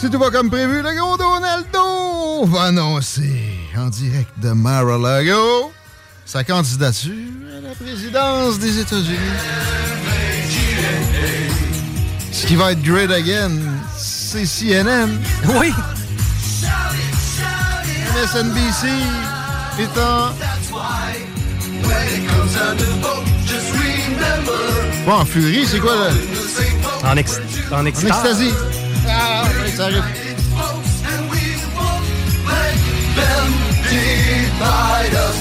Si tout va comme prévu, le gros Donaldo va annoncer en direct de Mar-a-Lago sa candidature à la présidence des États-Unis. Ce qui va être great again, c'est CNN. Oui! MSNBC étant... Bon, en furie, c'est quoi là? En, ex en En extase. extasie. Divide us.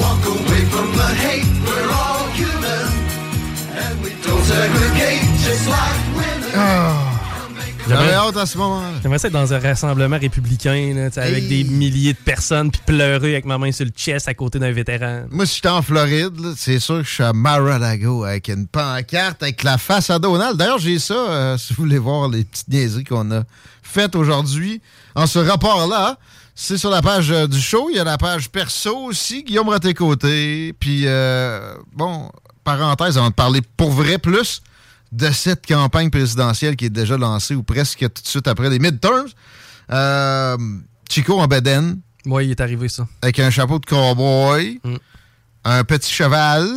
Walk away from the hate, we're all human. And we don't segregate just like women. Oh. J'avais hâte à ce moment-là. j'aimerais ça être dans un rassemblement républicain, là, avec des milliers de personnes, puis pleurer avec ma main sur le chest à côté d'un vétéran. Moi, si j'étais en Floride, c'est sûr que je suis à Mar-a-Lago avec une pancarte avec la face à Donald. D'ailleurs, j'ai ça, euh, si vous voulez voir les petites niaiseries qu'on a faites aujourd'hui. En ce rapport-là, c'est sur la page euh, du show. Il y a la page perso aussi, Guillaume Raté-Côté. Puis, euh, bon, parenthèse, avant de parler pour vrai plus de cette campagne présidentielle qui est déjà lancée ou presque tout de suite après les midterms. Euh, Chico en Beden Moi, il est arrivé ça. avec un chapeau de cowboy, Mm. un petit cheval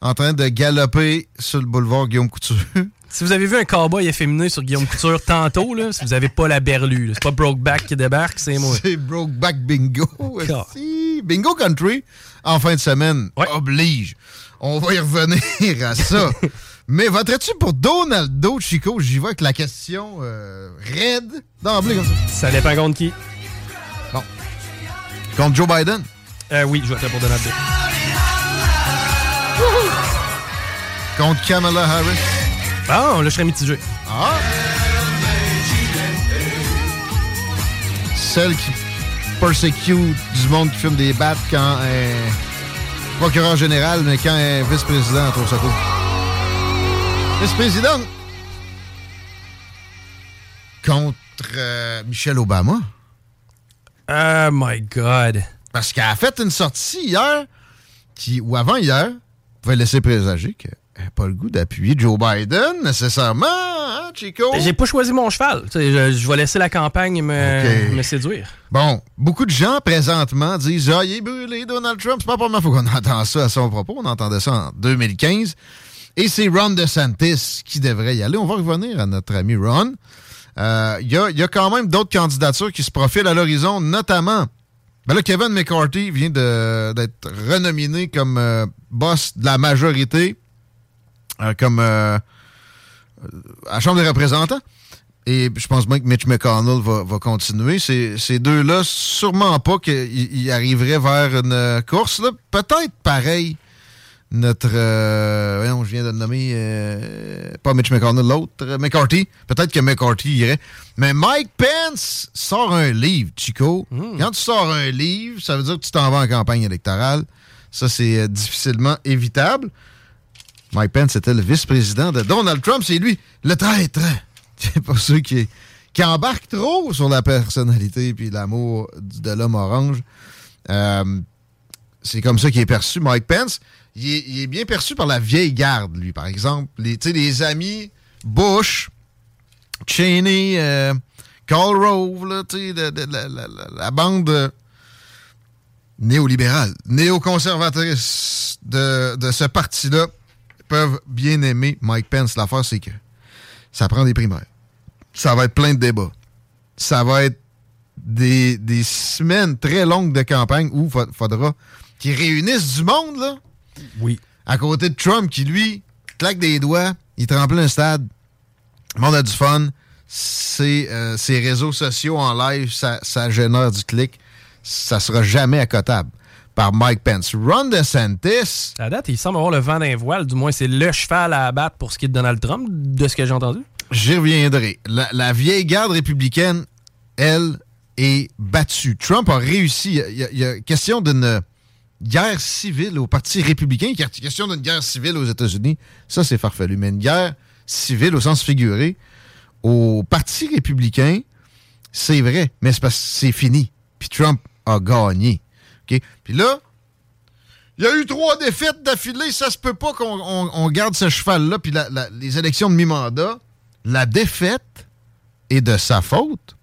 en train de galoper sur le boulevard Guillaume Couture. Si vous avez vu un cowboy efféminé sur Guillaume Couture tantôt, là, si vous avez pas la berlue, c'est pas Brokeback qui débarque, c'est moi. C'est Brokeback Bingo. Bingo Country, en fin de semaine, Ouais. oblige. On va y revenir à ça. Mais voterais-tu pour Donaldo Chico? J'y vais avec la question euh, raide d'emblée comme ça. Ça dépend contre qui. Contre Joe Biden? Euh, oui, je voterai pour Donald Trump. Contre Kamala Harris? Ah, là, je serais mitigé. Ah! Celle qui persecute du monde qui fume des battes quand un procureur général, mais quand un vice-président, on trouve ça cool. Vice-président contre euh, Michelle Obama. Oh my God. Parce qu'elle a fait une sortie hier, qui, ou avant hier, pouvait laisser présager qu'elle n'a pas le goût d'appuyer Joe Biden, nécessairement, hein, Chico? J'ai pas choisi mon cheval. Je, je vais laisser la campagne me, séduire. Bon, beaucoup de gens présentement disent Ah, il est brûlé, Donald Trump. C'est pas pour moi faut qu'on entend ça à son propos. On entendait ça en 2015. Et c'est Ron DeSantis qui devrait y aller. On va revenir à notre ami Ron. Euh, Il y, a, y a quand même d'autres candidatures qui se profilent à l'horizon, notamment. Ben là, Kevin McCarthy vient d'être renominé comme euh, boss de la majorité, euh, comme euh, à la Chambre des représentants. Et je pense bien que Mitch McConnell va, va continuer. Ces, ces deux-là, sûrement pas qu'ils ils arriveraient vers une euh, course. Peut-être pareil. Notre. euh, voyons, je viens de le nommer. euh, pas Mitch McConnell, l'autre. euh, McCarthy. Peut-être que McCarthy irait. Mais Mike Pence sort un livre, Chico. Quand tu sors un livre, ça veut dire que tu t'en vas en campagne électorale. Ça, c'est euh, difficilement évitable. Mike Pence était le vice-président de Donald Trump. C'est lui, le traître. C'est pour ceux qui, qui embarquent trop sur la personnalité puis l'amour de l'homme orange. C'est comme ça qu'il est perçu, Mike Pence. Il est, bien perçu par la vieille garde, lui, par exemple. Les, les amis Bush, Cheney, euh, Karl Rove, là, la, bande néolibérale, néoconservatrice de, de ce parti-là peuvent bien aimer Mike Pence. L'affaire, c'est que ça prend des primaires. Ça va être plein de débats. Ça va être des, des semaines très longues de campagne où il faudra qu'ils réunissent du monde, là. Oui. À côté de Trump, qui, lui, claque des doigts, il trempe un stade. Le monde a du fun. Euh, ses réseaux sociaux en live, ça, ça génère du clic. Ça sera jamais accotable par Mike Pence. Ron DeSantis, À date, il semble avoir le vent d'un voile. Du moins, c'est le cheval à abattre pour ce qui est de Donald Trump, de ce que j'ai entendu. J'y reviendrai. La, la vieille garde républicaine, elle, est battue. Trump a réussi. Il y a- il y a, il y a question d'une guerre civile au Parti républicain. Y a question d'une guerre civile aux États-Unis. Ça, c'est farfelu. Mais une guerre civile au sens figuré au Parti républicain, c'est vrai. Mais c'est fini. Puis Trump a gagné. OK? Puis là, il y a eu trois défaites d'affilée. Ça se peut pas qu'on on- on garde ce cheval-là. Puis les élections de mi-mandat, la défaite est de sa faute.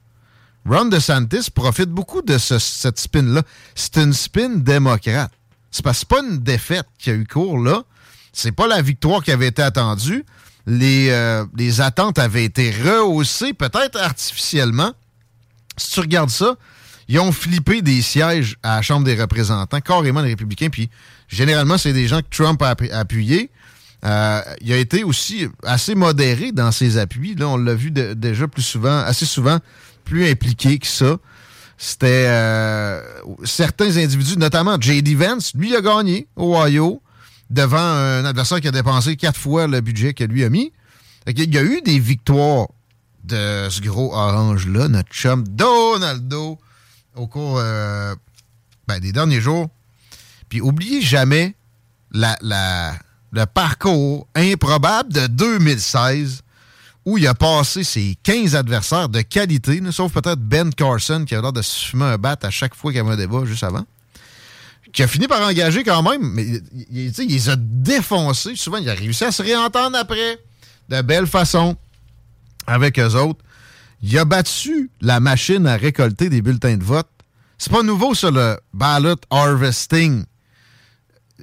Ron DeSantis profite beaucoup de ce- cette spin-là. C'est une spin démocrate. C'est parce que pas une défaite qui a eu cours là. C'est pas la victoire qui avait été attendue. Les, euh, les attentes avaient été rehaussées, peut-être artificiellement. Si tu regardes ça, ils ont flippé des sièges à la Chambre des représentants, carrément les républicains, puis généralement, c'est des gens que Trump a appu- appuyés. Euh, il a été aussi assez modéré dans ses appuis. Là, on l'a vu déjà plus souvent, assez souvent, plus impliqué que ça. C'était euh, certains individus, notamment J.D. Vance, lui a gagné au Ohio devant un adversaire qui a dépensé quatre fois le budget que lui a mis. Qu'il y a eu des victoires de ce gros orange-là, notre chum Donaldo, au cours euh, ben, des derniers jours. Puis oubliez jamais la- le parcours improbable de 2016 où il a passé ses 15 adversaires de qualité, sauf peut-être Ben Carson qui a l'air de se fumer un à chaque fois qu'il y avait un débat juste avant. Qui a fini par engager quand même, mais il, il- les a défoncés. Souvent, il a réussi à se réentendre après de belle façon avec eux autres. Il a battu la machine à récolter des bulletins de vote. C'est pas nouveau, ça, le ballot harvesting.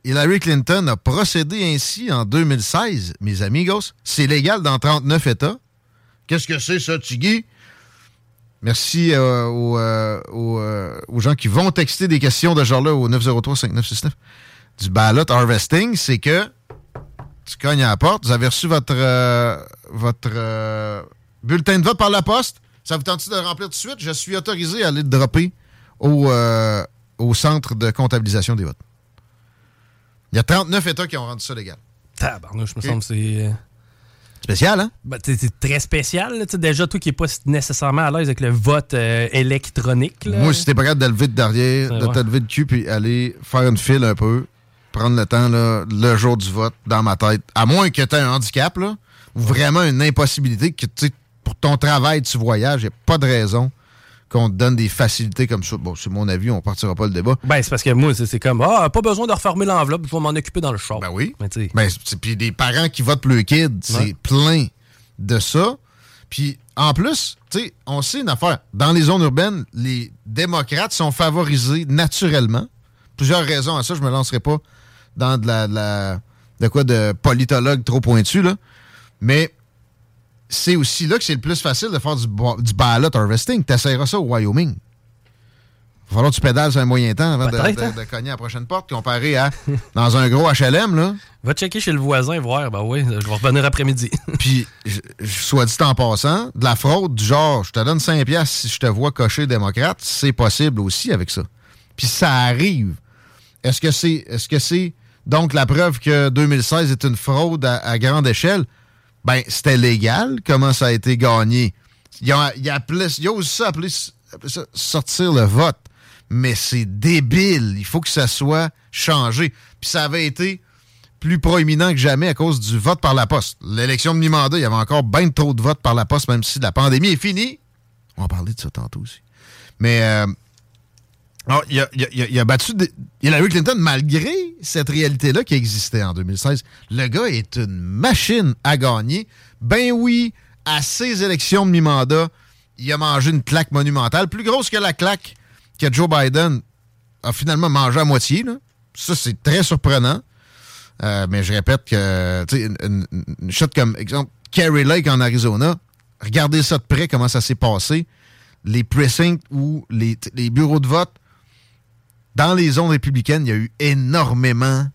Hillary Clinton a procédé ainsi en 2016, mes amigos. C'est légal dans 39 États. Qu'est-ce que c'est, ça, Tiggy? Merci euh, aux, euh, euh, aux gens qui vont texter des questions de genre-là au 903-5969. Du ballot harvesting, c'est que tu cognes à la porte, vous avez reçu votre, votre bulletin de vote par la poste. Ça vous tente de le remplir tout de suite? Je suis autorisé à aller le dropper au, au centre de comptabilisation des votes. Il y a 39 États qui ont rendu ça légal. Tabarnouche, me semble que c'est. euh, Spécial, hein? ben, c'est très spécial. là, déjà, toi qui n'es pas nécessairement à l'aise avec le vote euh, électronique. là. Moi, si t'es pas capable de lever de derrière, de te lever de cul puis aller faire une file un peu, prendre le temps, là, le jour du vote, dans ma tête, à moins que tu aies un handicap, là, ou vraiment une impossibilité, que pour ton travail, tu voyages, il n'y a pas de raison qu'on te donne des facilités comme ça. Bon, c'est mon avis, on partira pas le débat. Ben, c'est parce que moi, c'est comme, ah, pas besoin de refermer l'enveloppe, je vais m'en occuper dans le char. Ben oui. Mais Ben, c'est- puis des parents qui votent pour le kid, c'est Ouais. plein de ça. Puis en plus, tu sais, on sait une affaire. Dans les zones urbaines, les démocrates sont favorisés naturellement. Plusieurs raisons à ça, je me lancerai pas dans de la, de la- de quoi de politologue trop pointu là. Mais c'est aussi là que c'est le plus facile de faire du, ba- du ballot harvesting. T'essayeras ça au Wyoming. Il va falloir que tu pédales sur un moyen temps avant de, hein? de cogner à la prochaine porte comparé à dans un gros HLM, là. va checker chez le voisin, voir. Ben oui, je vais revenir après-midi. Puis, je- je- soit dit en passant, de la fraude du genre, je te donne 5 piastres si je te vois cocher démocrate, c'est possible aussi avec ça. Puis ça arrive. Est-ce que c'est est-ce que c'est donc la preuve que 2016 est une fraude à, à grande échelle? Ben, c'était légal. Comment ça a été gagné? Il a, il appelait, il ose ça appeler, appeler ça sortir le vote. Mais c'est débile. Il faut que ça soit changé. Puis ça avait été plus proéminent que jamais à cause du vote par la poste. L'élection de mi-mandat, il y avait encore bien trop de votes par la poste, même si la pandémie est finie. On va parler de ça tantôt aussi. Mais euh, il, a, il il a- battu des- Hillary Clinton malgré cette réalité-là qui existait en 2016. Le gars est une machine à gagner. Ben oui, à ses élections de mi-mandat, il a mangé une claque monumentale, plus grosse que la claque que Joe Biden a finalement mangé à moitié. Ça, c'est très surprenant. Euh, mais je répète que, tu sais, une, une, shot comme, exemple, Kerry Lake en Arizona, regardez ça de près, comment ça s'est passé. Les precincts ou les bureaux de vote, dans les zones républicaines, il y a eu énormément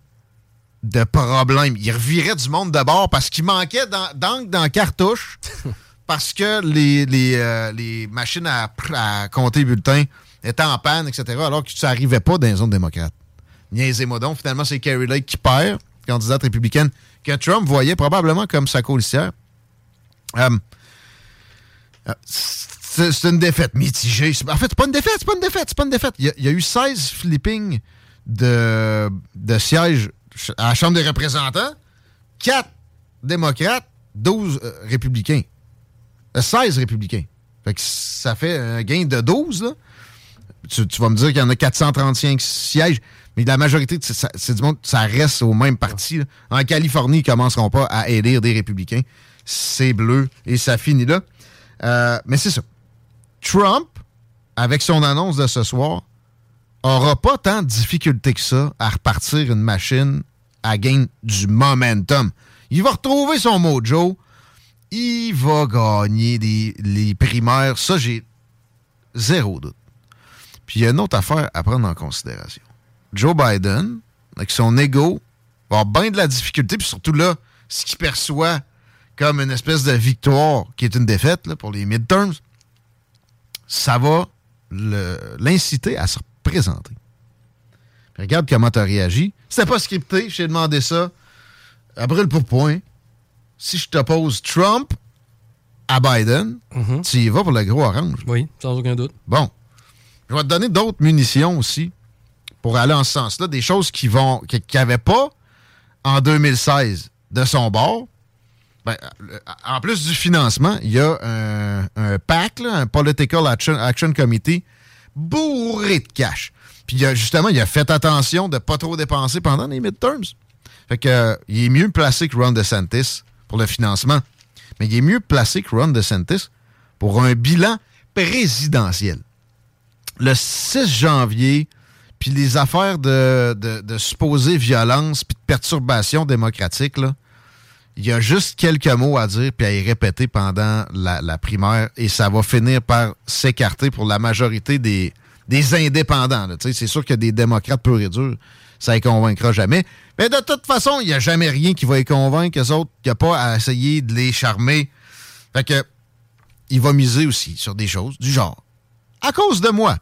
de problèmes. Ils reviraient du monde de bord parce qu'il manquait d'en- d'encre dans la cartouche, parce que les, les, euh, les machines à, à compter les bulletins étaient en panne, etc., alors que ça n'arrivait pas dans les zones démocrates. Niaisez-moi donc. Finalement, c'est Kerry Lake qui perd, candidate républicaine, que Trump voyait probablement comme sa colistière. Euh, euh, c'est une défaite mitigée. En fait, c'est pas une défaite, c'est pas une défaite, c'est pas une défaite. Il y a, eu 16 flippings de, de sièges à la Chambre des représentants, 4 démocrates, 12 euh, républicains. Euh, 16 républicains. Fait que ça fait un gain de 12, là tu, vas me dire qu'il y en a 435 sièges, mais la majorité, c'est du monde, ça reste au même parti. En Californie, ils ne commenceront pas à élire des républicains. C'est bleu et ça finit là. Euh, mais c'est ça. Trump, avec son annonce de ce soir, aura pas tant de difficulté que ça à repartir une machine à gain du momentum. Il va retrouver son mojo. Il va gagner les primaires. Ça, j'ai zéro doute. Puis il y a une autre affaire à prendre en considération. Joe Biden, avec son ego, va avoir bien de la difficulté, puis surtout là, ce qu'il perçoit comme une espèce de victoire qui est une défaite pour les midterms, ça va l'inciter à se représenter. Puis regarde comment tu as réagi. C'était pas scripté, je t'ai demandé ça. À brûle pour point. Si je t'oppose Trump à Biden, tu y vas pour le gros orange. Oui, sans aucun doute. Bon. Je vais te donner d'autres munitions aussi pour aller en ce sens-là. Des choses qui vont qui n'avaient pas en 2016 de son bord. Ben, euh, en plus du financement, il y a un, PAC, un Political Action, Committee, bourré de cash. Puis justement, il a fait attention de pas trop dépenser pendant les midterms. Fait que euh, il est mieux placé que Ron DeSantis pour le financement. Mais il est mieux placé que Ron DeSantis pour un bilan présidentiel. Le 6 janvier, puis les affaires de, de, de supposée violence puis de perturbation démocratique, là, il y a juste quelques mots à dire puis à y répéter pendant la, primaire et ça va finir par s'écarter pour la majorité des, indépendants. C'est sûr que des démocrates purs et durs, ça les convaincra jamais. Mais de toute façon, il n'y a jamais rien qui va les convaincre, eux autres. Il n'y a pas à essayer de les charmer. Fait que, il va miser aussi sur des choses du genre. À cause de moi,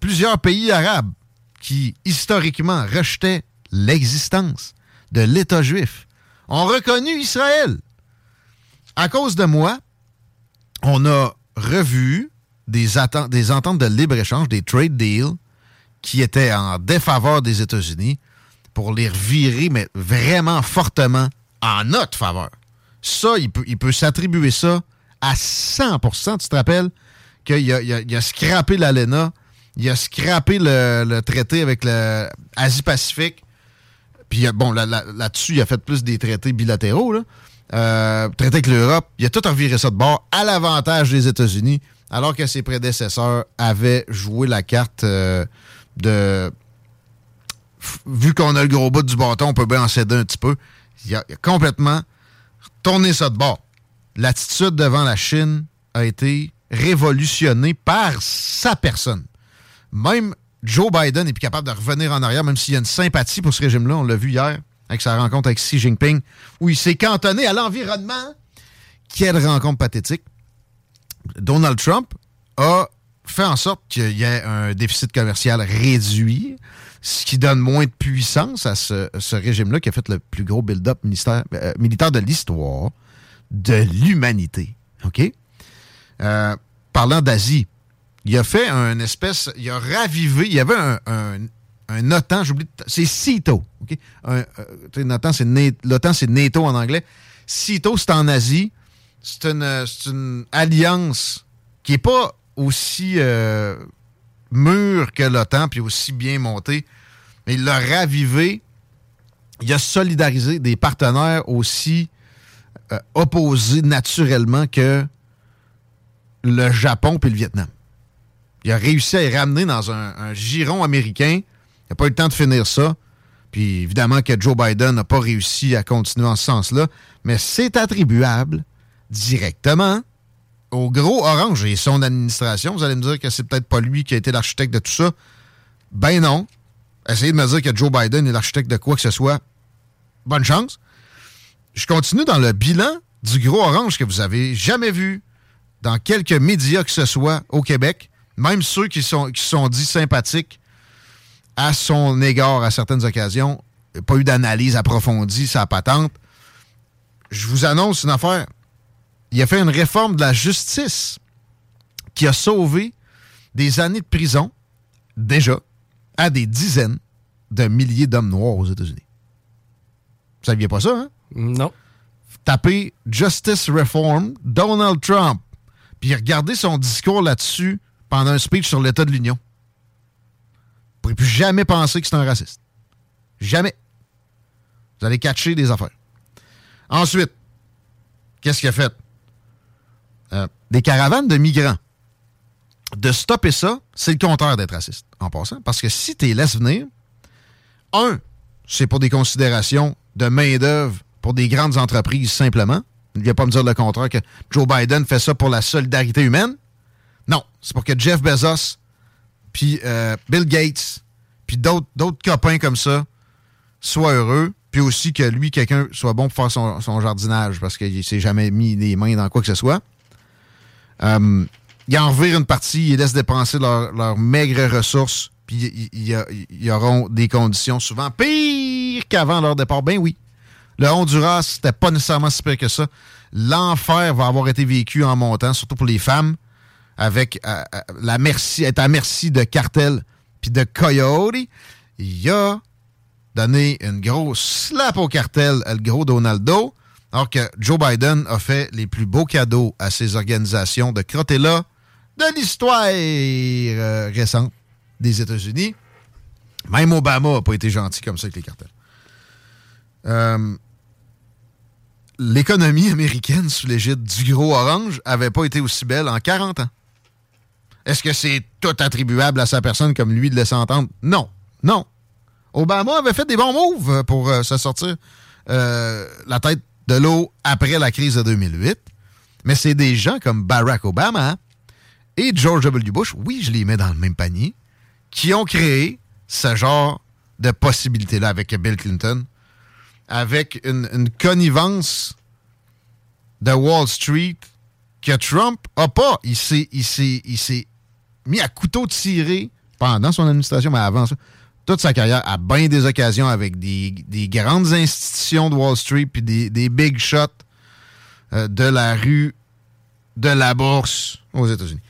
plusieurs pays arabes qui, historiquement, rejetaient l'existence de l'État juif ont reconnu Israël. À cause de moi, on a revu des, ententes de libre-échange, des trade deals, qui étaient en défaveur des États-Unis, pour les revirer, mais vraiment fortement en notre faveur. Ça, il peut, s'attribuer ça à 100% Tu te rappelles qu'il a, scrappé l'ALENA, il a scrappé le traité avec l'Asie-Pacifique. Puis, bon, là- là- là-dessus, il a fait plus des traités bilatéraux, là. Euh, traité avec l'Europe. Il a tout reviré ça de bord à l'avantage des États-Unis, alors que ses prédécesseurs avaient joué la carte euh, de vu qu'on a le gros bout du bâton, on peut bien en céder un petit peu. Il a, il a complètement tourné ça de bord. L'attitude devant la Chine a été révolutionnée par sa personne. Même Joe Biden est plus capable de revenir en arrière, même s'il y a une sympathie pour ce régime-là. On l'a vu hier avec sa rencontre avec Xi Jinping, où il s'est cantonné à l'environnement. Quelle rencontre pathétique. Donald Trump a fait en sorte qu'il y ait un déficit commercial réduit, ce qui donne moins de puissance à ce, régime-là qui a fait le plus gros build-up militaire, euh, militaire de l'histoire de l'humanité. Euh, parlant d'Asie, il a fait un espèce. Il a ravivé. Il y avait un, un, OTAN, j'oublie. C'est CITO. OK? Euh, L'OTAN, c'est NATO en anglais. CITO, c'est en Asie. C'est une, euh, une alliance qui n'est pas aussi euh, mûre que l'OTAN, puis aussi bien montée. Mais il l'a ravivé. Il a solidarisé des partenaires aussi opposés naturellement que le Japon puis le Vietnam. Il a réussi à les ramener dans un, giron américain. Il n'a pas eu le temps de finir ça. Puis évidemment que Joe Biden n'a pas réussi à continuer en ce sens-là. Mais c'est attribuable directement au gros orange et son administration. Vous allez me dire que c'est peut-être pas lui qui a été l'architecte de tout ça. Ben non. Essayez de me dire que Joe Biden est l'architecte de quoi que ce soit. Bonne chance. Je continue dans le bilan du gros orange que vous avez jamais vu dans quelques médias que ce soit au Québec, même ceux qui sont, qui se sont dit sympathiques à son égard à certaines occasions. Pas eu d'analyse approfondie, sa patente. Je vous annonce une affaire. Il a fait une réforme de la justice qui a sauvé des années de prison, déjà, à des dizaines de milliers d'hommes noirs aux États-Unis. Vous saviez pas ça, hein? Non. Tapez Justice Reform, Donald Trump, puis regardez son discours là-dessus pendant un speech sur l'État de l'Union. Vous ne pourrez plus jamais penser que c'est un raciste. Jamais. Vous allez catcher des affaires. Ensuite, qu'est-ce qu'il a fait? Euh, des caravanes de migrants. De stopper ça, c'est le contraire d'être raciste, en passant. Parce que si tu les laisses venir, un, c'est pour des considérations de main-d'œuvre pour des grandes entreprises, simplement. Il ne vient pas me dire le contraire que Joe Biden fait ça pour la solidarité humaine. Non, c'est pour que Jeff Bezos, puis euh, Bill Gates, puis d'autres copains comme ça soient heureux, puis aussi que lui, quelqu'un, soit bon pour faire son, jardinage parce qu'il s'est jamais mis les mains dans quoi que ce soit. Euh, il en vire une partie, il laisse dépenser leurs maigres ressources, puis il- il- il y a- il y auront des conditions souvent pires qu'avant leur départ. Ben oui. Le Honduras, c'était pas nécessairement si pire que ça. L'enfer va avoir été vécu en montant, surtout pour les femmes, avec euh, euh, la merci, être à merci de cartels puis de coyote. Il a donné une grosse slap au cartel, le gros Donaldo, alors que Joe Biden a fait les plus beaux cadeaux à ces organisations de crotella de l'histoire euh, récente des États-Unis. Même Obama n'a pas été gentil comme ça avec les cartels. L'économie américaine sous l'égide du gros orange avait pas été aussi belle en 40 ans. Est-ce que c'est tout attribuable à sa personne comme lui de laisser entendre? Non. Non. Obama avait fait des bons moves pour euh, se sortir euh, la tête de l'eau après la crise de 2008. Mais c'est des gens comme Barack Obama et George W. Bush, oui, je les mets dans le même panier, qui ont créé ce genre de possibilités-là avec Bill Clinton, avec une, connivence de Wall Street que Trump a pas. Il s'est, il s'est, il s'est mis à couteau tiré pendant son administration, mais avant ça, toute sa carrière, à bien des occasions, avec des, des grandes institutions de Wall Street, puis des, big shots euh, de la rue, de la bourse aux États-Unis.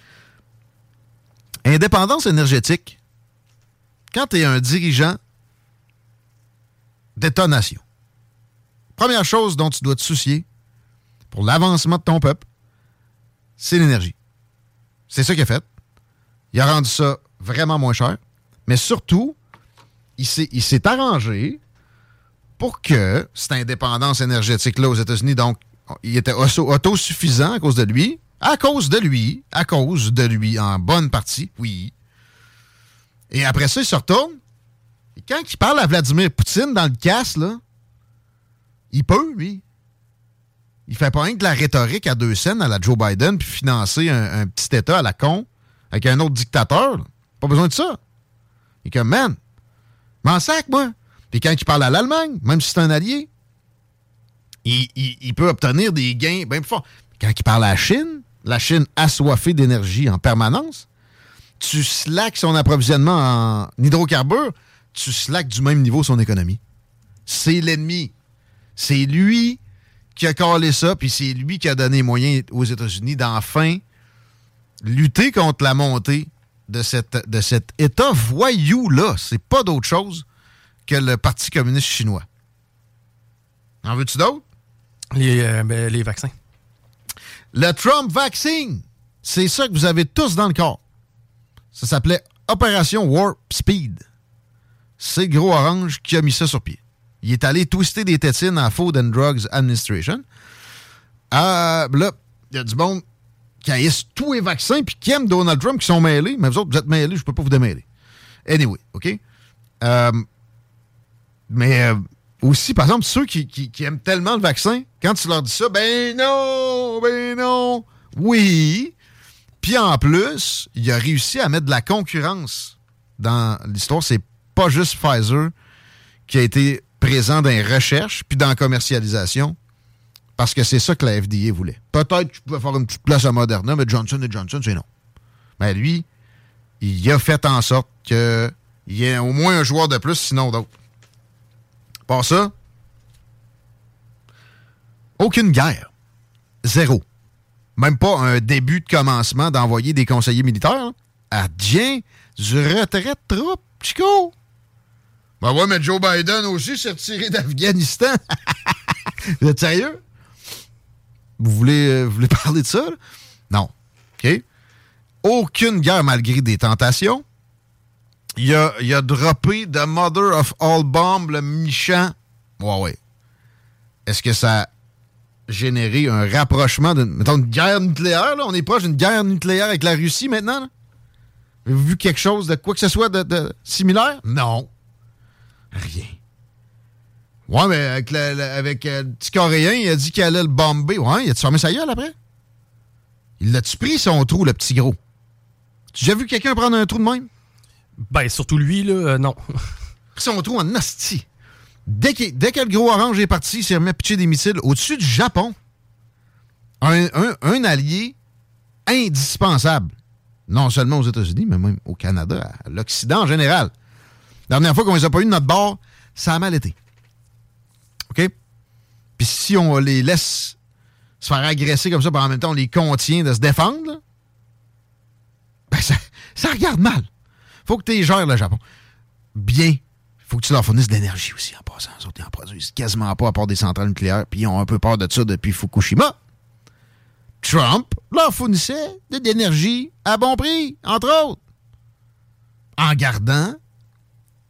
Indépendance énergétique, quand tu es un dirigeant détonation. Première chose dont tu dois te soucier pour l'avancement de ton peuple, c'est l'énergie. C'est ça qu'il a fait. Il a rendu ça vraiment moins cher. Mais surtout, il s'est arrangé pour que cette indépendance énergétique-là aux États-Unis, donc, il était auto- autosuffisant à cause de lui. À cause de lui. À cause de lui, en bonne partie, oui. Et après ça, il se retourne. Et quand il parle à Vladimir Poutine dans le casse, là, il peut, lui. Il fait pas rien que de la rhétorique à deux scènes à la Joe Biden puis financer un, un petit État à la con avec un autre dictateur. Pas besoin de ça. Il est comme, man, m'en sac, moi. Puis quand il parle à l'Allemagne, même si c'est un allié, il, peut obtenir des gains bien plus forts. Quand il parle à la Chine, la Chine assoiffée d'énergie en permanence, tu slacks son approvisionnement en hydrocarbures, tu slacks du même niveau son économie. C'est l'ennemi. C'est lui qui a collé ça, puis c'est lui qui a donné les moyens aux États-Unis d'enfin lutter contre la montée de, cette, de cet État voyou-là. C'est pas d'autre chose que le Parti communiste chinois. En veux-tu d'autres? Les, euh, ben, les vaccins. Le Trump Vaccine. C'est ça que vous avez tous dans le corps. Ça s'appelait Opération Warp Speed. C'est le gros orange qui a mis ça sur pied. Il est allé twister des tétines à Food and Drugs Administration. Ah, là, il y a du monde qui haïssent tous les vaccins puis qui aiment Donald Trump qui sont mêlés. Mais vous autres, vous êtes mêlés, je peux pas vous démêler. Anyway, OK? Euh, mais euh, aussi, par exemple, ceux qui, qui- qui aiment tellement le vaccin, quand tu leur dis ça, ben non, ben non, oui. Puis en plus, il a réussi à mettre de la concurrence dans l'histoire. C'est pas juste Pfizer qui a été présent dans les recherches puis dans la commercialisation parce que c'est ça que la FDA voulait. Peut-être que tu pouvais faire une petite place à Moderna, mais Johnson Johnson, c'est non. Mais lui, il a fait en sorte qu'il y ait au moins un joueur de plus, sinon d'autres. Par ça, aucune guerre. Zéro. Même pas un début de commencement d'envoyer des conseillers militaires. hein. À du retrait de troupes, Chico. Ben ouais, mais Joe Biden aussi s'est retiré d'Afghanistan. Vous êtes sérieux? Vous voulez, euh, vous voulez parler de ça? Non. OK? Aucune guerre malgré des tentations. Il a, il a droppé The Mother of All Bombs, le méchant. Ouais, ouais. Est-ce que ça a généré un rapprochement d'une mettons, une guerre nucléaire? Là? On est proche d'une guerre nucléaire avec la Russie maintenant? Avez-vous vu quelque chose de quoi que ce soit de similaire? Non. Rien. Ouais, mais avec, avec euh, le petit Coréen, il a dit qu'il allait le bomber. Ouais, il a-tu fermé sa gueule après? Il l'a-tu pris son trou, le petit gros? Tu as déjà vu quelqu'un prendre un trou de même? Ben, surtout lui, là, euh, non. pris son trou en hostie. Dès, dès que le gros orange est parti, il s'est remis à pitcher des missiles au-dessus du Japon. Un, un- un allié indispensable. Non seulement aux États-Unis, mais même au Canada, à l'Occident en général. La dernière fois qu'on les a pas eu de notre bord, ça a mal été. OK? Puis si on les laisse se faire agresser comme ça, puis en même temps on les contient de se défendre, ben ça, ça regarde mal. Faut que tu gères, le Japon. Bien. Faut que tu leur fournisses de l'énergie aussi en passant. Les autres, ils en produisent quasiment pas à part des centrales nucléaires, puis ils ont un peu peur de ça depuis Fukushima. Trump leur fournissait de l'énergie à bon prix, entre autres, en gardant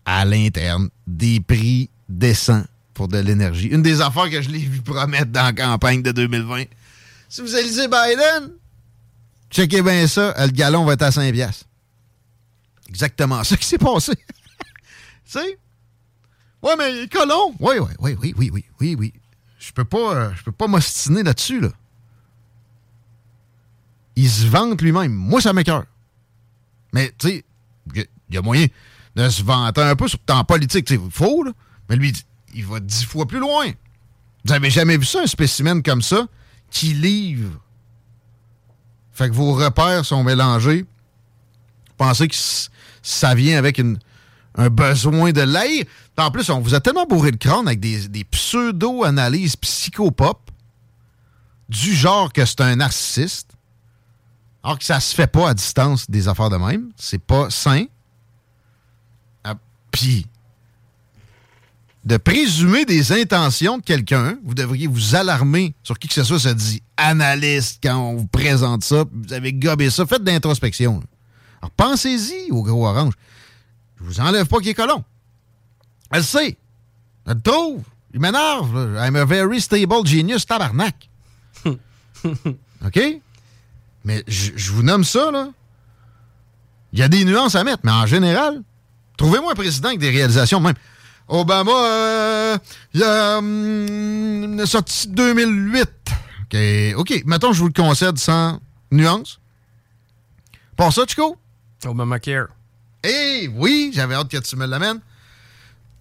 à l'interne des prix décents de l'énergie. Une des affaires que je l'ai vu promettre dans la campagne de 2020. Si vous élisez Biden, checkez bien ça, le gallon va être à 5 piastres. Exactement ça qui s'est passé. tu sais? Ouais, mais colon. Oui, oui, oui, oui, oui, oui, oui, oui. Je peux pas, euh, je peux pas m'ostiner là-dessus, là. Il se vante lui-même. Moi, ça m'écœure. Mais, tu sais, il y, a moyen de se vanter un peu sur le temps politique. Il faut, là. Mais lui, il va dix fois plus loin. Vous avez jamais vu ça, un spécimen comme ça, qui livre? Fait que vos repères sont mélangés. Pensez que ça vient avec un besoin de l'air? En plus, on vous a tellement bourré le crâne avec des, des pseudo-analyses psychopop du genre que c'est un narcissiste. Alors que ça se fait pas à distance des affaires de même. C'est pas sain. Ah, Puis, de présumer des intentions de quelqu'un. Vous devriez vous alarmer sur qui que ce soit. Ça dit analyste quand on vous présente ça. Vous avez gobé ça. Faites de l'introspection. Alors pensez-y au gros orange. Je vous enlève pas qu'il est colon. Elle sait. Elle le trouve. Il m'énerve. I'm a very stable genius, tabarnak. OK? Mais je je vous nomme ça, là. Il y a des nuances à mettre, mais en général, trouvez-moi un président avec des réalisations même. Obama, euh, il a hum, sorti 2008. OK, OK. Mettons, je vous le concède sans nuance. Pour ça, Chico? Obamacare. Eh oui, j'avais hâte que tu me l'amènes.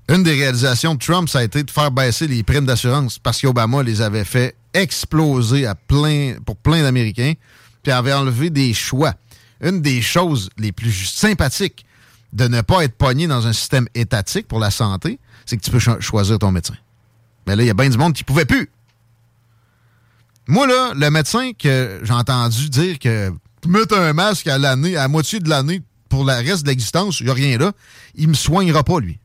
Une des réalisations de Trump, ça a été de faire baisser les primes d'assurance parce qu'Obama les avait fait exploser à plein, pour plein d'Américains, puis avait enlevé des choix. Une des choses les plus sympathiques de ne pas être pogné dans un système étatique pour la santé, c'est que tu peux cho- choisir ton médecin. Mais là, il y a bien du monde qui pouvait plus. Moi, là, le médecin que j'ai entendu dire que mettre un masque à l'année, à moitié de l'année, pour le reste de l'existence, il n'y a rien là, il me soignera pas, lui.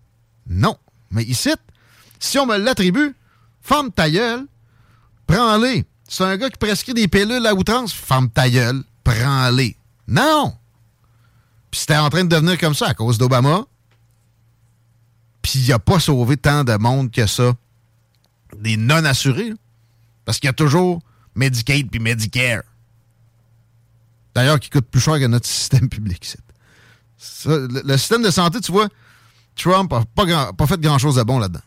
Non. Mais ici, si on me l'attribue, ferme ta gueule, prends-les. C'est un gars qui prescrit des pilules à outrance, ferme ta gueule, prends-les. Non! C'était en train de devenir comme ça à cause d'Obama. Puis il a pas sauvé tant de monde que ça. Des non-assurés. Parce qu'il y a toujours Medicaid puis Medicare. D'ailleurs, qui coûte plus cher que notre système public. Ça, le, système de santé, tu vois, Trump n'a pas fait grand-chose de bon là-dedans.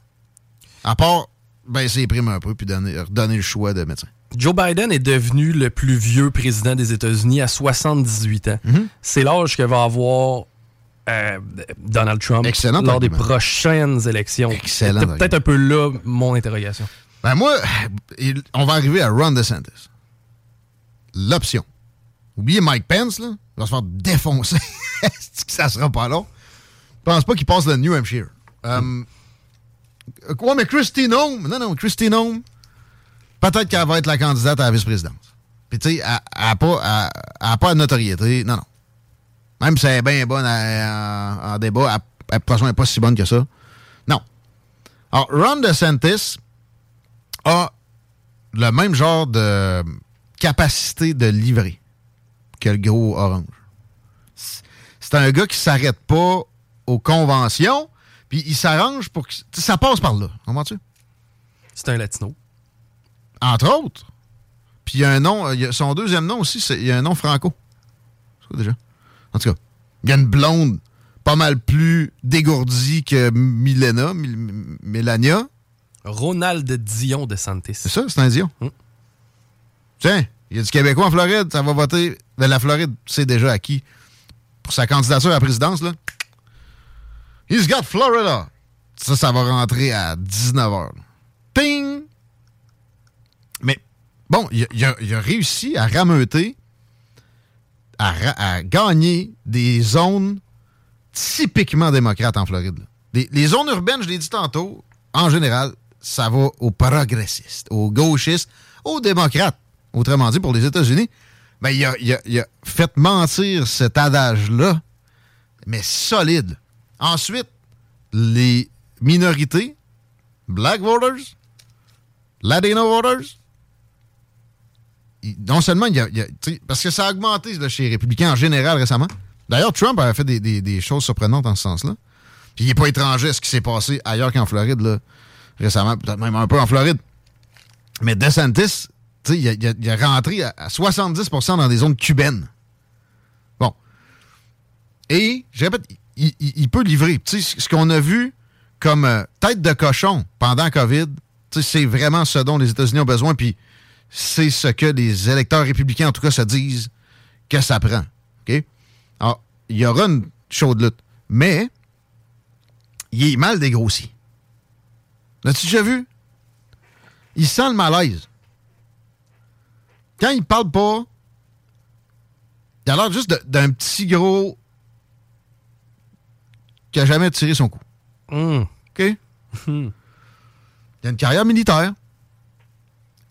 À part baisser les primes un peu puis donner, redonner le choix de médecin. Joe Biden est devenu le plus vieux président des États-Unis à 78 ans. Mm-hmm. C'est l'âge que va avoir euh, Donald Trump Excellent lors des prochaines élections. Excellent C'est peut-être un peu là mon interrogation. Ben moi, on va arriver à Ron DeSantis. L'option. Oubliez Mike Pence, là. Il va se faire défoncer. Ça sera pas long? Je pense pas qu'il passe le New Hampshire. Euh, Quoi, mais Christine Home? Non, non, Christine Home, peut-être qu'elle va être la candidate à la vice-présidence. Puis, tu sais, elle n'a pas, pas de notoriété. Non, non. Même si elle est bien bonne en, débat, elle- n'est pas si bonne que ça. Non. Alors, Ron DeSantis a le même genre de capacité de livrer que le gros orange. C'est- un gars qui s'arrête pas aux conventions, puis il s'arrange pour que ça passe par là. Comment-tu? C'est un latino. Entre autres. Puis il y a un nom, euh, il y a- son deuxième nom aussi, c'est- il y a un nom franco. C'est quoi déjà? En tout cas, il y a une blonde pas mal plus dégourdie que Milena, Mil- Mélania. Ronald Dion de Santis. C'est ça, c'est un Dion? Mm. Tiens, il y a du Québécois en Floride, ça va voter. De la Floride, c'est déjà acquis. Pour sa candidature à la présidence, là. He's got Florida. Ça, ça va rentrer à 19h. Ting! Bon, il a, réussi à rameuter, à, gagner des zones typiquement démocrates en Floride. les zones urbaines, je l'ai dit tantôt, en général, ça va aux progressistes, aux gauchistes, aux démocrates. Autrement dit, pour les États-Unis, ben, il a- il a fait mentir cet adage-là, mais solide. Ensuite, les minorités, black voters, latino voters, non seulement il y a, a- parce que ça a augmenté chez les républicains en général récemment. D'ailleurs, Trump avait fait des, choses surprenantes en ce sens-là. Puis il n'est pas étranger à ce qui s'est passé ailleurs qu'en Floride, là, récemment, peut-être même un peu en Floride. Mais DeSantis, il, a- a- a rentré à, à 70% dans des zones cubaines. Bon. Et, je répète, il, peut livrer. Ce qu'on a vu comme euh, tête de cochon pendant COVID, c'est vraiment ce dont les États-Unis ont besoin, puis c'est ce que les électeurs républicains, en tout cas, se disent que ça prend. OK? Alors, il y aura une chaude lutte. Mais, il est mal dégrossi. L'as-tu déjà vu? Il sent le malaise. Quand il parle pas, il a l'air juste d'un petit gros qui a jamais tiré son coup. Hum. OK? il a une carrière militaire.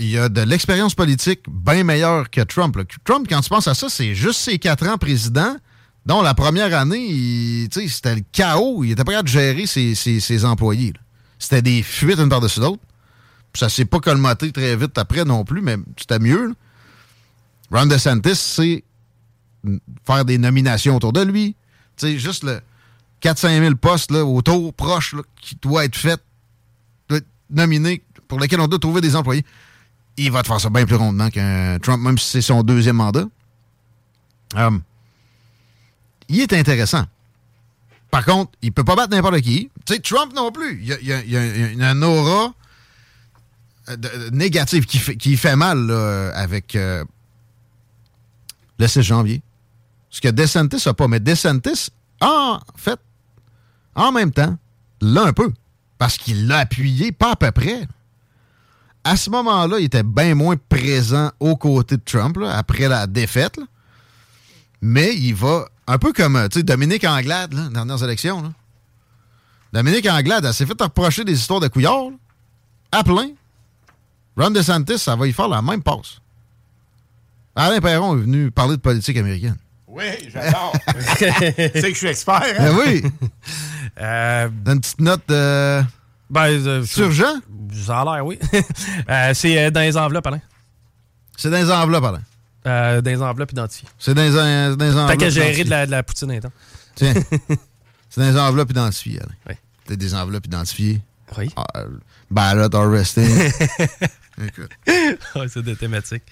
Il a de l'expérience politique bien meilleure que Trump. Trump, quand tu penses à ça, c'est juste ses quatre ans président, dont la première année, c'était le chaos. Il était capable de gérer ses, ses- employés. C'était des fuites une par-dessus l'autre. Ça s'est pas colmaté très vite après non plus, mais c'était mieux. là. Ron DeSantis, c'est faire des nominations autour de lui. Sais, juste le 4-5 000 postes là, autour, proches, qui doit être fait, doit être nominé, pour lesquels on doit trouver des employés. Il va te faire ça bien plus rondement qu'un Trump, même si c'est son deuxième mandat. Hum, il est intéressant. Par contre, il peut pas battre n'importe qui. Tu sais, Trump non plus. Il y a, une aura euh, de- négative qui fait, qui fait mal avec euh, le 6 janvier. Ce que DeSantis n'a pas. Mais DeSantis, en fait, en même temps, l'a un peu. Parce qu'il l'a appuyé, pas à peu près. À ce moment-là, il était bien moins présent aux côtés de Trump, là, après la défaite. là. Mais il va, un peu comme euh, tu sais, Dominique Anglade, là, dernières élections. là. Dominique Anglade, elle s'est fait reprocher des histoires de couillards, là, à plein. Ron DeSantis, ça va y faire la même passe. Alain Perron est venu parler de politique américaine. Oui, j'adore. tu sais que je suis expert, hein? Ben oui. Euh, Dans une petite note de. Ben, euh, C'est urgent? Ça a l'air, oui. Euh, c'est euh, dans les enveloppes, Alain. C'est dans les enveloppes, Alain. Euh, dans les enveloppes identifiées. C'est dans les, dans les enveloppes. Tant qu'à gérer identifiées. de la, de la poutine intense. Tiens. C'est dans les enveloppes identifiées, Alain. Oui. T'as des enveloppes identifiées. Oui. Ah, ballot harvesting. Écoute. Ouais, c'est des thématiques.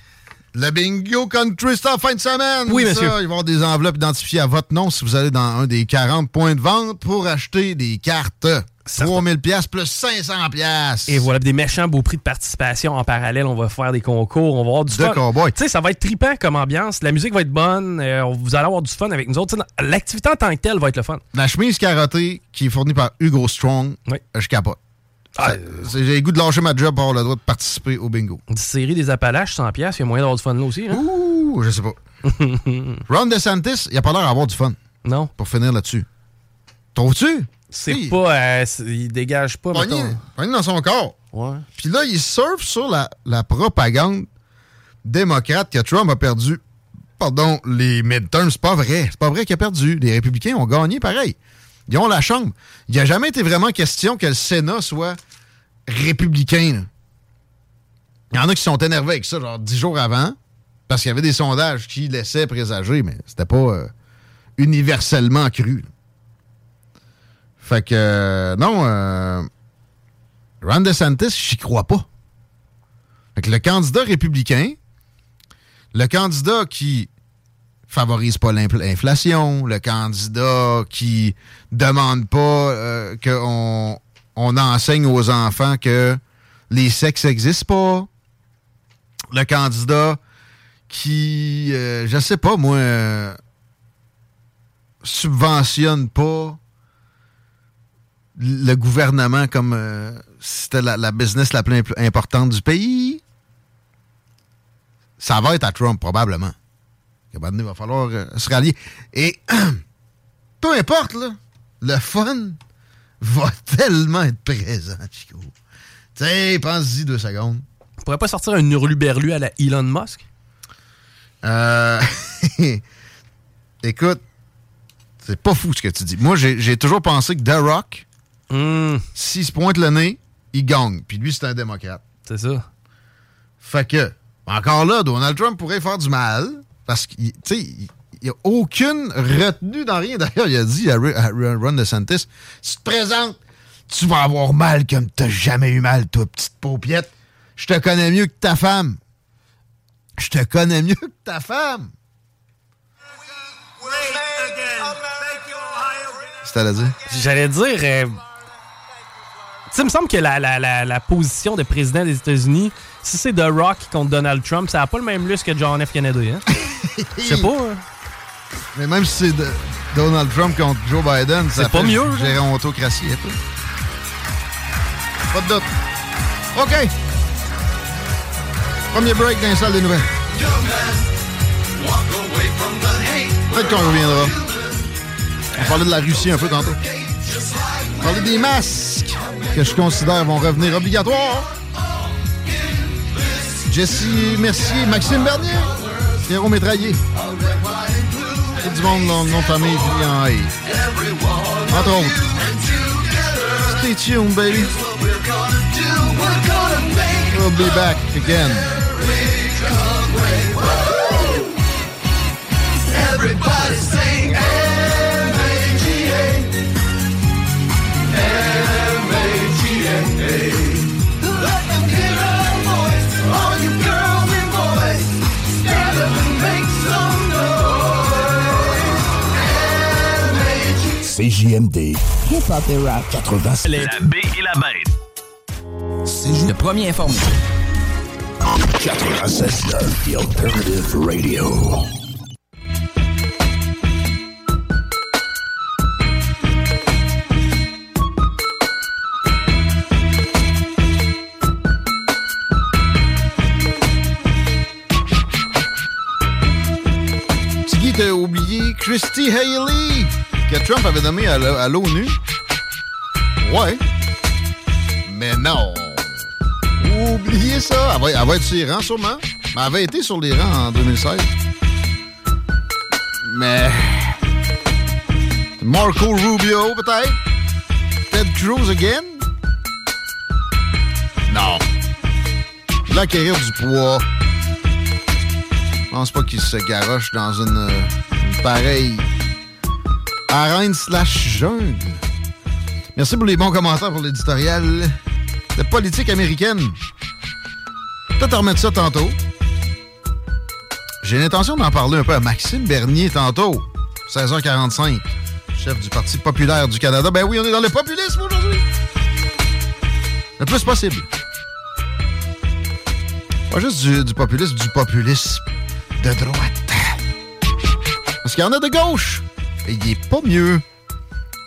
Le bingo country, c'est en fin de semaine. Oui, Ça, monsieur. Il va y avoir des enveloppes identifiées à votre nom si vous allez dans un des 40 points de vente pour acheter des cartes. 3000 pièces plus 500 pièces. Et voilà, des méchants beaux prix de participation en parallèle. On va faire des concours, on va avoir du De fun. cowboy. Tu sais, ça va être trippant comme ambiance. La musique va être bonne. euh, vous allez avoir du fun avec nous autres. L'activité en tant que telle va être le fun. La chemise carottée qui est fournie par Hugo Strong, Oui. je capote. Ah, c'est- J'ai le goût de lâcher ma job pour avoir le droit de participer au bingo. Une série des Appalaches, 100$, piastres, il y a moyen d'avoir du fun là aussi. hein? Ouh, je sais pas. Ron DeSantis, il a pas l'air d'avoir du fun. Non. Pour finir là-dessus. Trouves-tu? C'est Oui. pas. euh, il dégage pas. Pogné, pogné dans son corps. Ouais. Puis là, il surfe sur la, la propagande démocrate que Trump a perdu. Pardon, les midterms, c'est pas vrai. C'est pas vrai qu'il a perdu. Les républicains ont gagné pareil. Ils ont la chambre. Il n'y a jamais été vraiment question que le Sénat soit républicain. là. Il y en a qui sont énervés avec ça, genre dix jours avant, parce qu'il y avait des sondages qui laissaient présager, mais c'était pas euh, universellement cru. là. Fait que, non, euh, Ron DeSantis, j'y crois pas. Fait que le candidat républicain, le candidat qui favorise pas l'infl- l'inflation, le candidat qui demande pas euh, qu'on on enseigne aux enfants que les sexes n'existent pas, le candidat qui, euh, je sais pas moi, euh, subventionne pas le gouvernement comme euh, c'était la, la business la plus imp- importante du pays, ça va être à Trump, probablement. Il va falloir euh, se rallier. Et peu importe, là, le fun va tellement être présent, Chico. Tu sais, pense-y deux secondes. On pourrait pas sortir un hurluberlu à la Elon Musk? Euh, Écoute, c'est pas fou ce que tu dis. Moi, j'ai j'ai toujours pensé que The Rock, Hmm, s'il se pointe le nez, il gagne. Puis lui, c'est un démocrate. c'est ça. Fait que, encore là, Donald Trump pourrait faire du mal parce qu'il tu sais, il n'y a aucune retenue dans rien. D'ailleurs, il a dit à, à Ron DeSantis si tu te présentes, tu vas avoir mal comme t'as jamais eu mal, toi, petite paupiette. Je te connais mieux que ta femme. Je te connais mieux que ta femme. C'est à dire? J'allais dire. euh, sais, il me semble que la, la, la, la position de président des États-Unis, si c'est The Rock contre Donald Trump, ça n'a pas le même lustre que John F. Kennedy. Hein? Je sais pas. hein? Mais même si c'est Donald Trump contre Joe Biden, ça C'est pas mieux, là. gérontocratie un peu. Pas de doute. OK. Premier break dans les salles des nouvelles. Peut-être qu'on reviendra. On parlait de la Russie un peu tantôt. Parlait des masques que je considère vont revenir obligatoires. Jesse Mercier, Maxime Bernier, Pierrot Métraillé. Tout du monde dans le nom de famille en A. Entre autres. Stay tuned, baby. We'll be back again. Everybody sing CJMD. Hip-hop et rap. 80. La B et la bête. Le premier informé. 96 The Alternative Radio. T'as oublié Christy Haley, que Trump avait nommé à l'ONU. Ouais. Mais non. Oubliez ça. Elle va, va être sur les rangs, sûrement. Mais elle avait été sur les rangs en 2016. Mais. Marco Rubio, peut-être? Ted Cruz again? Non. L'acquérir du poids. Je pense pas qu'il se garoche dans une, euh, une pareille arène slash jungle. Merci pour les bons commentaires pour l'éditorial de politique américaine. Peut-être remettre ça tantôt. J'ai l'intention d'en parler un peu à Maxime Bernier tantôt, 16h45, chef du Parti populaire du Canada. Ben oui, on est dans le populisme aujourd'hui. Le plus possible. Pas juste du, du populisme, du populisme de droite. Parce qu'il y en a de gauche. Il est pas mieux.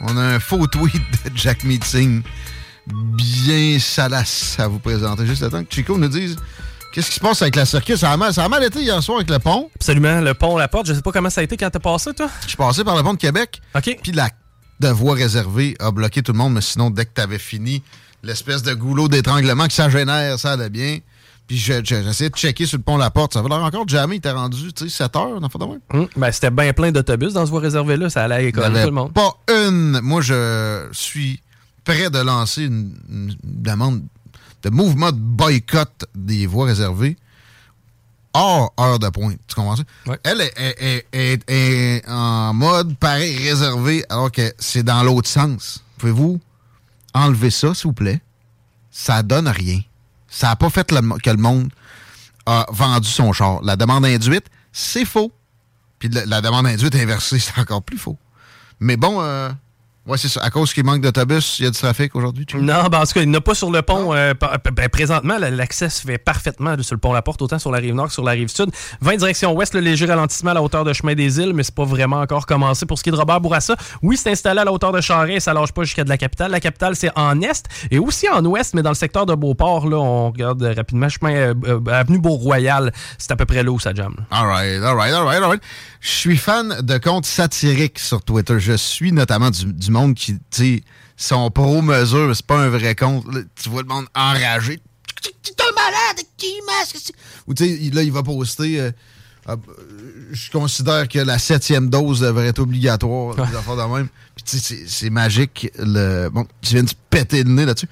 On a un faux tweet de Jack Meeting bien salace à vous présenter. Juste le temps que Chico nous dise qu'est-ce qui se passe avec la circuit. Ça a mal, ça a mal été hier soir avec le pont. Absolument, le pont, la porte. Je sais pas comment ça a été quand t'as passé, toi. Je suis passé par le pont de Québec. OK. Puis la de voie réservée a bloqué tout le monde, mais sinon, dès que tu avais fini, l'espèce de goulot d'étranglement que ça génère, ça allait bien. Puis je- je- j'essayais de checker sur le pont La Porte. Ça avait l'air encore jamais. Il était rendu, tu sais, 7 heures, dans même. Hum, Ben, c'était bien plein d'autobus dans ce voie réservée-là. Ça allait à l'école, tout le monde. pas une. Moi, je suis prêt de lancer une, une demande de mouvement de boycott des voies réservées hors heure de pointe. Tu comprends ça? Elle est, est- est- est- est en mode pareil réservé alors que c'est dans l'autre sens. Pouvez-vous enlever ça, s'il vous plaît? Ça donne rien. Ça n'a pas fait que le monde a vendu son char. La demande induite, c'est faux. Puis la, la demande induite inversée, c'est encore plus faux. Mais bon, euh, ouais, c'est ça. À cause qu'il manque d'autobus, il y a du trafic aujourd'hui. tu- Non, ben en tout cas, il n'y en a pas sur le pont. euh, ben, présentement, la- l'accès se fait parfaitement sur le pont La Porte, autant sur la rive nord que sur la rive sud. 20 direction ouest, le léger ralentissement à la hauteur de chemin des îles, mais c'est pas vraiment encore commencé. Pour ce qui est de Robert Bourassa, oui, c'est installé à la hauteur de Charest, ça lâche pas jusqu'à de la capitale. La capitale, c'est en est et aussi en ouest, mais dans le secteur de Beauport, là, on regarde euh, rapidement, chemin euh, euh, avenue Beau-Royal, c'est à peu près là où ça jamme. All right, all right, all right, all right. Je suis fan de comptes satiriques sur Twitter. Je suis notamment du, du monde qui, tu sais, sont pro-mesure, c'est pas un vrai compte. Là, tu vois le monde enragé. Tu es un malade, qui masque? Ou tu sais, là, il va poster. euh, ah, euh, je considère que la septième dose devrait être obligatoire. des affaires de même. Puis tu sais, c'est- magique. Le... Bon, tu viens de te péter le nez là-dessus.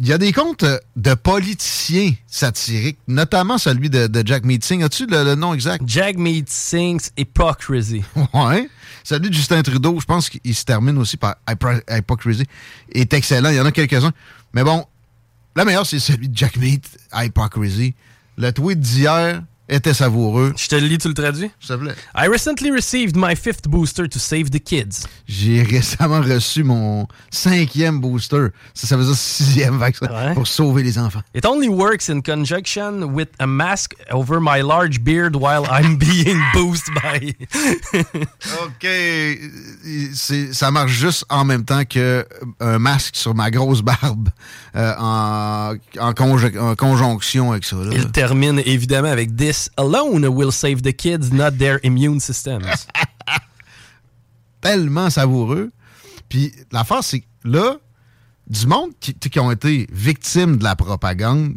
Il y a des comptes euh, de politiciens satiriques, notamment celui de, de Jack Meeting. As-tu le, le nom exact? Jack Meetings Hypocrisy. Ouais. Celui de Justin Trudeau, je pense qu'il se termine aussi par Hypocrisy. est excellent. Il y en a quelques-uns. Mais bon, le meilleur, c'est celui de Jack Meat, Hypocrisy. Le tweet d'hier était savoureux. Je te le lis, tu le traduis? S'il te plaît. I recently received my fifth booster to save the kids. J'ai récemment reçu mon cinquième booster. Ça, ça veut dire sixième vaccin pour sauver les enfants. It only works in conjunction with a mask over my large beard while I'm being boosted by. OK. Ça marche juste en même temps que un masque sur ma grosse barbe euh, en, en en conjonction avec ça. là. Il termine évidemment avec This alone will save the kids, not their immune systems. tellement savoureux. Puis l'affaire, c'est là, du monde qui, qui ont été victimes de la propagande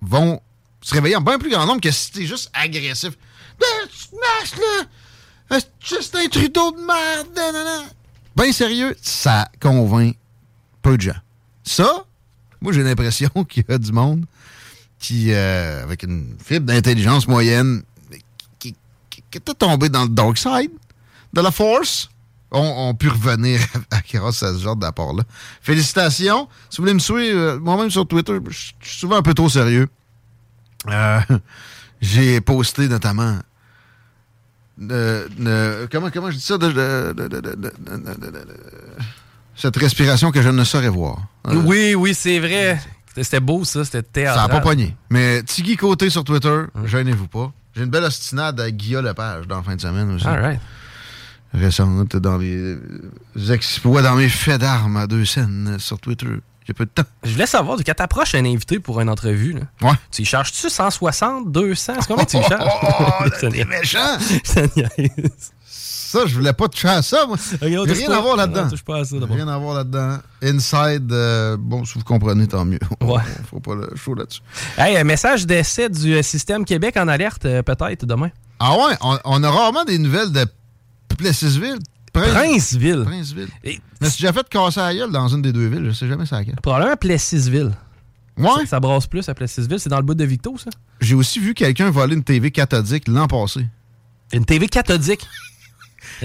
vont se réveiller en bien plus grand nombre que si t'es juste agressif. Là! Juste un Trudeau de. Ben sérieux, ça convainc peu de gens. Ça, moi, j'ai l'impression qu'il y a du monde qui, avec une fibre d'intelligence moyenne, qui, était tombé dans le dark side de la Force, ont, on pu revenir à grâce à ce genre d'apport-là. Félicitations. Si vous voulez me suivre, moi-même sur Twitter, je suis souvent un peu trop sérieux. J'ai posté notamment comment, comment je dis ça? Cette respiration que je ne saurais voir. Oui, oui, c'est vrai. C'était beau, ça. C'était théâtre. ça n'a pas pogné. Mais Tiggy Côté sur Twitter, gênez-vous pas. J'ai une belle ostinade à Guillaume Lepage dans la fin de semaine aussi. All right. Récente, dans mes euh, exploits, dans mes faits d'armes à deux scènes sur Twitter. A peu de temps. Je voulais savoir, quand t'approches un invité pour une entrevue, là, Ouais. tu y charges-tu 160, 200? C'est combien tu y charges? Oh, Ça t'es méchant! Ça je voulais pas toucher à ça, moi. rien à voir là-dedans. À. Rien à voir là-dedans. Inside, euh, bon, si vous comprenez, tant mieux. Ouais. Faut pas le show là-dessus. Hey, un message d'essai du euh, système Québec en alerte, euh, peut-être, demain. Ah ouais, on, on a rarement des nouvelles de Plessisville. Prince- Princeville. Princeville. Et- Mais si j'ai fait casser la gueule dans une des deux villes, je sais jamais ça à quelle. Probablement Plessisville. Ouais. Ça, ça brasse plus à Plessisville. C'est dans le bout de Victo, ça? J'ai aussi vu quelqu'un voler une TV cathodique l'an passé. Une TV cathodique?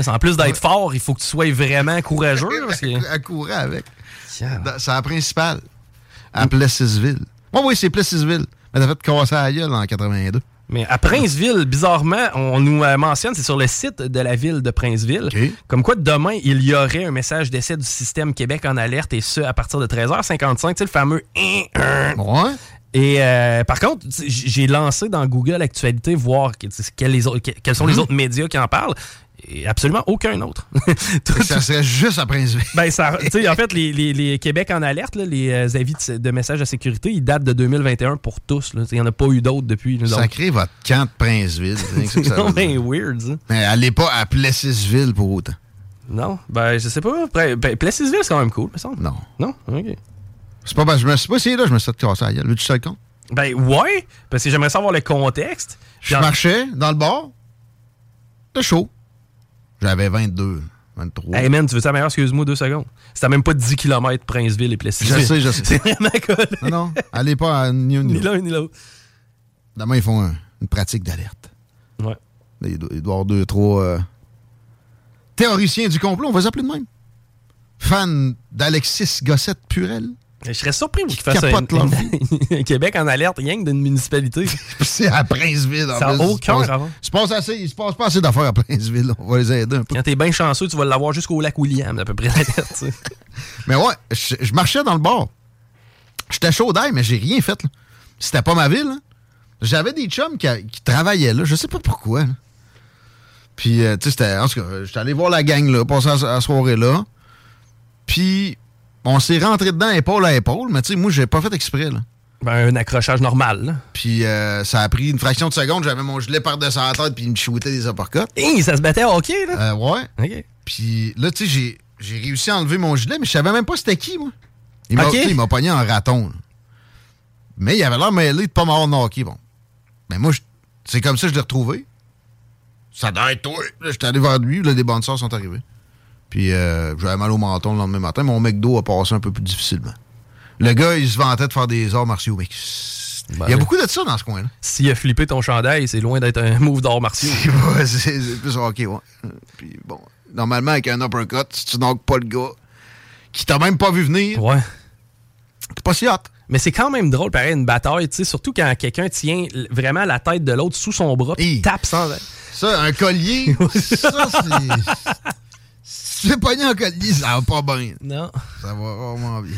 En plus d'être fort, il faut que tu sois vraiment courageux. parce que- Elle courait avec. C'est la principale. À Plessisville. Oui, oui, c'est Plessisville. Mais t'as fait casser la gueule en 82. Mais à Princeville, bizarrement, on nous euh, mentionne, c'est sur le site de la ville de Princeville, comme quoi demain, il y aurait un message d'essai du système Québec en alerte, et ce, à partir de 13h55, tu sais, le fameux... Ouais. Et euh, par contre, j'ai lancé dans Google Actualité voir que- les autres- que- quels sont les Mhm. autres médias qui en parlent. Et absolument aucun autre. Tout- Ça serait juste à Princeville. ben, ça, tu sais, en fait, les, les- les Québec en alerte, là, les euh, avis de, de messages de sécurité, ils datent de 2021 pour tous. Tu Il n'y en a pas eu d'autres depuis. donc- Sacré votre camp de Princeville. C'est non, ben weird, ça. Mais allez pas à Plessisville pour autant. Non, ben je sais pas. Ben, Plessisville, c'est quand même cool, me semble. Non. Non? OK. C'est pas que je me suis pas essayé là, je me suis fait casser la gueule. Veux-tu ça le compte? Ben ouais, parce que j'aimerais savoir le contexte. Je marchais dans le bar. C'était chaud. J'avais 22, 23. Hey man, tu veux ça meilleur? Excuse-moi deux secondes. C'était même pas 10 km Princeville et Plessisville. Je sais, je sais. C'est vraiment collé. Non, non, allez pas à ni un ni l'autre. l'un ni l'autre. Demain, ils font un- une pratique d'alerte. Ouais. Il doit, il doit y avoir deux, trois euh, théoriciens du complot, on va les appeler de même. Fan d'Alexis Gossette-Purel. Je serais surpris qu'ils fassent un, un Québec en alerte, rien que d'une municipalité. C'est à Princeville. en Ça a plus. aucun rapport. il se passe assez- Il se passe pas assez d'affaires à Princeville. On va les aider un peu. Quand t'es bien chanceux, tu vas l'avoir jusqu'au lac William, à peu près. Mais ouais, je, je marchais dans le bar. J'étais chaud d'ail, mais j'ai rien fait. C'était pas ma ville. hein. J'avais des chums qui, qui travaillaient là. Je sais pas pourquoi. là. Puis, euh, tu sais, c'était. En tout cas, j'étais allé voir la gang là, passer la, la soirée là. Puis, on s'est rentré dedans épaule à épaule, mais tu sais, moi, j'ai pas fait exprès. Là. Ben, un accrochage normal. là. Puis, euh, ça a pris une fraction de seconde. J'avais mon gilet par-dessus la tête, puis il me shootait des uppercuts. Hey, ça se battait au hockey, là? Euh, ouais. Puis là, tu sais, j'ai, réussi à enlever mon gilet, mais je savais même pas c'était qui, moi. Il m'a, Ok. tu sais, il m'a pogné en raton. là. Mais il avait l'air mêlé de pas m'avoir knocké, bon. Mais moi, c'est comme ça que je l'ai retrouvé. Ça doit être toi. J'étais allé vers lui, là, des bonnes sont arrivées. Puis euh, j'avais mal au menton le lendemain matin. Mon McDo a passé un peu plus difficilement. Le gars, il se vantait de faire des arts martiaux, mais il y a Ben, beaucoup de ça dans ce coin-là. S'il a flippé ton chandail, c'est loin d'être un move d'art martiaux. C'est plus ok, ouais. Puis bon, normalement, avec un uppercut, si tu knockes pas le gars qui t'a même pas vu venir, Ouais. t'es pas si hot. Mais c'est quand même drôle, pareil, une bataille, tu sais, surtout quand quelqu'un tient vraiment la tête de l'autre sous son bras, puis tape sans. Ça, un collier, ça, c'est. Si tu fais pogner un collier, ça va pas bien. Non. Ça va vraiment bien.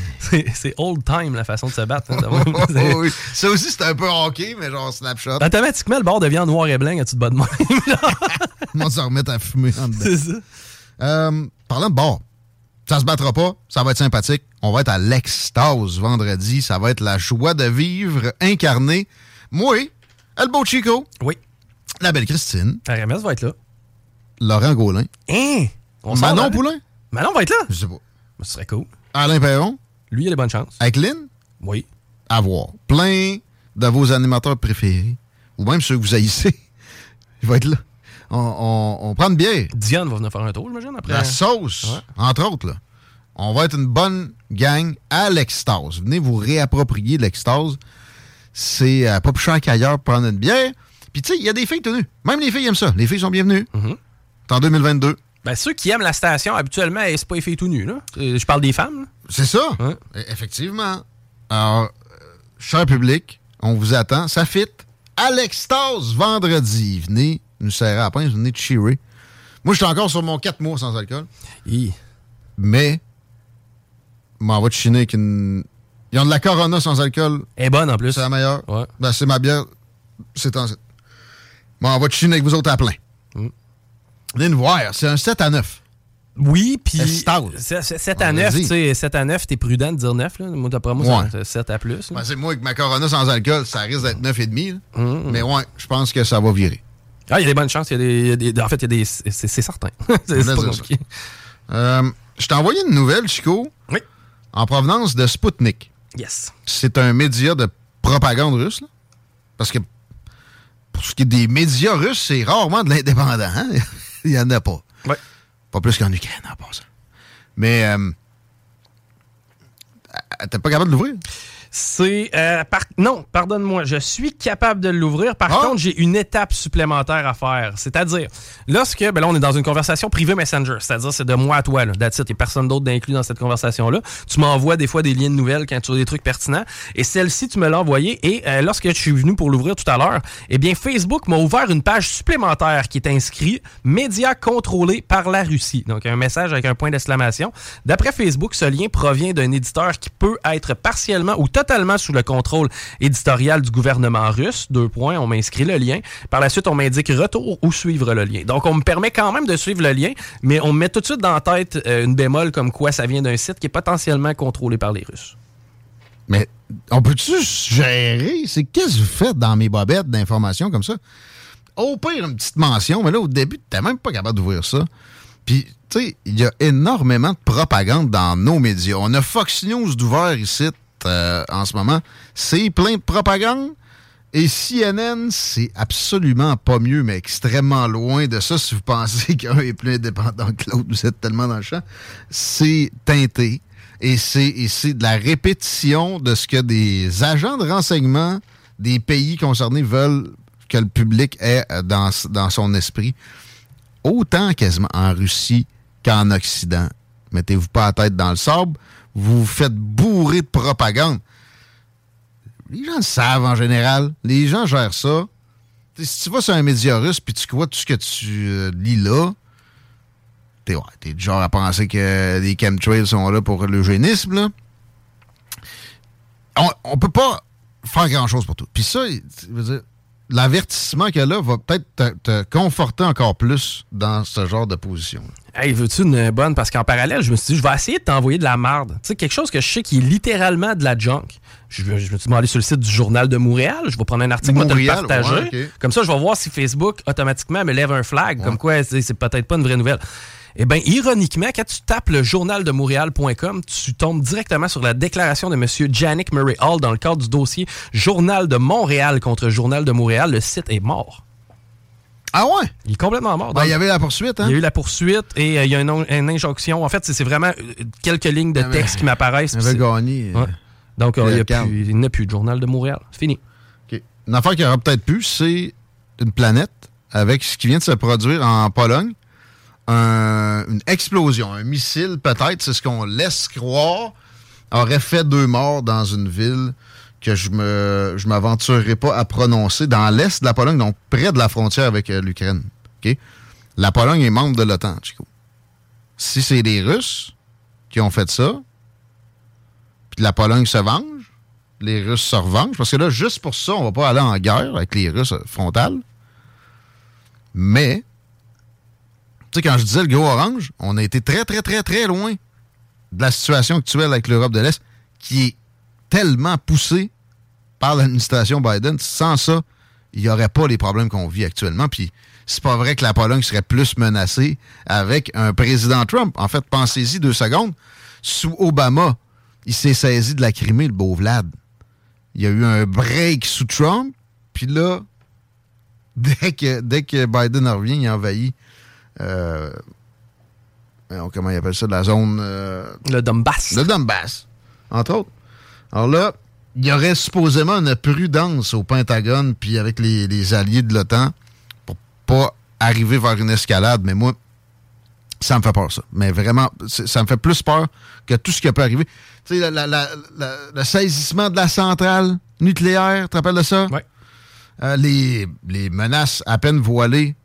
C'est old time, la façon de se battre. hein, ça va. Oui, Ça aussi, c'est un peu hockey, mais genre snapshot. Automatiquement, le bord devient en noir et blanc quand tu te bats de même. Moi, ça remettre à fumer en dedans. C'est ça. Euh, parlant de bar, ça se battra pas, ça va être sympathique. On va être à l'extase vendredi. Ça va être la joie de vivre incarnée. Moi, El Beau Chico. Oui. La belle Christine. RMS va être là. Laurent Gaulin. Hein? On Manon. Poulain? Manon va être là? Je sais pas. Ce serait cool. Alain Perron? Lui, il a des bonnes chances. Avec Lynn? Oui. À voir. Plein de vos animateurs préférés. Ou même ceux que vous haïssez. Il va être là. On, on- on prend une bière. Diane va venir faire un tour, j'imagine, après. La sauce, entre autres, là. On va être une bonne gang à l'extase. Venez vous réapproprier l'extase. C'est euh, pas plus cher qu'ailleurs pour prendre une bière. Puis tu sais, il y a des filles tenues. Même les filles aiment ça. Les filles sont bienvenues. C'est en 2022. Ben, ceux qui aiment la station, habituellement, c'est pas filles tout nues. Là. Euh, Je parle des femmes. C'est ça. E- Effectivement. Alors, euh, cher public, on vous attend. Ça fit à l'extase vendredi. Venez nous serrer à la pince, venez cheerer. Moi, je suis encore sur mon 4 mois sans alcool. Mais, m'en va chiner avec une. Ils ont de la Corona sans alcool. Elle est bonne en plus. C'est la meilleure. Ben, c'est ma bière. C'est en. M'en va chiner avec vous autres à plein. Mm. Venez nous voir. C'est un 7 à 9. Oui, puis Estase. 7 à On 9, l'a dit. tu sais, 7 à 9, t'es prudent de dire 9. Là. Moi, d'après moi, Ouais. c'est 7 à plus. Ben, c'est moi, avec ma Corona sans alcool, ça risque d'être 9,5. là. Mm, Mais ouais, je pense que ça va virer. Ah, il y a des bonnes chances. il y a des- il y a des- en fait, il y a des. C'est certain. c'est pas compliqué. Euh, je t'ai envoyé une nouvelle, Chico. Oui. En provenance de Sputnik. Yes. C'est un média de propagande russe. là. Parce que pour ce qui est des médias russes, c'est rarement de l'indépendant. hein. Il n'y en a pas. Pas plus qu'en Ukraine, en passant. Mais euh, euh, t'es pas capable de l'ouvrir? C'est. euh, par- Non, pardonne-moi. Je suis capable de l'ouvrir. Par contre, j'ai une étape supplémentaire à faire. C'est-à-dire, lorsque. Ben là, on est dans une conversation privée Messenger. C'est-à-dire, c'est de moi à toi. Là. That's it. Il n'y a personne d'autre d'inclus dans cette conversation-là. Tu m'envoies des fois des liens de nouvelles quand tu as des trucs pertinents. Et celle-ci, tu me l'as envoyée. Et euh, lorsque je suis venu pour l'ouvrir tout à l'heure, eh bien, Facebook m'a ouvert une page supplémentaire qui est inscrite Médias contrôlés par la Russie. Donc, un message avec un point d'exclamation. D'après Facebook, ce lien provient d'un éditeur qui peut être partiellement ou totalement sous le contrôle éditorial du gouvernement russe. Deux points, on m'inscrit le lien. Par la suite, on m'indique retour ou suivre le lien. Donc, on me permet quand même de suivre le lien, mais on me met tout de suite dans la tête euh, une bémol comme quoi ça vient d'un site qui est potentiellement contrôlé par les Russes. Mais on peut-tu gérer? C'est qu'est-ce que vous faites dans mes bobettes d'informations comme ça? Au pire, une petite mention, mais là, au début, t'es même pas capable d'ouvrir ça. Puis, tu sais, il y a énormément de propagande dans nos médias. On a Fox News d'ouvert ici euh, en ce moment. C'est plein de propagande. Et CNN, c'est absolument pas mieux, mais extrêmement loin de ça. Si vous pensez qu'un est plus indépendant que l'autre, vous êtes tellement dans le champ. C'est teinté. Et c'est de la répétition de ce que des agents de renseignement des pays concernés veulent que le public ait euh, dans, dans son esprit. Autant quasiment en Russie qu'en Occident. Mettez-vous pas la tête dans le sable. Vous faites bourrer de propagande. Les gens le savent en général. Les gens gèrent ça. Si tu vas sur un média russe puis tu vois tout ce que tu euh, lis là, t'es ouais, t'es du genre à penser que les chemtrails sont là pour l'eugénisme. là. On, on peut pas faire grand-chose pour tout. Puis ça, veux dire, l'avertissement qu'il y a là va peut-être te, te conforter encore plus dans ce genre de position. Hey, veux-tu une bonne? Parce qu'en parallèle, je me suis dit, je vais essayer de t'envoyer de la marde. Tu sais, quelque chose que je sais qui est littéralement de la junk. Je, vais- je me suis demandé sur le site du Journal de Montréal. Je vais prendre un article, moi, te le Montréal, partager. ouais, ok. Comme ça, je vais voir si Facebook, automatiquement, me lève un flag. Comme quoi, c'est peut-être pas une vraie nouvelle. Eh bien, ironiquement, quand tu tapes le journal de Montréal.com, tu tombes directement sur la déclaration de M. Janik Murray Hall dans le cadre du dossier Journal de Montréal contre Journal de Montréal. Le site est mort. Ah ouais? Il est complètement mort. Ben, il y avait la poursuite, hein? Il y a eu la poursuite et euh, il y a une, on- une injonction. En fait, c'est vraiment euh, quelques lignes de Ah, texte qui m'apparaissent. Il puis avait gagné. euh, Ouais. Donc, euh, il il n'y a plus de journal de Montréal. C'est fini. Une affaire qu'il y aura peut-être plus, c'est une planète avec ce qui vient de se produire en Pologne. Un- une explosion, un missile peut-être, c'est ce qu'on laisse croire, aurait fait deux morts dans une ville que je me je m'aventurerai pas à prononcer dans l'est de la Pologne, donc près de la frontière avec euh, l'Ukraine. La Pologne est membre de l'OTAN, Chico. Si c'est les Russes qui ont fait ça, puis la Pologne se venge, les Russes se revengent, parce que là, juste pour ça, on va pas aller en guerre avec les Russes frontales. Mais, quand je disais le gros orange, on a été très, très, très, très loin de la situation actuelle avec l'Europe de l'Est, qui est tellement poussée par l'administration Biden. Sans ça, il n'y aurait pas les problèmes qu'on vit actuellement. Puis, c'est pas vrai que la Pologne serait plus menacée avec un président Trump. En fait, pensez-y deux secondes. Sous Obama, il s'est saisi de la Crimée, le beau Vlad. Il y a eu un break sous Trump, puis là, dès que, dès que Biden en revient, il envahit euh, euh, comment ils appellent ça, de la zone... euh, Le Donbass. le Donbass, entre autres. Alors là, il y aurait supposément une prudence au Pentagone puis avec les, les alliés de l'OTAN pour pas arriver vers une escalade. Mais moi, ça me fait peur, ça. Mais vraiment, ça me fait plus peur que tout ce qui peut arriver. Tu sais, la- la- la- la- le saisissement de la centrale nucléaire, tu te rappelles de ça? Oui. les, les menaces à peine voilées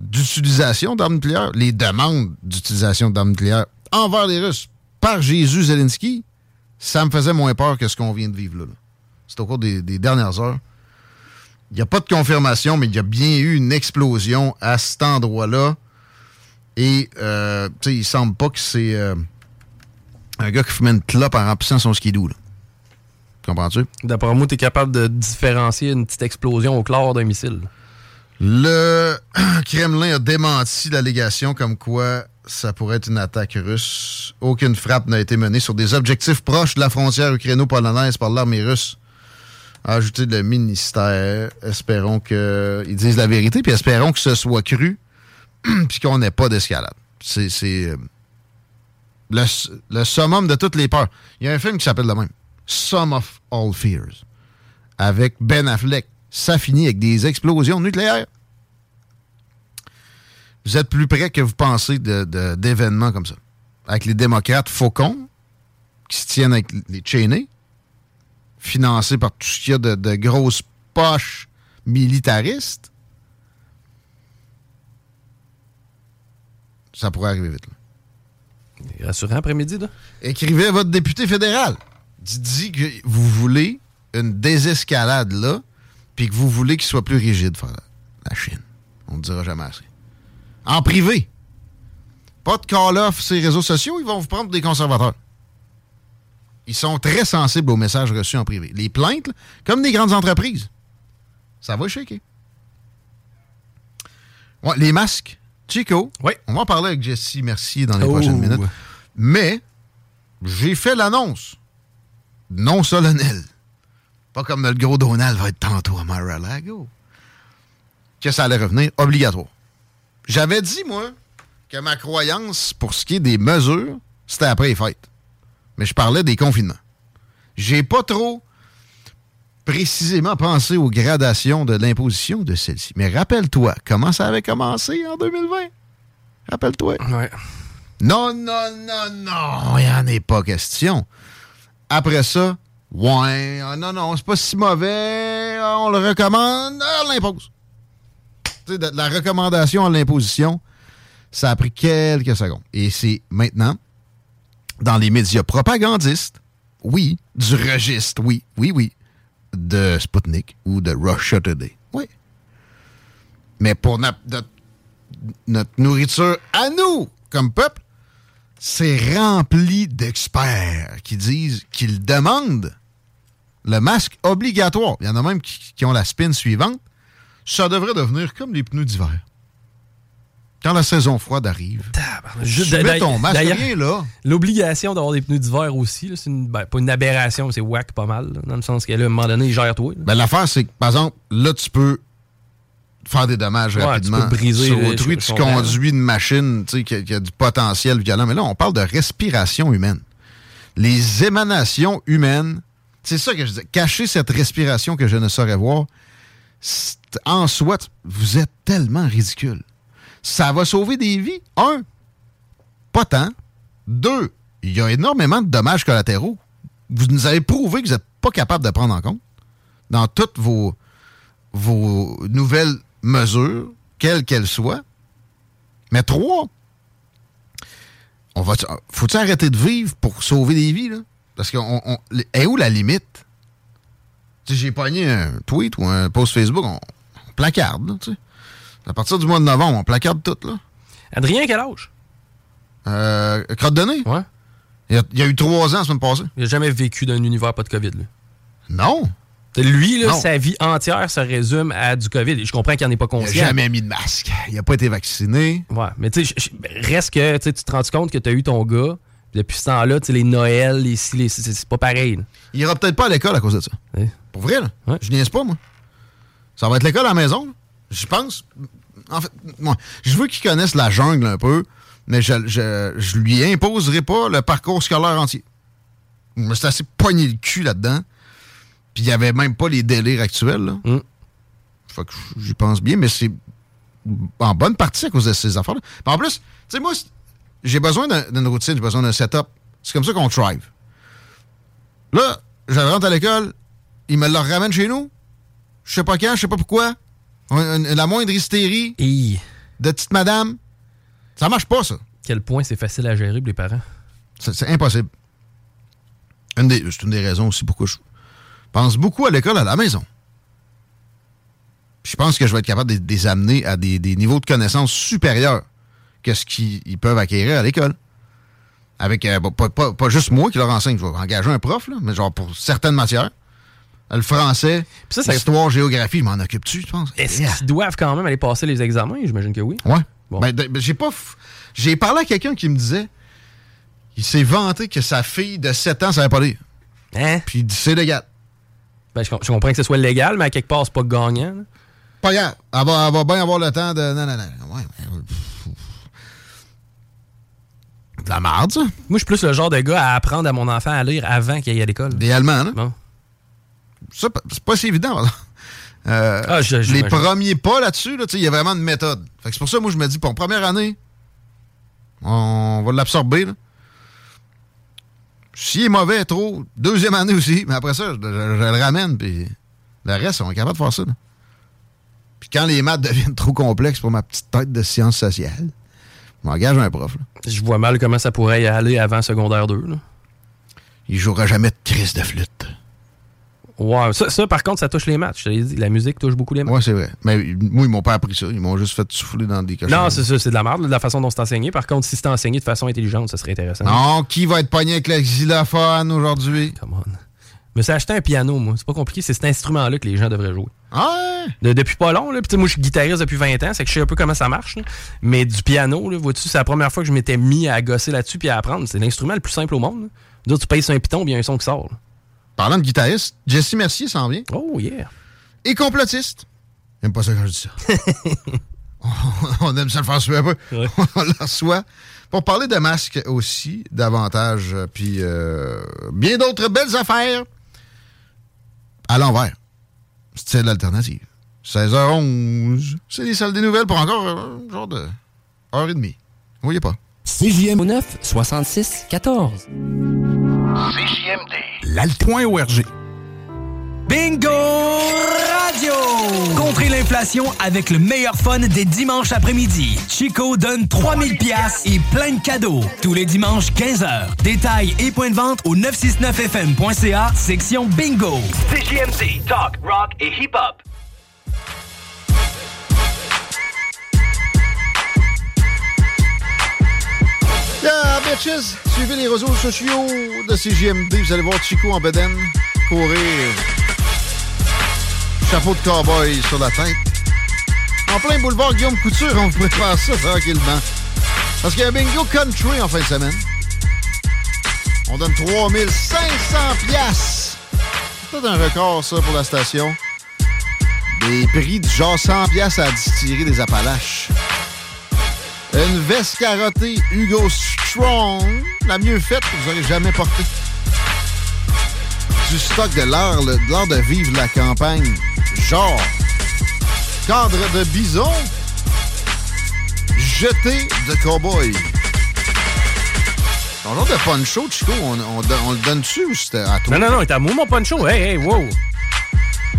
d'utilisation d'armes nucléaires, les demandes d'utilisation d'armes nucléaires envers les Russes par Jésus Zelensky, ça me faisait moins peur que ce qu'on vient de vivre là. C'est au cours des, dernières heures. Il n'y a pas de confirmation, mais il y a bien eu une explosion à cet endroit-là. Et, euh, tu semble pas que c'est euh, un gars qui fumait une clope en remplissant son skidoo. Là. Comprends-tu? D'après moi, tu es capable de différencier une petite explosion au chlore d'un missile. Le Kremlin a démenti l'allégation comme quoi ça pourrait être une attaque russe. Aucune frappe n'a été menée sur des objectifs proches de la frontière ukraino-polonaise par l'armée russe. A ajouté le ministère. Espérons qu'ils disent la vérité, puis espérons que ce soit cru, puis qu'on n'ait pas d'escalade. C'est euh, le, le summum de toutes les peurs. Il y a un film qui s'appelle le même. Sum of All Fears. Avec Ben Affleck. Ça finit avec des explosions nucléaires. Vous êtes plus près que vous pensez de- de- d'événements comme ça. Avec les démocrates faucons, qui se tiennent avec les Cheney, financés par tout ce qu'il y a de, de grosses poches militaristes, ça pourrait arriver vite. là. Rassurant après-midi, là. Écrivez à votre député fédéral. Dites-y que vous voulez une désescalade là, puis que vous voulez qu'il soit plus rigide, faire la Chine. On ne dira jamais assez. En privé. Pas de call-off les réseaux sociaux, ils vont vous prendre des conservateurs. Ils sont très sensibles aux messages reçus en privé. Les plaintes, là, comme des grandes entreprises, ça va shaker. Ouais, les masques. Chico, on va en parler avec Jessie Mercier dans les Oh. prochaines minutes. Mais j'ai fait l'annonce non solennelle. Pas comme le gros Donald va être tantôt à Mar-a-Lago. Que ça allait revenir obligatoire. J'avais dit, moi, que ma croyance pour ce qui est des mesures, c'était après les fêtes. Mais je parlais des confinements. J'ai pas trop précisément pensé aux gradations de l'imposition de celle-ci. Mais rappelle-toi comment ça avait commencé en 2020. Rappelle-toi. Non, non, non, non, il n'y en est pas question. Après ça, ouais, ah, non, non, c'est pas si mauvais, ah, on le recommande, ah, on l'impose. Tu sais, de la recommandation à l'imposition, ça a pris quelques secondes. Et c'est maintenant, dans les médias propagandistes, oui, du registre, oui, oui, oui, de Sputnik ou de Russia Today. Oui. Mais pour notre nourriture à nous, comme peuple, c'est rempli d'experts qui disent qu'ils demandent le masque obligatoire. Il y en a même qui, qui ont la spin suivante. Ça devrait devenir comme les pneus d'hiver. Quand la saison froide arrive, Je- tu mets ton masque, rien là. L'obligation d'avoir des pneus d'hiver aussi, c'est une, ben, pas une aberration, c'est whack pas mal, là, dans le sens que là, à un moment donné, gère-toi. là. Ben, l'affaire, c'est que, par exemple, là, tu peux faire des dommages Ouais, tu rapidement. peux briser, Sur autrui, tu conduis une machine tu sais, qui, a, qui a du potentiel violent. Mais là, on parle de respiration humaine. Les émanations humaines, c'est ça que je dis. Cacher cette respiration que je ne saurais voir, en soi, vous êtes tellement ridicule. Ça va sauver des vies. Un, pas tant. Deux, il y a énormément de dommages collatéraux. Vous nous avez prouvé que vous n'êtes pas capable de prendre en compte dans toutes vos, vos nouvelles mesures, quelles qu'elles soient. Mais trois, on va, faut-il arrêter de vivre pour sauver des vies, là? Parce qu'on, on, est où la limite? J'ai pogné un tweet ou un post Facebook, on, on placarde, là. À partir du mois de novembre, on placarde tout, là. Adrien, quel âge? Euh, crotte de nez? Ouais. Il y, a, il y a eu trois ans la semaine passée. Il n'a jamais vécu d'un univers pas de COVID. Là. Non. Lui, là, Non. sa vie entière se résume à du COVID. Et je comprends qu'il n'en est pas Il conscient. n'a jamais mis de masque. Il n'a pas été vacciné. Ouais, mais tu sais, je- reste que tu te rends compte que tu as eu ton gars. Puis Depuis ce temps-là, tu sais, les Noëls, les c'est pas pareil. là. Il ira peut-être pas à l'école à cause de ça. Pour vrai, là. Je niaise pas, moi. Ça va être l'école à la maison. Je pense. En fait, moi, je veux qu'ils connaissent la jungle un peu, mais je, je, je lui imposerai pas le parcours scolaire entier. Je me suis assez pogné le cul là-dedans. Puis il n'y avait même pas les délires actuels. Là. Mm. Fait que j'y pense bien, mais c'est en bonne partie à cause de ces affaires-là. Puis en plus, tu sais, moi, j'ai besoin d'un- d'une routine, j'ai besoin d'un setup. C'est comme ça qu'on thrive. Là, je rentre à l'école, il me le ramène chez nous. Je sais pas quand, je sais pas pourquoi. La moindre hystérie de petite madame. Ça marche pas, ça. Quel point c'est facile à gérer pour les parents? C'est impossible. C'est une des raisons aussi pourquoi je pense beaucoup à l'école à la maison. Je pense que je vais être capable de, de les amener à des, des niveaux de connaissances supérieurs que ce qu'ils ils peuvent acquérir à l'école. Avec euh, bon, pas, pas- pas juste moi qui leur enseigne, je vais engager un prof, là, mais genre pour certaines matières. Le français, ça, ça- l'histoire, géographie, je m'en occupe-tu, tu penses? Est-ce qu'ils doivent quand même aller passer les examens? J'imagine que oui. Ouais. Ben, de- ben, j'ai pas. f- J'ai parlé à quelqu'un qui me disait. Il s'est vanté que sa fille de 7 ans savait pas lire. Hein? Puis il dit c'est légal. Ben, je, com- je comprends que ce soit légal, mais à quelque part, c'est pas gagnant. là. Pas grave. Elle va, elle va bien avoir le temps de. Non, non, non. Ouais, mais- De la merde, ça. Moi, je suis plus le genre de gars à apprendre à mon enfant à lire avant qu'il aille à l'école. Idéalement, là. Bon. Ça, c'est pas si évident. Euh, Ah, je- les premiers pas là-dessus, là, il y a vraiment une méthode. C'est pour ça, moi, je me dis, pour première année, on va l'absorber. S'il est mauvais trop, deuxième année aussi, mais après ça, je, le ramène, puis le reste, on est capable de faire ça. là. Puis quand les maths deviennent trop complexes pour ma petite tête de sciences sociales, m'engage un prof. là. Je vois mal comment ça pourrait y aller avant secondaire 2. Là. Il jouera jamais de crise de flûte. Ouais, ça, ça, par contre, ça touche les dit, la musique touche beaucoup les maths. Ouais, c'est vrai. Mais moi, ils m'ont pas appris ça. Ils m'ont juste fait souffler dans des cochons. Non, c'est ça, c'est de la merde, de la façon dont c'est enseigné. Par contre, si c'est enseigné de façon intelligente, ça serait intéressant. Non, qui va être pogné avec le xylophone aujourd'hui? Come on. Mais c'est acheté un piano, moi. C'est pas compliqué. C'est cet instrument-là que les gens devraient jouer. Ah? De- depuis pas long, là. Puis, moi, je suis guitariste depuis 20 ans. C'est que je sais un peu comment ça marche. là. Mais du piano, là, vois-tu, c'est la première fois que je m'étais mis à gosser là-dessus puis à apprendre. C'est l'instrument le plus simple au monde. là. Tu payes sur un piton, puis il y a un son qui sort. là. Parlant de guitariste, Jesse Mercier s'en vient. Oh, yeah. Et complotiste. J'aime pas ça quand je dis ça. On aime ça le faire suer un peu. On le reçoit. Pour parler de masques aussi, davantage, euh, puis euh, bien d'autres belles affaires. À l'envers. C'est l'alternative. 16h11. C'est les salles des nouvelles pour encore euh, un genre de heure et demie. Vous voyez pas. CJM 9 66 14. L'alt.org. Bingo Radio! Contrez l'inflation avec le meilleur fun des dimanches après-midi. Chico donne 3000 pièces et plein de cadeaux. Tous les dimanches 15h. Détails et points de vente au 969fm.ca, section Bingo. CJMD, talk, rock et hip-hop. Yeah, bitches! Suivez les réseaux sociaux de CGMD. Vous allez voir Chico en bedaine courir. Chapeau de cowboy sur la tête. En plein boulevard Guillaume Couture, on vous prépare ça tranquillement. Parce qu'il y a un bingo country en fin de semaine. On donne 3500 piastres. C'est peut-être un record, ça, pour la station. Des prix de genre 100 piastres à distillerie des Appalaches. Une veste carottée Hugo Strong, la mieux faite que vous aurez jamais portée. Du stock de l'art, l'art de vivre la campagne. Genre, cadre de bison, jeté de cowboy. Ton genre de poncho, Chico, on, on, le donne-tu ou c'était à toi? Non, non, non, il est à moi, mon poncho. Hey, hey, wow.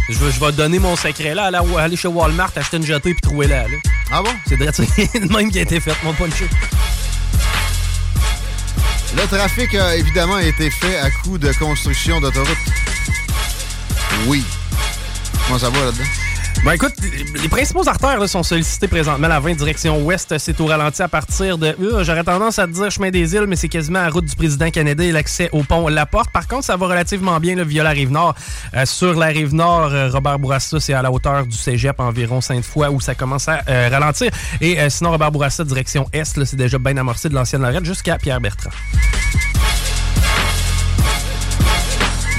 Je vais, je vais donner mon secret là, aller, aller chez Walmart, acheter une jetée puis trouver là. là. Ah bon? C'est de le même qui a été fait, mon poncho. Le trafic a évidemment été fait à coup de construction d'autoroutes. Oui. Comment ça va là-dedans? Ben écoute, les principaux artères sont sollicités présentement. La 20 direction ouest, c'est au ralenti à partir de. Euh, J'aurais tendance à te dire chemin des îles, mais c'est quasiment la route du président canadien et l'accès au pont La Porte. Par contre, ça va relativement bien là, via la rive nord. Euh, sur la rive nord, euh, Robert Bourassa, c'est à la hauteur du cégep, environ Sainte-Foy, où ça commence à ralentir. Et sinon, Robert Bourassa, direction est, c'est déjà bien amorcé de l'ancienne Lorette jusqu'à Pierre-Bertrand.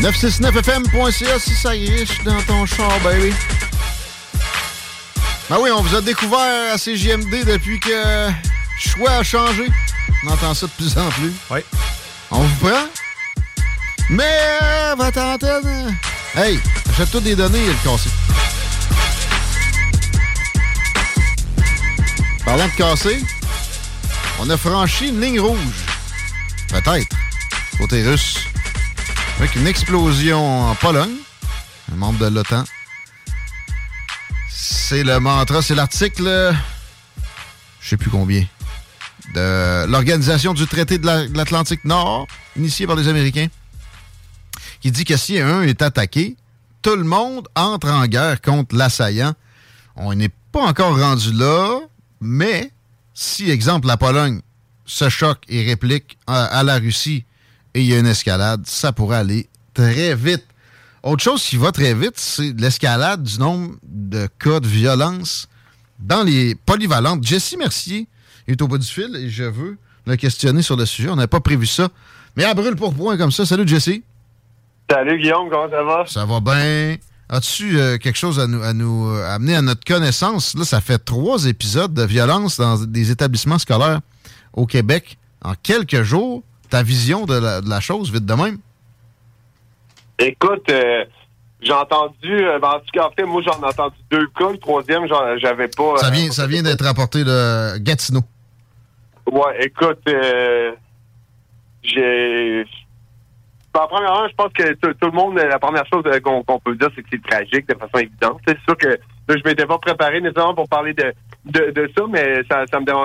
969fm.ca si ça riche dans ton char, baby. Ben oui, on vous a découvert à CJMD depuis que Choix à changer. On entend ça de plus en plus. Oui. On vous prend? Mais euh, votre antenne... euh, Hey, achète-toi des données, il est cassé. Parlant de cassé, on a franchi une ligne rouge. Peut-être. Côté russe. Avec une explosion en Pologne. Un membre de l'OTAN. C'est le mantra, c'est l'article... Je sais plus combien. De l'Organisation du traité de la- de l'Atlantique Nord, initié par les Américains, qui dit que si un est attaqué, tout le monde entre en guerre contre l'assaillant. On n'est pas encore rendu là, mais si, exemple, la Pologne se choque et réplique à la Russie et il y a une escalade, ça pourrait aller très vite. Autre chose qui va très vite, c'est l'escalade du nombre de cas de violence dans les polyvalentes. Jesse Mercier est au bout du fil et je veux le questionner sur le sujet. On n'avait pas prévu ça. Mais à brûle pour point comme ça. Salut Jesse. Salut Guillaume, comment ça va? Ça va bien. As-tu euh, quelque chose à nous, à nous euh, amener à notre connaissance? Là, ça fait trois épisodes de violence dans des établissements scolaires au Québec en quelques jours. Ta vision de la, de la chose, vite de même? Écoute, euh, j'ai entendu, euh, ben, en tout cas, en fait, moi j'en ai entendu deux cas. Le troisième, j'avais pas. Ça euh, vient, ça vient d'être rapporté de Gatineau. Ouais, écoute, euh, j'ai. Ben, premièrement, je pense que tout, le monde, la première chose qu'on peut dire, c'est que c'est tragique de façon évidente. C'est sûr que là, je m'étais pas préparé nécessairement pour parler de, de, de ça, mais ça, ça me dérange.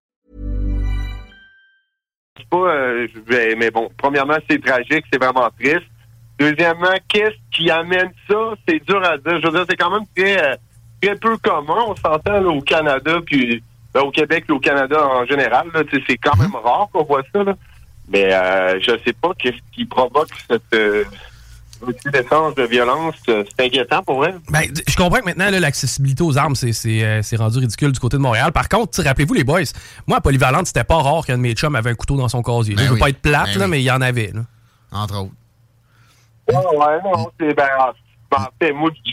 Sais pas, euh, vais- mais bon, premièrement, c'est tragique, c'est vraiment triste. Deuxièmement, qu'est-ce qui amène ça? C'est dur à dire. Je veux dire, c'est quand même très, euh, très peu commun. On s'entend au Canada, puis ben, au Québec et au Canada en général. c'est quand même rare qu'on voit ça. Là. Mais euh, je sais pas qu'est-ce qui provoque cette euh, recrudescence de violence? Euh, C'est inquiétant pour vrai. Ben, je comprends que maintenant, l'accessibilité aux armes, c'est- c'est euh, c'est rendu ridicule du côté de Montréal. Par contre, rappelez-vous, les boys, moi, à Polyvalente, c'était pas rare qu'un de mes chums avait un couteau dans son casier. Ben je veux oui. pas être plate, Ben là, oui. mais il y en avait. Là. Entre autres. Ouais, ouais, non, c'est ben, ah, en fait, moi, j'ai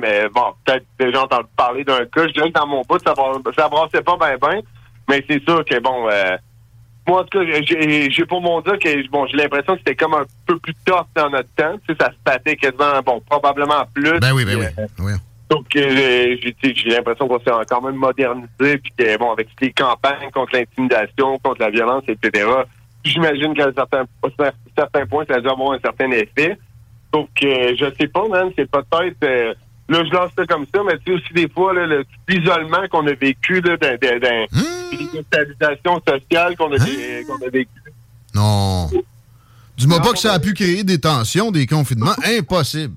mais bon, peut-être déjà entendu parler d'un cas. Je dirais que dans mon bout, ça, ça brassait pas bien, bien. Mais c'est sûr que, bon, euh, moi, en tout cas, j'ai pour mon dire que, bon, j'ai l'impression que c'était comme un peu plus tough dans notre temps. Tu sais, ça se battait quasiment, bon, probablement plus. Ben oui, ben oui. euh, Donc, euh, j'ai l'impression qu'on s'est quand même modernisé, puis que, bon, avec toutes les campagnes contre l'intimidation, contre la violence, etc., j'imagine qu'à certains, certains points, ça a dû avoir un certain effet. Donc, euh, je sais pas, man, c'est peut-être... là, je lance ça comme ça, mais tu sais aussi des fois, l'isolement qu'on a vécu, là, d'un, d'un, d'un- Hmm? sociales qu'on a, qu'on a vécues. Non. Dis-moi pas que ça a pu créer des tensions, des confinements. Impossible.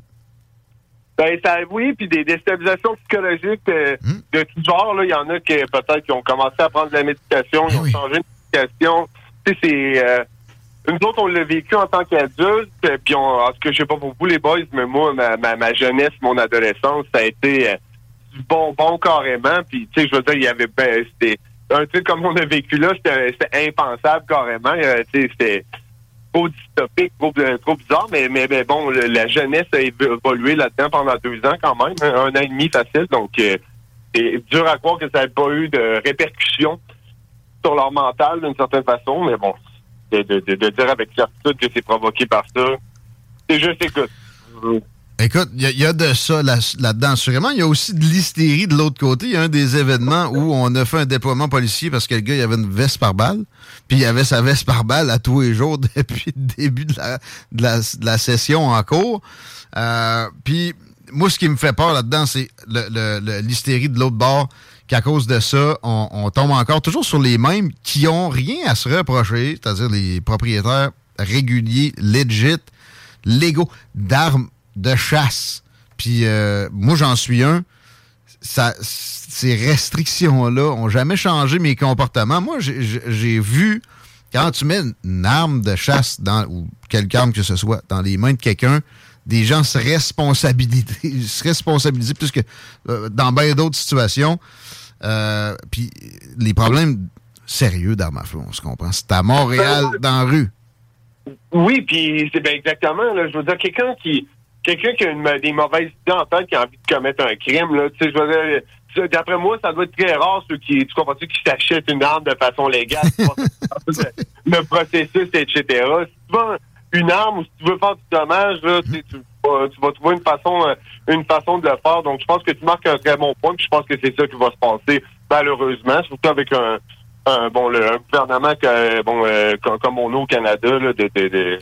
Ben, ça, oui, puis des déstabilisations psychologiques euh, Hmm? de tout genre. Il y en a qui, peut-être, qui ont commencé à prendre de la médication, Ben ils ont changé de médication. Tu sais, c'est... Euh, nous autres, on l'a vécu en tant qu'adulte, euh, puis on, en tout cas, je sais pas pour vous, les boys, mais moi, ma, ma, ma jeunesse, mon adolescence, ça a été euh, du bonbon carrément. Puis, tu sais, je veux dire, il y avait... Ben, c'était un truc comme on a vécu là, c'était impensable carrément. Euh, tu sais, c'était trop dystopique, trop, euh, trop bizarre, mais, mais, bon, la jeunesse a évolué là-dedans pendant deux ans quand même, hein, un an et demi facile, donc euh, c'est dur à croire que ça n'ait pas eu de répercussions sur leur mental d'une certaine façon, mais bon, de, dire avec certitude que c'est provoqué par ça, c'est juste écoute. Écoute, il y, a- de ça là- là-dedans, assurément. Il y a aussi de l'hystérie de l'autre côté. Il y a un des événements où on a fait un déploiement policier parce que le gars, avait une veste par balle. Puis il avait sa veste par balle à tous les jours depuis le début de la, session en cours. Euh, puis moi, ce qui me fait peur là-dedans, c'est l'hystérie de l'autre bord. Qu'à cause de ça, on, tombe encore toujours sur les mêmes qui ont rien à se reprocher, c'est-à-dire les propriétaires réguliers, legit, légaux, d'armes de chasse. Puis euh, moi, j'en suis un. Ces restrictions-là ont jamais changé mes comportements. Moi, j'ai- vu, quand tu mets une arme de chasse dans, ou quelque arme que ce soit dans les mains de quelqu'un, des gens se responsabilisent, se responsabiliser plus que euh, dans bien d'autres situations. Euh, Puis les problèmes sérieux d'armes à feu, on se comprend. C'est à Montréal, dans la rue. Oui, puis c'est bien exactement. Là, je veux dire, quelqu'un qui quelqu'un qui a une- des mauvaises idées en tête, qui a envie de commettre un crime, là, tu sais, je veux dire, d'après moi, ça doit être très rare ceux qui, tu comprends qui s'achètent une arme de façon légale, le processus, etc. Si tu veux une arme ou si tu veux faire du dommage, là, tu vas- tu vas trouver une façon, euh, une façon de le faire. Donc, je pense que tu marques un très bon point, puis je pense que c'est ça qui va se passer, malheureusement, surtout avec un, un bon, le, un gouvernement que, bon, euh, comme, comme on a au Canada, là, de, de, de-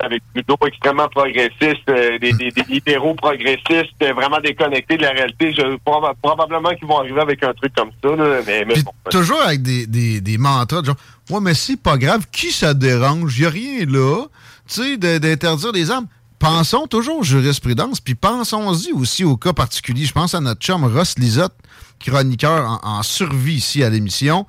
avec plutôt extrêmement progressistes, euh, des, des, des libéraux progressistes, euh, vraiment déconnectés de la réalité. Je, proba- probablement qu'ils vont arriver avec un truc comme ça, là, mais, mais bon. Toujours avec des, des, des mantras de genre Ouais, mais c'est pas grave, qui ça dérange? Y a rien là. Tu sais, d'interdire les armes. Pensons toujours aux jurisprudence, puis pensons-y aussi au cas particulier. Je pense à notre chum Ross Lisotte, chroniqueur en, survie ici à l'émission.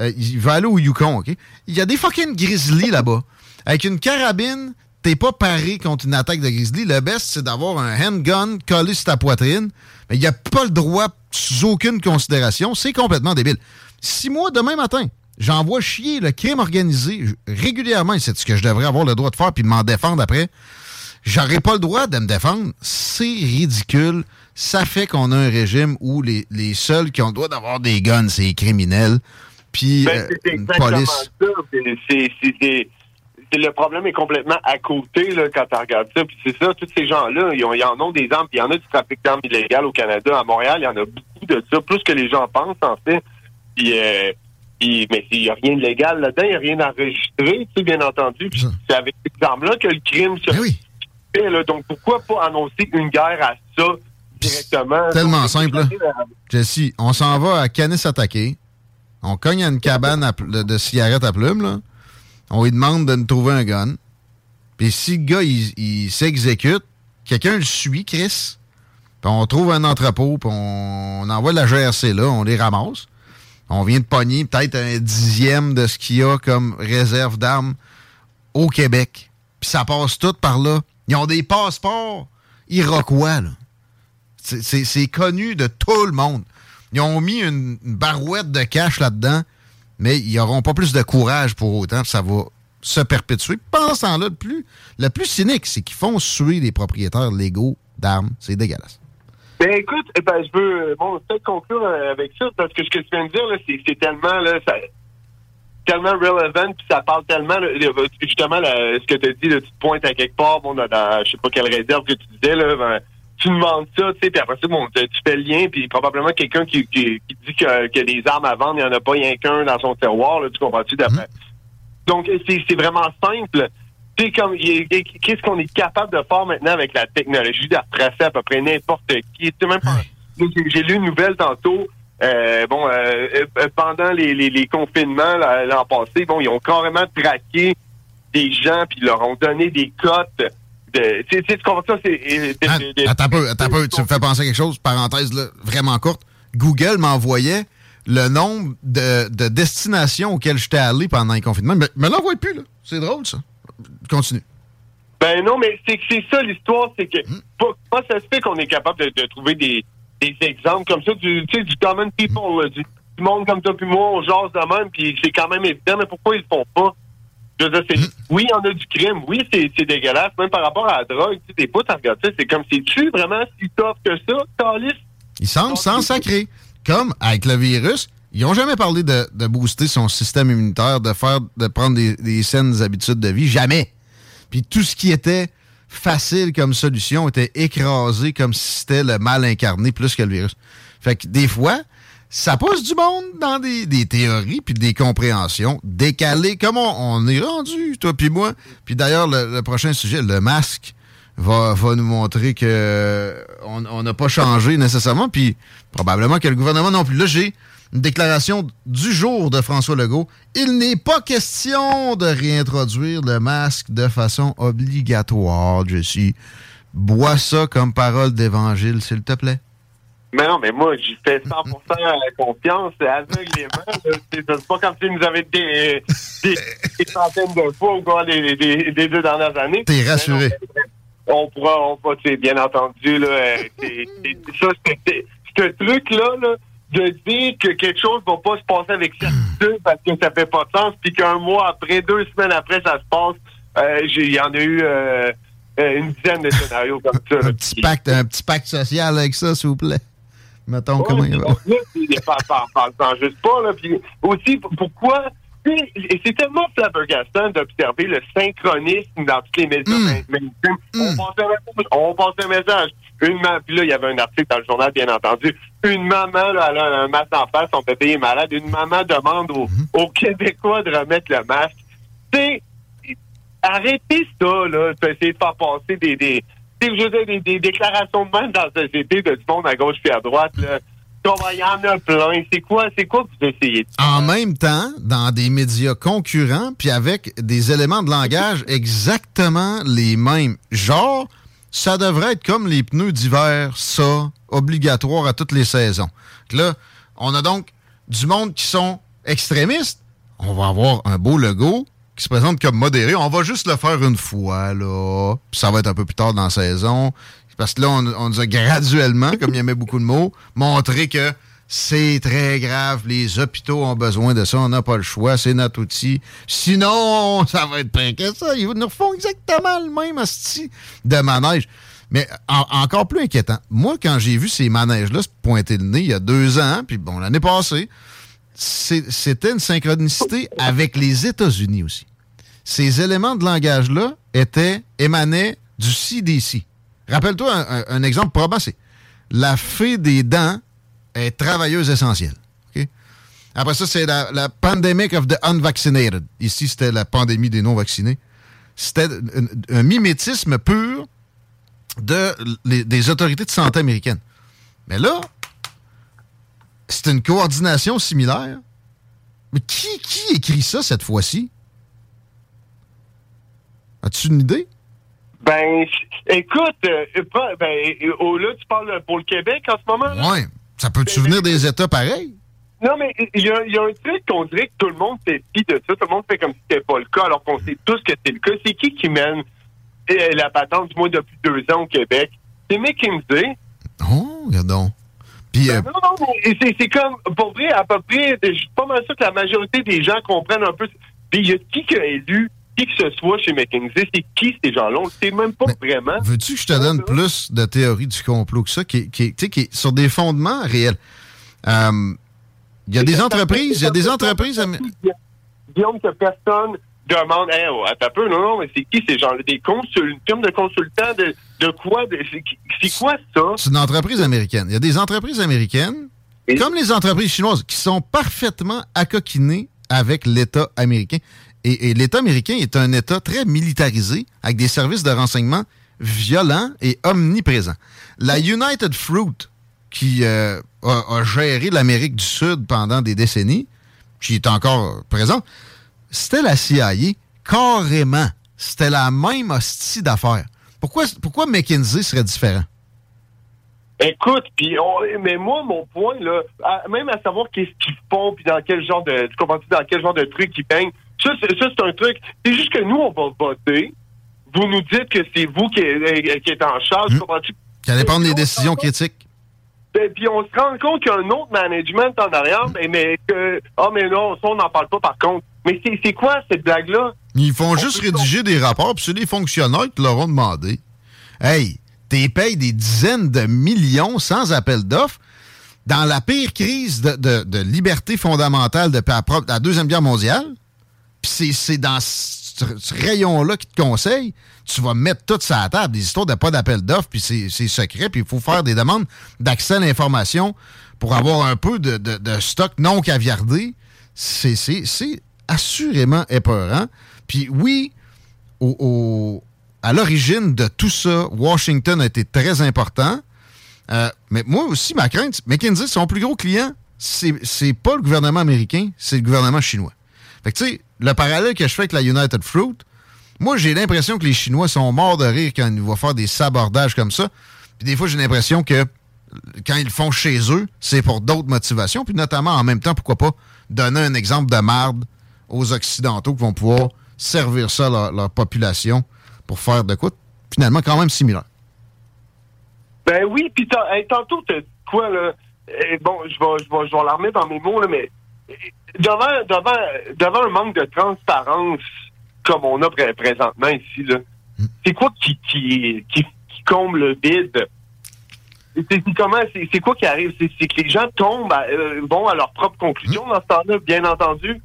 Euh, il va aller au Yukon, OK? Il y a des fucking grizzlies là-bas. Avec une carabine, t'es pas paré contre une attaque de grizzly. Le best, c'est d'avoir un handgun collé sur ta poitrine. Mais il n'y a pas le droit sous aucune considération. C'est complètement débile. Si moi, demain matin, j'envoie chier le crime organisé régulièrement, c'est ce que je devrais avoir le droit de faire, puis de m'en défendre après, j'aurais pas le droit de me défendre. C'est ridicule. Ça fait qu'on a un régime où les, les seuls qui ont le droit d'avoir des guns, c'est les criminels. Puis Ben, euh, c'est une exactement police. ça. C'est- le problème est complètement à côté là, quand tu regardes ça. Puis c'est ça, tous ces gens-là, ils, en ont des armes. Puis il y en a du trafic d'armes illégal au Canada. À Montréal, il y en a beaucoup de ça, plus que les gens pensent, en fait. Puis, euh, puis- mais il n'y a rien de légal là-dedans, il n'y a rien d'enregistré, tu sais, bien entendu. Puis c'est avec ces armes-là que le crime se Là. Donc pourquoi pas annoncer une guerre à ça directement? Tellement Donc, simple, là. Jesse, on s'en va à Canis attaquer. On cogne à une cabane à de, de cigarettes à plumes, là. On lui demande de nous trouver un gun. Puis si le gars, il, il s'exécute, quelqu'un le suit, Chris. Puis on trouve un entrepôt, puis on, on envoie la GRC là, on les ramasse. On vient de pogner peut-être un dixième de ce qu'il y a comme réserve d'armes au Québec. Puis ça passe tout par là. Ils ont des passeports iroquois, là. C'est- connu de tout le monde. Ils ont mis une, barouette de cash là-dedans, mais ils n'auront pas plus de courage pour autant, ça va se perpétuer. Pendant ce temps-là, le plus, le plus cynique, c'est qu'ils font suer les propriétaires légaux d'armes. C'est dégueulasse. Ben écoute, eh ben, je veux euh, bon peut-être conclure euh, avec ça parce que ce que tu viens de dire là, c'est, tellement là, tellement relevant puis ça parle tellement justement là, ce que tu as dit, là, tu te pointes à quelque part, bon dans, dans je sais pas quelle réserve que tu disais là, ben, tu demandes ça, tu sais, puis après ça bon, tu fais le lien puis probablement quelqu'un qui, qui, qui dit que, que des armes à vendre, il n'y en a pas rien qu'un dans son terroir, là, tu comprends-tu d'après? Donc c'est, vraiment simple. Tu sais, comme, qu'est-ce qu'on est capable de faire maintenant avec la technologie de retracer à peu près n'importe qui? Tu sais, même pas- j'ai, j'ai lu une nouvelle tantôt. Euh, bon, euh, euh, pendant les, les, les confinements l'an passé, bon, ils ont carrément traqué des gens puis ils leur ont donné des cotes. De, tu sais, ça? C'est, euh, de- Attends un peu, attends peu. Tu me fais penser à quelque chose, parenthèse là, vraiment courte. Google m'envoyait le nombre de, de destinations auxquelles j'étais allé pendant les confinements. Mais me l'envoie plus, là. C'est drôle, ça. Continue. Ben non, mais c'est ça l'histoire, c'est que pas, pas ça se fait qu'on est capable de, de trouver des, des exemples comme ça du, tu sais, du common people, là, du, du monde comme toi puis moi, on jase de même, puis c'est quand même évident, mais pourquoi ils le font pas? Je veux dire, c'est, oui, on a du crime, oui, c'est, dégueulasse, même par rapport à la drogue, tu sais, des bouts à regarder ça, c'est comme, c'est-tu vraiment si tough que ça, Calis? Ils semblent sans sacrer. Comme avec le virus, ils n'ont jamais parlé de, de booster son système immunitaire, de faire, de prendre des, des saines habitudes de vie. Jamais. Puis tout ce qui était facile comme solution était écrasé comme si c'était le mal incarné plus que le virus. Fait que des fois, ça pousse du monde dans des, théories puis des compréhensions décalées, comme on, est rendu, toi puis moi. Puis d'ailleurs, le, prochain sujet, le masque, va, va nous montrer que euh, on n'a pas changé nécessairement, puis probablement que le gouvernement non plus. Là, j'ai une déclaration du jour de François Legault. Il n'est pas question de réintroduire le masque de façon obligatoire, Jesse. Bois ça comme parole d'évangile, s'il te plaît. Mais non, mais moi, j'y fais 100% confiance aveuglément. C'est pas comme si nous avait des, des, des centaines de fois au cours des, des, des deux dernières années. T'es rassuré. On pourra, on pourra, tu sais, bien entendu, là, euh, c'est- ça, ce truc-là, là, de dire que quelque chose va pas se passer avec certitude parce que ça fait pas de sens, puis qu'un mois après, deux semaines après, ça se passe, euh, j'ai- il y en a eu euh, euh, une dizaine de scénarios comme ça. là. Un petit pacte, un petit pacte social avec ça, s'il vous plaît. Mettons comment il va. Là, c'est- par- par- par- par- juste pas, là. Puis aussi, pourquoi... Et c'est tellement flabbergastant d'observer le synchronisme dans tous les médias Hmm. mainstream. On passe un message, on passe un message. Une puis là, il y avait un article dans le journal, bien entendu. Une maman, là, elle a un masque en face, son bébé est malade. Une maman demande aux, aux Québécois de remettre le masque. Tu sais, arrêtez ça, là, d'essayer de faire passer des, des, je dire, des, des déclarations de même dans la société de du monde à gauche puis à droite, là. Il y en a plein. C'est quoi, c'est quoi que vous essayez de En même temps, dans des médias concurrents, puis avec des éléments de langage exactement les mêmes. Genre, ça devrait être comme les pneus d'hiver, ça, obligatoire à toutes les saisons. Là, on a donc du monde qui sont extrémistes. On va avoir un beau logo qui se présente comme modéré. On va juste le faire une fois, là. Ça va être un peu plus tard dans la saison. Parce que là, on, on nous a graduellement, comme il y avait beaucoup de mots, montré que c'est très grave. Les hôpitaux ont besoin de ça. On n'a pas le choix. C'est notre outil. Sinon, ça va être pire que ça. Ils nous refont exactement le même asti de manège. Mais en- encore plus inquiétant, moi, quand j'ai vu ces manèges-là se pointer le nez il y a deux ans, puis bon, l'année passée, c'était une synchronicité avec les États-Unis aussi. Ces éléments de langage-là étaient émanaient du CDC. Rappelle-toi un exemple probant, c'est la fée des dents est travailleuse essentielle. Après ça, c'est la, la pandemic of the unvaccinated. Ici, c'était la pandémie des non-vaccinés. C'était un, un mimétisme pur de, les- des autorités de santé américaines. Mais là, c'est une coordination similaire. Mais qui, qui écrit ça cette fois-ci? As-tu une idée? Ben, écoute, euh, ben, oh, là, tu parles pour le Québec en ce moment? là? Ça peut te souvenir des États pareils? Non, mais il y, a- il y a un truc qu'on dirait que tout le monde sait de ça. Tout le monde fait comme si c'était pas le cas, alors qu'on sait tous que c'est le cas. C'est qui qui mène euh, la patente, du moins depuis deux ans au Québec? C'est McKinsey. Oh, regardons. Puis, euh, Non, non, mais c'est- c'est comme, pour vrai, à peu près, je suis pas mal sûr que la majorité des gens comprennent un peu. Puis il y a qui qui a élu qui que ce soit chez McKinsey? C'est qui ces gens-là? On ne sait même pas vraiment. veux-tu que je te donne plus de théorie du complot que ça, qui, qui, tu sais, qui est sur des fondements réels? Euh, Il y a des entreprises, il y a des entreprises... Guillaume, que personne demande, hey, oh, attends un peu, non, non, mais c'est qui ces gens-là? Des consul, firmes de consultants de, de quoi? C'est quoi ça? C'est une entreprise américaine. Il y a des entreprises américaines, comme les entreprises chinoises, qui sont parfaitement accoquinées avec l'État américain. Et, l'État américain est un État très militarisé, avec des services de renseignement violents et omniprésents. La United Fruit, qui euh, a, géré l'Amérique du Sud pendant des décennies, qui est encore présente, c'était la CIA, carrément. C'était la même hostie d'affaires. Pourquoi, pourquoi McKinsey serait différent? Écoute, puis mais moi, mon point, là, même à savoir qu'est-ce qu'ils font, puis dans quel genre de, tu dans quel genre de truc ils peignent, ça, c'est, un truc. C'est juste que nous, on va voter. Vous nous dites que c'est vous qui, est- qui êtes en charge, comprends-tu? Ça dépend des décisions critiques. Et puis on se rend compte qu'il y a un autre management en arrière, mais, mais que, ah, mais non, ça, on n'en parle pas par contre. Mais c'est, quoi cette blague-là? Ils font juste rédiger des rapports, puis c'est les fonctionnaires qui leur ont demandé. Hey, t'es payes des dizaines de millions sans appel d'offres dans la pire crise de, de- de liberté fondamentale depuis la Deuxième Guerre mondiale? Puis c'est, dans ce, rayon-là qui te conseille, tu vas mettre tout ça à table. Des histoires de pas d'appel d'offres, puis c'est secret, puis il faut faire des demandes d'accès à l'information pour avoir un peu de, de- stock non caviardé. C'est assurément épeurant. Puis oui, au- au- à l'origine de tout ça, Washington a été très important. Euh, mais moi aussi, ma crainte, McKinsey, son plus gros client, c'est pas le gouvernement américain, c'est le gouvernement chinois. Fait que tu sais, le parallèle que je fais avec la United Fruit, moi j'ai l'impression que les Chinois sont morts de rire quand ils vont faire des sabordages comme ça. Puis des fois, j'ai l'impression que quand ils le font chez eux, c'est pour d'autres motivations. Puis notamment, en même temps, pourquoi pas donner un exemple de marde aux Occidentaux qui vont pouvoir servir ça à leur, population pour faire de quoi finalement quand même similaire. Ben oui, puis hey, tantôt, t'as quoi, là? Eh, bon, je vais, je vais, je vais la remettre dans mes mots, là, mais devant, devant, devant un manque de transparence comme on a pré- présentement ici, là, c'est quoi qui, qui, qui, qui comble le vide? C'est comment, quoi qui arrive? C'est que les gens tombent, à, euh, vont à leur propre conclusion dans ce temps-là, bien entendu.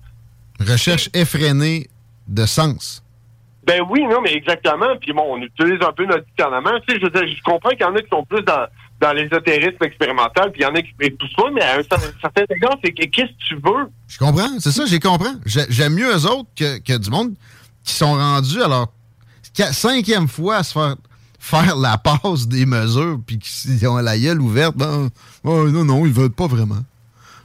Recherche effrénée de sens. Ben oui, non, mais exactement. Puis bon, on utilise un peu notre discernement. Tu sais, je, veux dire, je comprends qu'il y en a qui sont plus dans, dans l'ésotérisme expérimental, puis il y en a qui tout ça, mais à un certain, égard, c'est que qu'est-ce que tu veux? Je comprends, c'est ça, j'ai compris. J'ai- J'aime mieux eux autres que, que du monde qui sont rendus à leur cinquième fois à se faire faire la passe des mesures, puis qui ont la gueule ouverte. Ben, oh, non, non, ils veulent pas vraiment.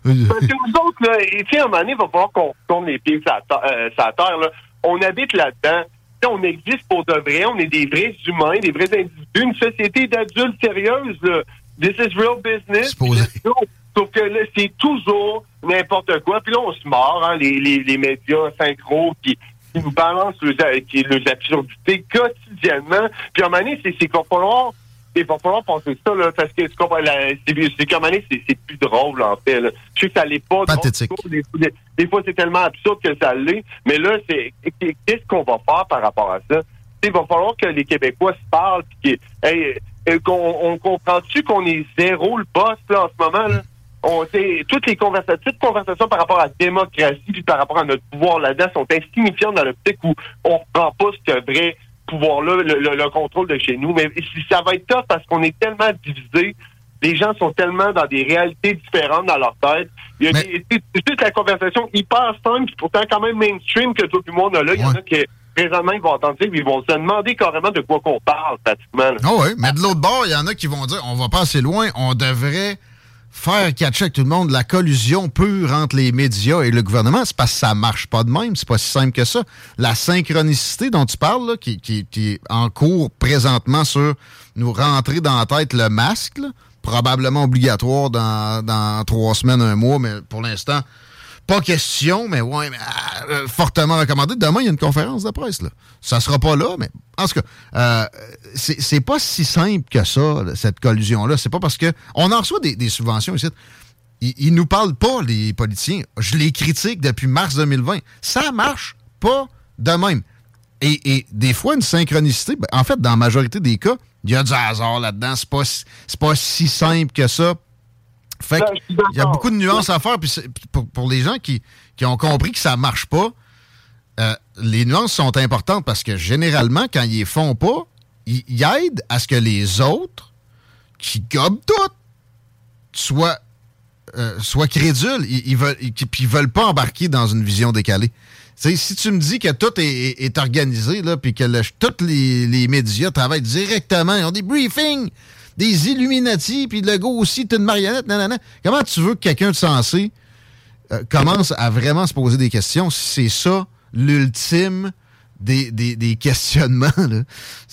Parce que nous autres, là, et à un moment donné, il va falloir qu'on tourne les pieds sur la, euh, sur la terre. Là. On habite là-dedans. On existe pour de vrai. On est des vrais humains, des vrais individus. Une société d'adultes sérieuses. là. This is real business. Sauf que là, c'est toujours n'importe quoi. Puis là, on se mord, hein, les, les, les médias synchro qui, qui nous balancent les, qui, les absurdités quotidiennement. Puis à un moment donné, c'est c'est qu'il va falloir il va falloir penser ça, là, parce que tu comprends, la- c'est moment donné, c'est c'est plus drôle, en fait. Là. Je sais que ça l'est pas. Pathétique. drôle. Des, des- des fois, c'est tellement absurde que ça l'est. Mais là, c'est qu'est-ce qu'on va faire par rapport à ça? Il va falloir que les Québécois se parlent, puis que- hey, euh, qu'on on comprend-tu qu'on est zéro le boss là, en ce moment? Là? On, sait- toutes les conversations, toutes conversations par rapport à la démocratie puis par rapport à notre pouvoir là-dedans sont insignifiantes dans l'optique où on reprend pas ce vrai pouvoir-là, le, le- le contrôle de chez nous. Mais si- ça va être tough parce qu'on est tellement divisés. Les gens sont tellement dans des réalités différentes dans leur tête. Il y a des- c'est juste la conversation hyper simple, pourtant quand même mainstream que tout le monde a là. Il y en a qui, présentement, ils vont entendre ça, puis ils vont se demander carrément de quoi qu'on parle, pratiquement. Ah oui, mais de l'autre bord, il y en a qui vont dire on va pas assez loin, on devrait faire catcher avec tout le monde la collusion pure entre les médias et le gouvernement. C'est parce que ça marche pas de même, c'est pas si simple que ça. La synchronicité dont tu parles, là, qui, qui- qui est en cours présentement sur nous rentrer dans la tête le masque, probablement obligatoire dans, dans trois semaines, un mois, mais pour l'instant, pas question, mais ouais, mais, ah, euh, fortement recommandé. Demain, il y a une conférence de presse. Là. Ça sera pas là, mais en tout cas, euh, c'est pas si simple que ça, cette collusion-là. C'est pas parce que on en reçoit des, subventions ici. Ils, ils nous parlent pas, les politiciens. Je les critique depuis mars 2020. Ça marche pas de même. Et, des fois, une synchronicité, ben, en fait, dans la majorité des cas, il y a du hasard là-dedans. C'est pas, pas si simple que ça. Fait il y a beaucoup de nuances à faire. Puis pour, pour les gens qui, qui ont compris que ça marche pas, euh, les nuances sont importantes parce que généralement, quand ils les font pas, ils, ils aident à ce que les autres qui gobent tout soient, euh, soient crédules. Ils, ils veulent, ils- puis ils veulent pas embarquer dans une vision décalée. Si tu me dis que tout est, est- est organisé, là, puis que le- tous les, les médias travaillent directement, ils ont des briefings, des Illuminati, puis le gars aussi, t'es une marionnette, nanana. Comment tu veux que quelqu'un de sensé euh, commence à vraiment se poser des questions si c'est ça l'ultime des, des, des questionnements? là?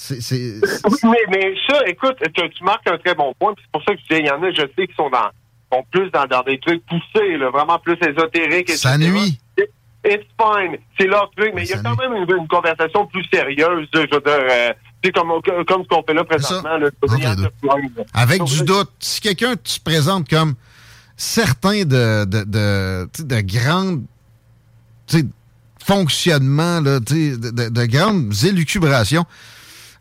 Oui, mais, mais ça, écoute, tu, tu marques un très bon point. puis C'est pour ça que je disais, il y en a, je sais, qui sont dans sont plus dans, dans des trucs poussés, là, vraiment plus ésotériques. Ça etc. nuit. It's fine. C'est leur truc, mais il y a quand même une, une conversation plus sérieuse, je veux dire, euh, sais, comme, comme ce qu'on fait là présentement. Là. Avec du doute. Si quelqu'un te présente comme certains de, de, de, de grandes fonctionnements, là, de, de- de grandes élucubrations,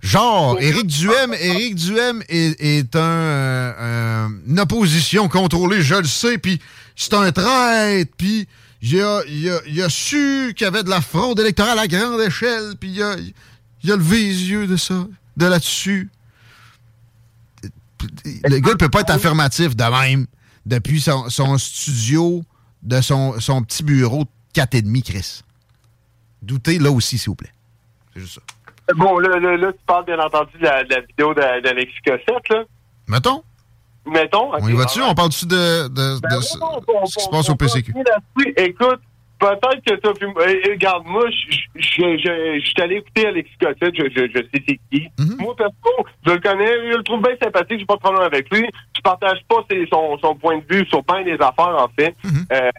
genre Éric Duhem, Éric Duhem est, est un, euh, un- une opposition contrôlée, je le sais, puis c'est un traître, puis il a, il a- il a su qu'il y avait de la fraude électorale à grande échelle, puis il a, il a levé les yeux de ça, de là-dessus. Le gars, il peut pas être affirmatif de même depuis son, son studio de son, son petit bureau de 4,5, Chris. Doutez là aussi, s'il vous plaît. C'est juste ça. Bon, là, là, là, tu parles bien entendu de la, de la vidéo d'A- d'Alexis Cossette, là. Mettons. Mettons. On y va-tu? On parle-tu de, de, de ce ce qui se passe au PCQ? Oui, écoute, peut-être que toi, puis, euh, regarde, moi, je je- je- je- je suis allé écouter Alexis Cossette, je, je, je sais c'est qui. Mm-hmm. Moi, perso, je le connais, je le trouve bien sympathique, j'ai pas de problème avec lui. Je partage pas ses- son, son point de vue sur bien des affaires, en fait. Euh,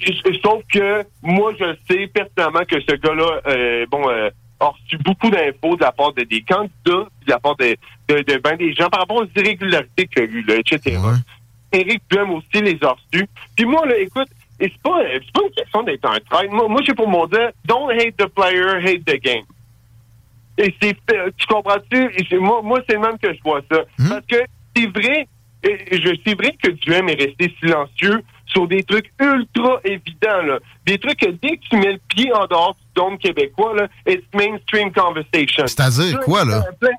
je- sauf que moi, je sais pertinemment que ce gars-là, euh, bon, euh, a reçu beaucoup d'infos de la part de, des candidats, de la part de, de, de ben des gens par rapport aux irrégularités qu'il y a eu, là, etc. Éric Duhem aussi les a reçus. Puis moi, là, écoute, et c'est pas, c'est pas une question d'être un traître. Moi, moi j'ai pour mon dire, don't hate the player, hate the game. Et c'est, tu comprends-tu? Moi, moi c'est le même que je vois ça. Parce que c'est vrai, et je, c'est vrai que Duhem est resté silencieux sur des trucs ultra évidents, là. Des trucs que dès que tu mets le pied en dehors du dôme québécois, là, it's mainstream conversation. C'est-à-dire quoi, là? Plein,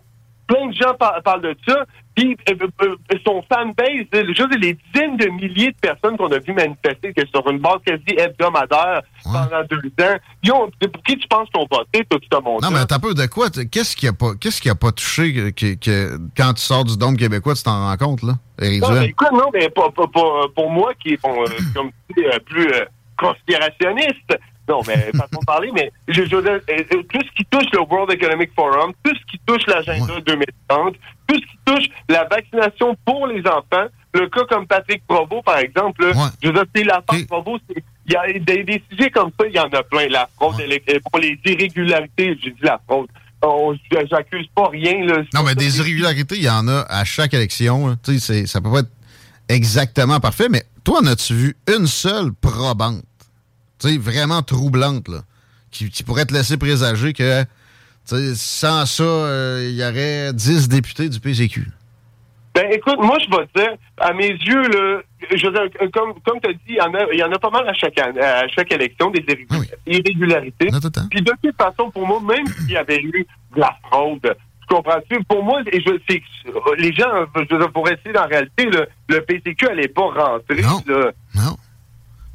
plein de gens par- parlent de ça. Puis euh, euh, son fanbase, les dizaines de milliers de personnes qu'on a vu manifester que sur une base quasi hebdomadaire pendant deux ans, ils ont, pour qui tu penses qu'on voté, tout ce monde Non, mais t'as peu de quoi? Qu'est-ce qui a pas, qu'est-ce qui a pas touché que, quand tu sors du dôme québécois, tu t'en rends compte, là? Non, mais écoute, non, mais pas- pour moi qui est, bon, euh, comme tu plus euh, conspirationniste, non, mais façon de parler, mais je, tout ce qui touche le World Economic Forum, tout ce qui touche l'agenda 2030, tout ce qui touche la vaccination pour les enfants, le cas comme Patrick Provo, par exemple, là, je veux dire, c'est l'affaire Provo, c'est- il y a des, des sujets comme ça, il y en a plein. La fraude, pour les irrégularités, j'ai dit la fraude. J'accuse pas rien, là. Non, mais des irrégularités, il y en a à chaque élection. Tu sais, c'est- ça peut pas être exactement parfait, mais toi, en as-tu vu une seule probante? Tu sais, vraiment troublante, là, qui, qui pourrait te laisser présager que, sans ça, euh, il y aurait 10 députés du PCQ. Ben écoute, moi je vais te dire, à mes yeux, je veux dire, euh, comme, comme tu as dit, il y, en a, il y en a pas mal à chaque, année- à chaque élection, des irrégul- irrégularités. Puis de toute façon, pour moi, même s'il y avait eu de la fraude, tu comprends-tu? Pour moi, et je les gens, je veux dire, pour essayer dans la réalité, le, le PCQ n'allait pas rentrer. Non. Non.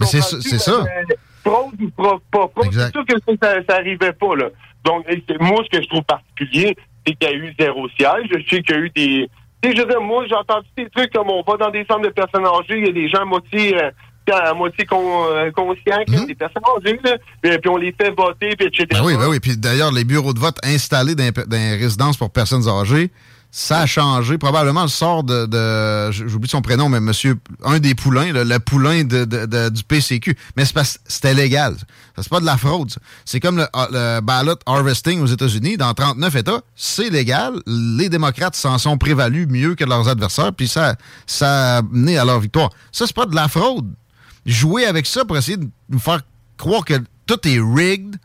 Mais c'est ça- ça. Fraude ou pro- pas fraude, c'est sûr que ça, ça, ça arrivait pas, là. Donc, moi, ce que je trouve particulier, c'est qu'il y a eu zéro siège. Je sais qu'il y a eu des... Tu sais, je veux dire, moi, j'ai entendu des trucs comme on va dans des centres de personnes âgées, il y a des gens à moitié... euh, à moitié con- euh, conscients, a des personnes âgées, là, et puis on les fait voter, puis etc. Ben oui, ben oui. Puis d'ailleurs, les bureaux de vote installés dans, dans les résidences pour personnes âgées, ça a changé. Probablement le sort de, j'oublie son prénom, mais monsieur, un des poulains, le poulain du PCQ. Mais c'était légal. Ça, C'est pas de la fraude. C'est comme le, le ballot harvesting aux États-Unis. Dans 39 États, c'est légal. Les démocrates s'en sont prévalus mieux que leurs adversaires, puis ça, ça a mené à leur victoire. Ça, c'est pas de la fraude. Jouer avec ça pour essayer de nous faire croire que tout est rigged,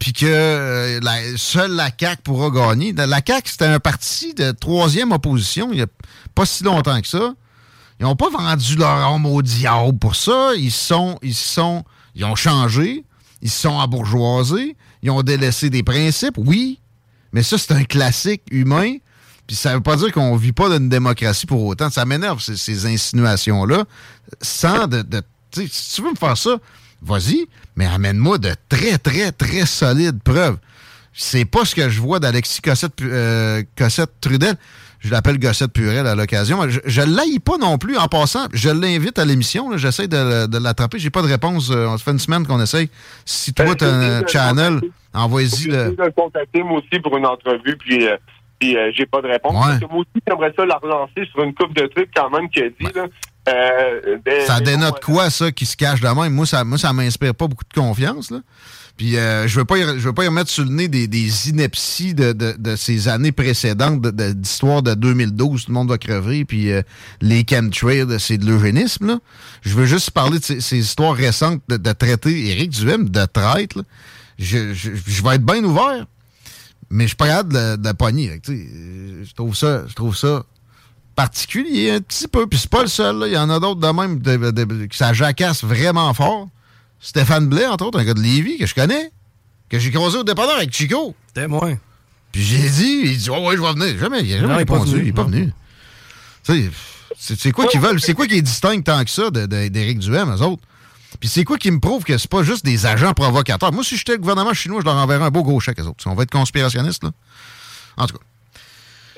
puis que euh, la, seule la CAQ pourra gagner. La, CAQ, c'était un parti de troisième opposition il n'y a pas si longtemps que ça. Ils n'ont pas vendu leur âme au diable pour ça. Ils sont, ils sont, ils ont changé. Ils se sont embourgeoisés. Ils ont délaissé des principes, oui. Mais ça, c'est un classique humain. Puis ça veut pas dire qu'on vit pas d'une démocratie pour autant. Ça m'énerve, ces, insinuations-là. Sans de... de- si tu veux me faire ça, vas-y, mais amène-moi de très, très, très solides preuves. C'est pas ce que je vois d'Alexis Cossette, euh, Cossette Trudel. Je l'appelle Gossette Purel à l'occasion. Je, je l'haïs pas non plus en passant. Je l'invite à l'émission. J'essaie de, de l'attraper. J'ai pas de réponse. Euh, On se fait une semaine qu'on essaye. Si toi, t'as un channel, envoie-y le. J'ai de contacter moi aussi pour une entrevue, puis, euh, puis euh, j'ai pas de réponse. Ouais. Parce que moi aussi, j'aimerais ça la relancer sur une coupe de trucs quand même qu'il a dit. Là. Euh, ben, Ça dénote quoi, ça, qui se cache de même? Moi, ça, moi, ça m'inspire pas beaucoup de confiance, là. Puis euh, je veux pas y, je veux pas y remettre sur le nez des, des inepties de, de, de ces années précédentes de- de- d'histoire de, 2012, tout le monde va crever, puis euh, les chemtrails, c'est de l'eugénisme, là. Je veux juste parler de ces, ces histoires récentes de, traiter Éric Duhem de traite, là. Je, je, je vais être bien ouvert, mais je suis pas capable de, la pogner. Euh, Je trouve ça, je trouve ça particulier un petit peu. Puis c'est pas le seul. là. Il y en a d'autres de même de- de- que ça jacasse vraiment fort. Stéphane Blais, entre autres, un gars de Lévis que je connais, que j'ai croisé au dépanneur avec Chico. Moi. Puis j'ai dit, il dit, oh, ouais, je vais venir. Jamais, il a jamais Non, répondu. il est pas venu. Tu sais, c'est quoi qu'ils veulent? C'est quoi qui est distinct tant que ça d'Éric Duhem, eux autres? Puis c'est quoi qui me prouve que c'est pas juste des agents provocateurs? Moi, si j'étais le gouvernement chinois, je leur enverrais un beau gros chèque, eux autres. On va être conspirationniste, là. En tout cas.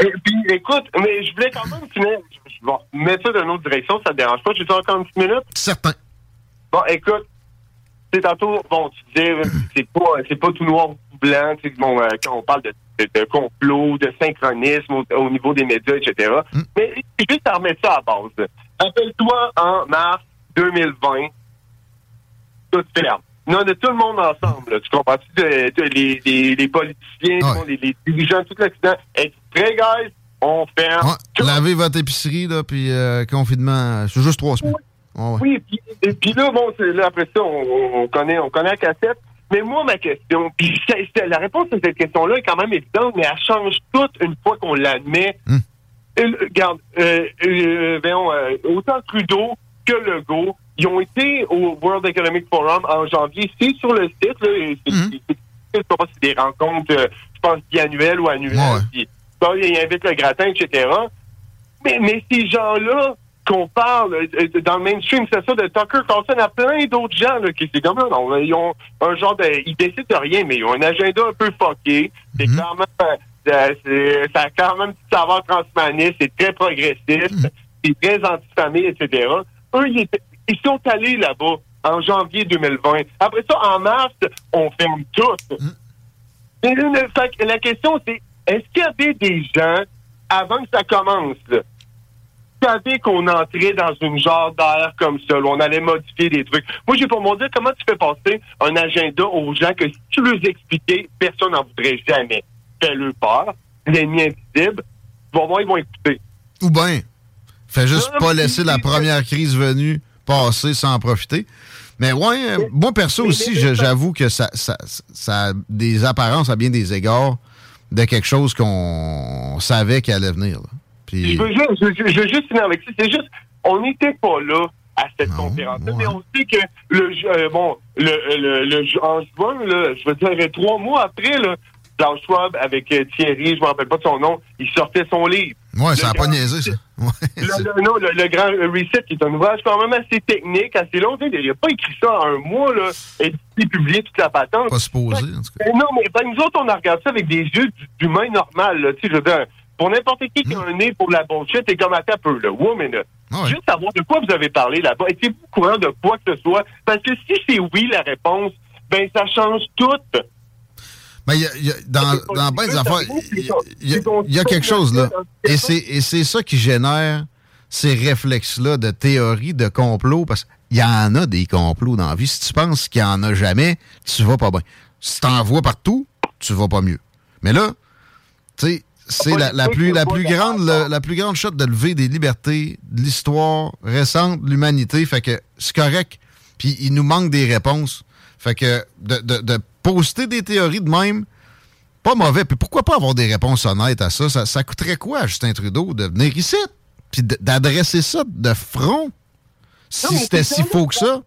Et puis, écoute, mais je voulais quand même finir. Vais mettre ça dans une autre direction, ça te dérange pas. J'ai encore une petite minute? Certain. Bon, écoute, c'est tantôt, bon, tu disais, c'est pas, c'est pas tout noir ou tout blanc, bon, euh, quand on parle de, de, de complot, de synchronisme au, au niveau des médias, etc. Mais c'est juste à remettre ça à base. Rappelle-toi, en mars 2020, tout ferme. Non, de tout le monde ensemble, là. tu comprends-tu? De, de- les, les, les politiciens, les, les dirigeants, tout l'Occident. Prêts, guys? On ferme. Ouais, lavez votre épicerie, là, puis euh, confinement, c'est juste trois semaines. Ouais. Oui, puis, et puis là, bon, c'est- là, après ça, on, on connaît, on connaît la cassette. Mais moi, ma question, puis c'est- c'est- la réponse à cette question-là est quand même évidente, mais elle change toute une fois qu'on l'admet. Euh, Regarde, euh, euh, euh, autant Trudeau que Legault, ils ont été au World Economic Forum en janvier. C'est sur le site, là, et c'est c'est- c'est- je sais pas si c'est des rencontres, euh, je pense, biannuelles ou annuelles. Bon, ils invitent le gratin, etc. Mais, mais ces gens-là qu'on parle euh, dans le mainstream, c'est ça, de Tucker Carlson, à plein d'autres gens là, qui c'est comme ça. Non, ils ont un genre de. Ils décident de rien, mais ils ont un agenda un peu fucké. C'est clairement. euh, c'est- ça a quand même un petit savoir transhumaniste, c'est très progressiste, c'est très anti-famille, etc. Eux, ils, étaient- ils sont allés là-bas en janvier 2020. Après ça, en mars, on ferme tout. Une- que la question, c'est est-ce qu'il y avait des gens, avant que ça commence, là, qui savaient qu'on entrait dans une genre d'air comme ça, là, on allait modifier des trucs? Moi, j'ai pour mon dire comment tu fais passer un agenda aux gens que si tu leur expliquais, personne n'en voudrait jamais. Fais-le peur, l'ennemi invisible, tu vas voir, ils vont écouter. Ou bien, fais juste Non, pas laisser la première crise venue passer sans en profiter. Mais ouais, moi perso aussi, j'avoue que ça, ça, ça a des apparences à bien des égards de quelque chose qu'on savait qu'il allait venir. là. Puis, Je veux juste, je, je- je veux juste finir avec ça. C'est juste, on n'était pas là à cette conférence-là, mais on sait que le, euh, bon, le, le, le ju- en juin, là, je veux dire, trois mois après, là, Klaus Schwab avec euh, Thierry, je me rappelle pas de son nom, il sortait son livre. Ouais, ça Le a pas niaisé, ça. Ouais, Le, le- non, le, le grand Reset, qui est un ouvrage quand même assez technique, assez long. Il n'a pas écrit ça en un mois, là, et il publié toute la patente. Pas supposé, en tout cas. Ben non, mais ben, nous autres, on a regardé ça avec des yeux d'humain normal. Je veux dire, pour n'importe qui qui a un nez pour la bullshit, t'es comme à ta peu, là. Wow, mais là, Juste savoir de quoi vous avez parlé là-bas. Étiez-vous au courant de quoi que ce soit? Parce que si c'est oui, la réponse, ben ça change tout. Mais il y a- il y a- dans, dans bien des affaires, il y a- quelque chose là. Et c'est, ça qui génère ces réflexes-là de théorie, de complot, parce qu'il y en a des complots dans la vie. Si tu penses qu'il n'y en a jamais, tu vas pas bien. Si tu en vois partout, tu vas pas mieux. Mais là, tu sais, c'est la, la plus, la, plus grande, la plus grande shot de lever des libertés de l'histoire récente de l'humanité. Fait que c'est correct. Puis il nous manque des réponses. Fait que de, de, de poster des théories de même, pas mauvais. Puis pourquoi pas avoir des réponses honnêtes à ça? Ça, ça coûterait quoi à Justin Trudeau de venir ici? Puis d'adresser ça de front? Si c'était si faux que ça?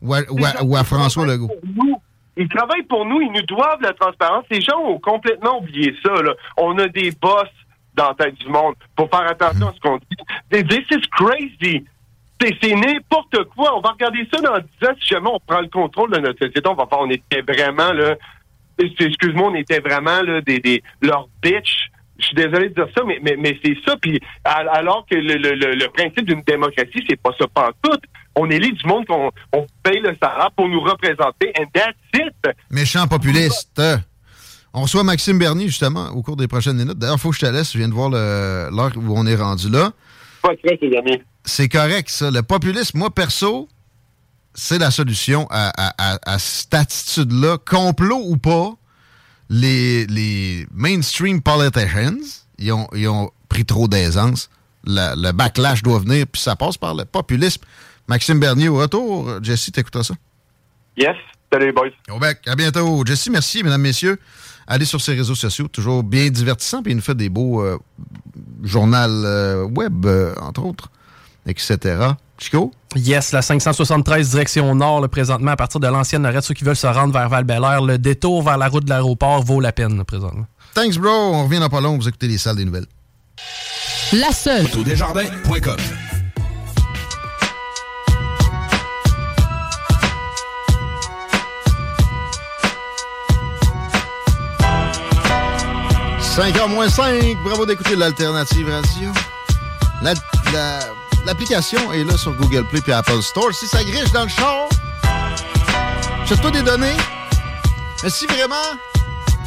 Ou à, ou à- ou à François Legault? Ils travaillent pour nous, ils nous doivent la transparence. Les gens ont complètement oublié ça. Là. On a des boss dans la tête du monde. Faut faire attention à ce qu'on dit. This is crazy. C'est n'importe quoi. On va regarder ça dans 10 ans. Si jamais on prend le contrôle de notre société, on va faire, on était vraiment, là, excuse-moi, on était vraiment, là, des, des, leurs bitch. Je suis désolé de dire ça, mais, mais, mais c'est ça. Puis, al- alors que le, le, principe d'une démocratie, c'est pas ça tout. On élit du monde qu'on on paye le salaire pour nous représenter, and that's it. Méchant populiste. On reçoit Maxime Bernier, justement, au cours des prochaines minutes. D'ailleurs, faut que je te laisse. Je viens de voir l'heure où on est rendu là. Pas très. C'est correct, ça. Le populisme, moi, perso, c'est la solution à, à- à- à cette attitude-là. Complot ou pas, les, les mainstream politicians, ils ont, ils ont pris trop d'aisance. Le, le backlash doit venir, puis ça passe par le populisme. Maxime Bernier au retour. Jesse, t'écouteras ça? Yes. Salut, boys. Au bec. À bientôt. Jesse, merci, mesdames, messieurs. Allez sur ses réseaux sociaux. Toujours bien divertissant. Puis il nous fait des beaux, euh, journal euh, web, euh, entre autres, etc. Chico? Yes, la 573 direction nord, là, présentement, à partir de l'ancienne Lorette, ceux qui veulent se rendre vers val le détour vers la route de l'aéroport vaut la peine, là, présentement. Thanks, bro. On revient dans pas long. Vous écoutez les salles des nouvelles. La seule. Autodesjardins.com « 5h moins 5, bravo d'écouter l'Alternative Radio. La- la- L'application est là sur Google Play et Apple Store. Si ça griche dans le char, jette-toi des données. Mais si vraiment,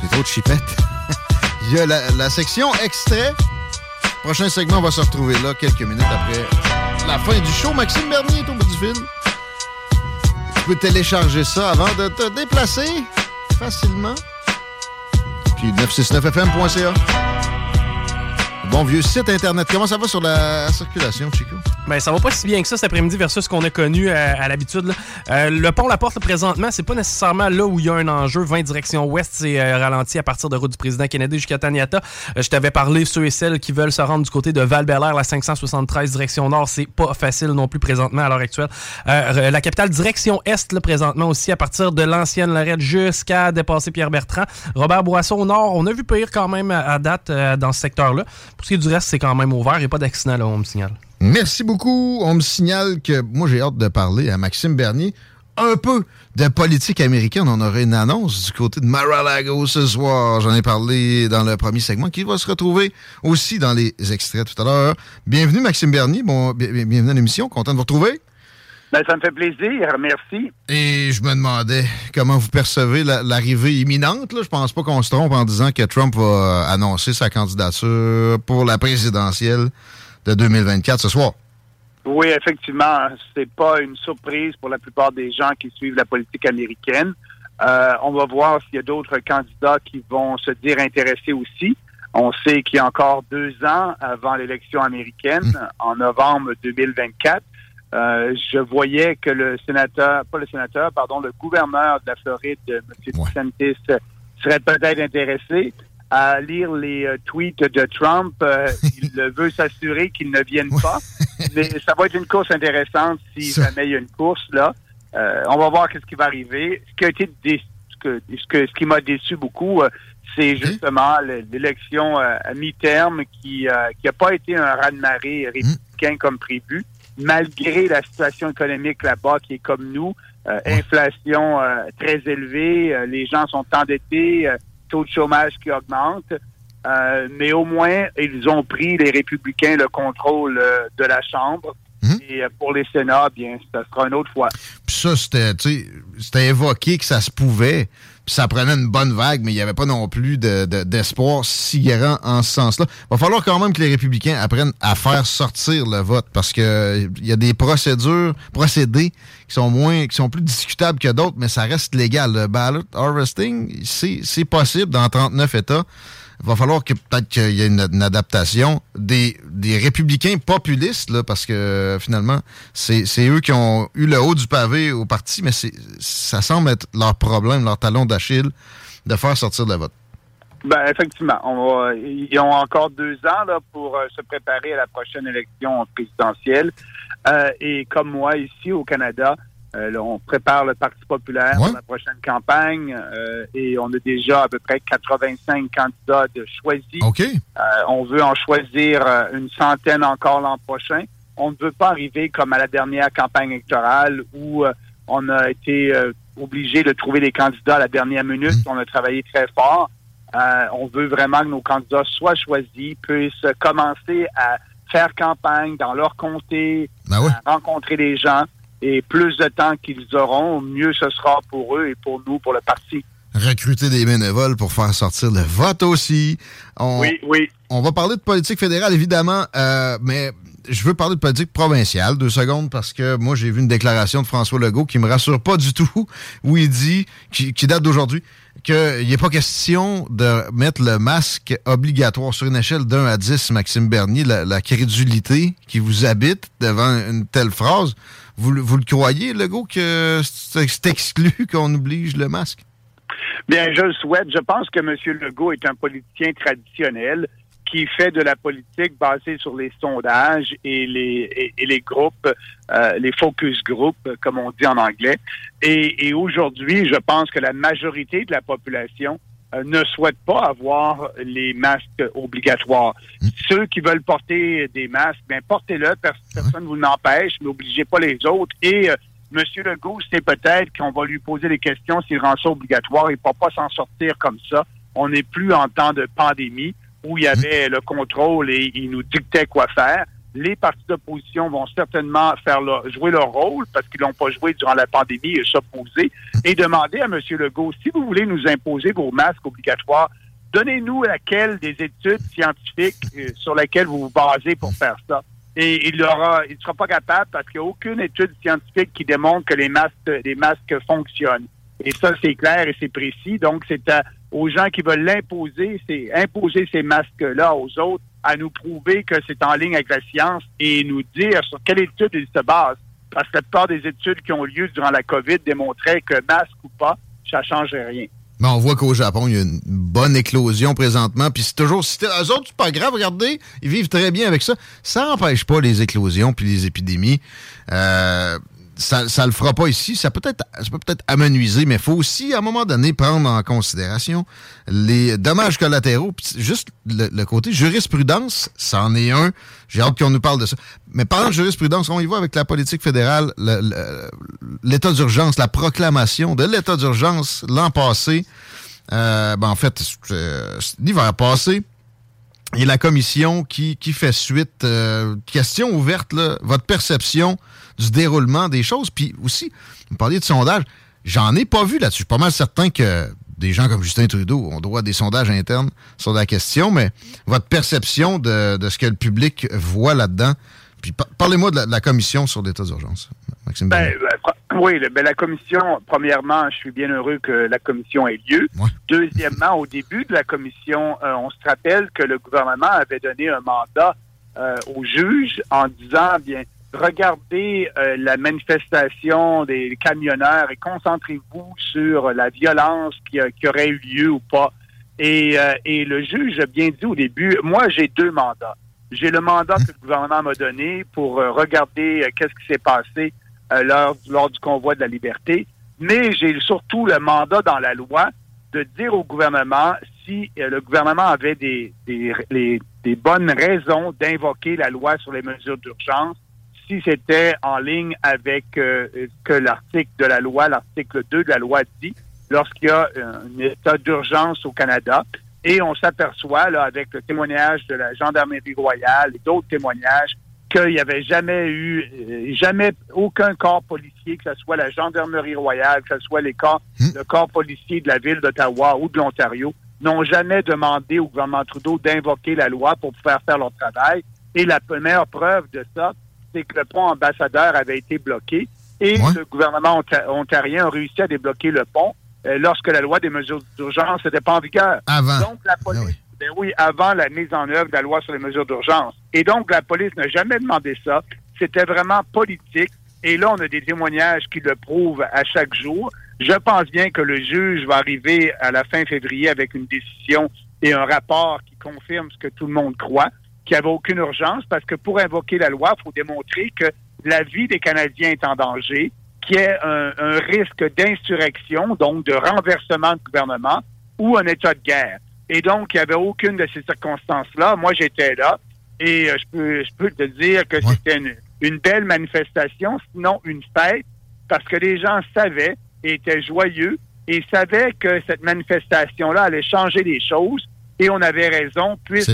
c'est trop de chipette, il y a la, la section extrait. Prochain segment, on va se retrouver là quelques minutes après la fin du show. Maxime Bernier est au bout du fil. Tu peux télécharger ça avant de te déplacer facilement. Puis 969fm.ca. Bon vieux site internet. Comment ça va sur la circulation, Chico? Ben, ça va pas si bien que ça cet après-midi versus ce qu'on a connu euh, à l'habitude. Euh, le pont La Porte, présentement, c'est pas nécessairement là où il y a un enjeu. 20 direction ouest, c'est euh, ralenti à partir de route du président Kennedy jusqu'à Taniata. Je t'avais parlé, ceux et celles qui veulent se rendre du côté de val la 573 direction nord, c'est pas facile non plus présentement à l'heure actuelle. La capitale direction est, présentement aussi, à partir de l'ancienne Lorette jusqu'à dépasser Pierre-Bertrand. Robert Boisseau au nord, on a vu pire quand même à, date dans ce secteur-là. Ce qui du reste, c'est quand même ouvert. Il n'y a pas d'accident là, on me signale. Merci beaucoup. On me signale que moi, j'ai hâte de parler à Maxime Bernier un peu de politique américaine. On aurait une annonce du côté de Mar-a-Lago ce soir. J'en ai parlé dans le premier segment qui va se retrouver aussi dans les extraits tout à l'heure. Bienvenue, Maxime Bernier. Bon, bi- bi- bienvenue à l'émission. Content de vous retrouver. Ben, ça me fait plaisir, merci. Et je me demandais comment vous percevez la- l'arrivée imminente. Là. Je pense pas qu'on se trompe en disant que Trump va euh, annoncer sa candidature pour la présidentielle de 2024 ce soir. Oui, effectivement, c'est pas une surprise pour la plupart des gens qui suivent la politique américaine. Euh, on va voir s'il y a d'autres candidats qui vont se dire intéressés aussi. On sait qu'il y a encore deux ans avant l'élection américaine, en novembre 2024. Euh, je voyais que le sénateur, pas le sénateur, pardon, le gouverneur de la Floride, M. DeSantis, serait peut-être intéressé à lire les euh, tweets de Trump. Euh, il veut s'assurer qu'ils ne viennent pas. Mais ça va être une course intéressante si jamais il y a une course là. Euh, on va voir qu'est-ce qui va arriver. Ce qui a été dé- ce que ce, que- ce qui m'a déçu beaucoup, euh, c'est justement le- l'élection euh, à mi-terme qui euh, qui a pas été un raz-de-marée républicain comme prévu, malgré la situation économique là-bas qui est comme nous, euh, inflation euh, très élevée, euh, les gens sont endettés, euh, taux de chômage qui augmente. Euh, mais au moins, ils ont pris, les républicains, le contrôle euh, de la Chambre. Et euh, pour les Sénats, bien, ça sera une autre fois. Puis ça, c'était, tu sais, c'était évoqué que ça se pouvait. Ça prenait une bonne vague, mais il n'y avait pas non plus de- de- d'espoir si grand en ce sens-là. va falloir quand même que les républicains apprennent à faire sortir le vote parce que euh, il y a des procédures, procédés qui sont moins, qui sont plus discutables que d'autres, mais ça reste légal. Le ballot harvesting, c'est possible dans 39 États. Va falloir que peut-être qu'il y ait une, adaptation des, des républicains populistes, là, parce que euh, finalement, c'est eux qui ont eu le haut du pavé au parti, mais ça semble être leur problème, leur talon d'Achille, de faire sortir le vote. Ben, effectivement, on va- ils ont encore deux ans là, pour euh, se préparer à la prochaine élection présidentielle. Euh, et comme moi, ici au Canada, euh, là, on prépare le Parti populaire pour la prochaine campagne euh, et on a déjà à peu près 85 candidats de choisis. Euh, on veut en choisir une centaine encore l'an prochain. On ne veut pas arriver comme à la dernière campagne électorale où on a été obligé de trouver des candidats à la dernière minute. On a travaillé très fort. On veut vraiment que nos candidats soient choisis, puissent commencer à faire campagne dans leur comté, à rencontrer les gens. Et plus de temps qu'ils auront, mieux ce sera pour eux et pour nous, pour le parti. Recruter des bénévoles pour faire sortir le vote aussi. On, Oui, oui. On va parler de politique fédérale, évidemment, euh, mais je veux parler de politique provinciale, deux secondes, parce que moi, j'ai vu une déclaration de François Legault qui me rassure pas du tout, où il dit, qui, qui date d'aujourd'hui, qu'il n'est pas question de mettre le masque obligatoire sur une échelle d'un à 10, Maxime Bernier, la, la crédulité qui vous habite devant une telle phrase. Vous, vous le croyez, Legault, que c'est exclu qu'on oblige le masque? Bien, je le souhaite. Je pense que M. Legault est un politicien traditionnel. qui fait de la politique basée sur les sondages et les, et, les groupes, euh, les focus groups, comme on dit en anglais. Et, aujourd'hui, je pense que la majorité de la population ne souhaite pas avoir les masques obligatoires. Ceux qui veulent porter des masques, bien, portez-le, pers- personne ne vous n'empêche, mais n'obligez pas les autres. Et euh, M. Legault, c'est peut-être qu'on va lui poser des questions s'il rend ça obligatoire. Il ne peut pas s'en sortir comme ça. On n'est plus en temps de pandémie où il y avait le contrôle et il nous dictait quoi faire. Les partis d'opposition vont certainement faire jouer leur rôle parce qu'ils l'ont pas joué durant la pandémie et s'opposer et demander à M. Legault, si vous voulez nous imposer vos masques obligatoires, donnez-nous laquelle des études scientifiques euh, sur lesquelles vous vous basez pour faire ça. Et il aura, il sera pas capable parce qu'il n'y a aucune étude scientifique qui démontre que les masques, les masques fonctionnent. Et ça, c'est clair et c'est précis. Donc, c'est aux gens qui veulent l'imposer, c'est imposer ces masques-là aux autres, à nous prouver que c'est en ligne avec la science et nous dire sur quelle étude ils se basent. Parce que la plupart des études qui ont lieu durant la COVID démontraient que masque ou pas, ça changerait rien. Mais on voit qu'au Japon, il y a une bonne éclosion présentement. Puis c'est toujours. c'est- Eux autres, c'est pas grave, regardez, ils vivent très bien avec ça. Ça n'empêche pas les éclosions puis les épidémies. Euh, ça, ça le fera pas ici. Ça peut être, ça peut peut-être amenuiser, mais il faut aussi, à un moment donné, prendre en considération les dommages collatéraux. Juste le, le côté jurisprudence, c'en est un. J'ai hâte qu'on nous parle de ça. Mais parlant de jurisprudence, on y va avec la politique fédérale, le- le- l'état d'urgence, la proclamation de l'état d'urgence l'an passé. Euh, ben en fait, l'hiver passé. Et la commission qui, qui fait suite, euh, question ouverte, là, votre perception du déroulement des choses. Puis aussi, vous parliez de sondage, j'en ai pas vu là-dessus. Je suis pas mal certain que des gens comme Justin Trudeau ont droit à des sondages internes sur la question, mais votre perception de, de ce que le public voit là-dedans. Puis par- parlez-moi de la, de la commission sur l'état d'urgence, Maxime Ben, ben, oui, le- ben, la commission, premièrement, je suis bien heureux que la commission ait lieu. Deuxièmement, au début de la commission, euh, on se rappelle que le gouvernement avait donné un mandat euh, aux juges en disant, bien, regardez euh, la manifestation des camionneurs et concentrez-vous sur la violence qui, qui aurait eu lieu ou pas. Et, euh, et le juge a bien dit au début, moi j'ai deux mandats. J'ai le mandat que le gouvernement m'a donné pour euh, regarder euh, qu'est-ce qui s'est passé euh, lors, lors du convoi de la liberté, mais j'ai surtout le mandat dans la loi de dire au gouvernement si euh, le gouvernement avait des, des bonnes raisons d'invoquer la loi sur les mesures d'urgence, si c'était en ligne avec euh, que l'article de la loi, l'article 2 de la loi dit, lorsqu'il y a euh, un état d'urgence au Canada. Et on s'aperçoit, là, avec le témoignage de la gendarmerie royale et d'autres témoignages, qu'il n'y avait jamais eu, euh, jamais aucun corps policier, que ce soit la gendarmerie royale, que ce soit les corps, le corps policier de la ville d'Ottawa ou de l'Ontario, n'ont jamais demandé au gouvernement Trudeau d'invoquer la loi pour faire faire leur travail. Et la première preuve de ça, c'est que le pont ambassadeur avait été bloqué et le gouvernement onta- ontarien a réussi à débloquer le pont euh, lorsque la loi des mesures d'urgence n'était pas en vigueur. Avant. Donc, la police, ben oui, avant la mise en œuvre de la loi sur les mesures d'urgence. Et donc, la police n'a jamais demandé ça. C'était vraiment politique. Et là, on a des témoignages qui le prouvent à chaque jour. Je pense bien que le juge va arriver à la fin février avec une décision et un rapport qui confirme ce que tout le monde croit, qu'il n'y avait aucune urgence, parce que pour invoquer la loi, il faut démontrer que la vie des Canadiens est en danger, qu'il y ait un, un risque d'insurrection, donc de renversement de gouvernement, ou un état de guerre. Et donc, il n'y avait aucune de ces circonstances-là. Moi, j'étais là, et euh, je peux, je peux te dire que c'était une, une belle manifestation, sinon une fête, parce que les gens savaient et étaient joyeux et savaient que cette manifestation-là allait changer les choses. Et on avait raison, puisque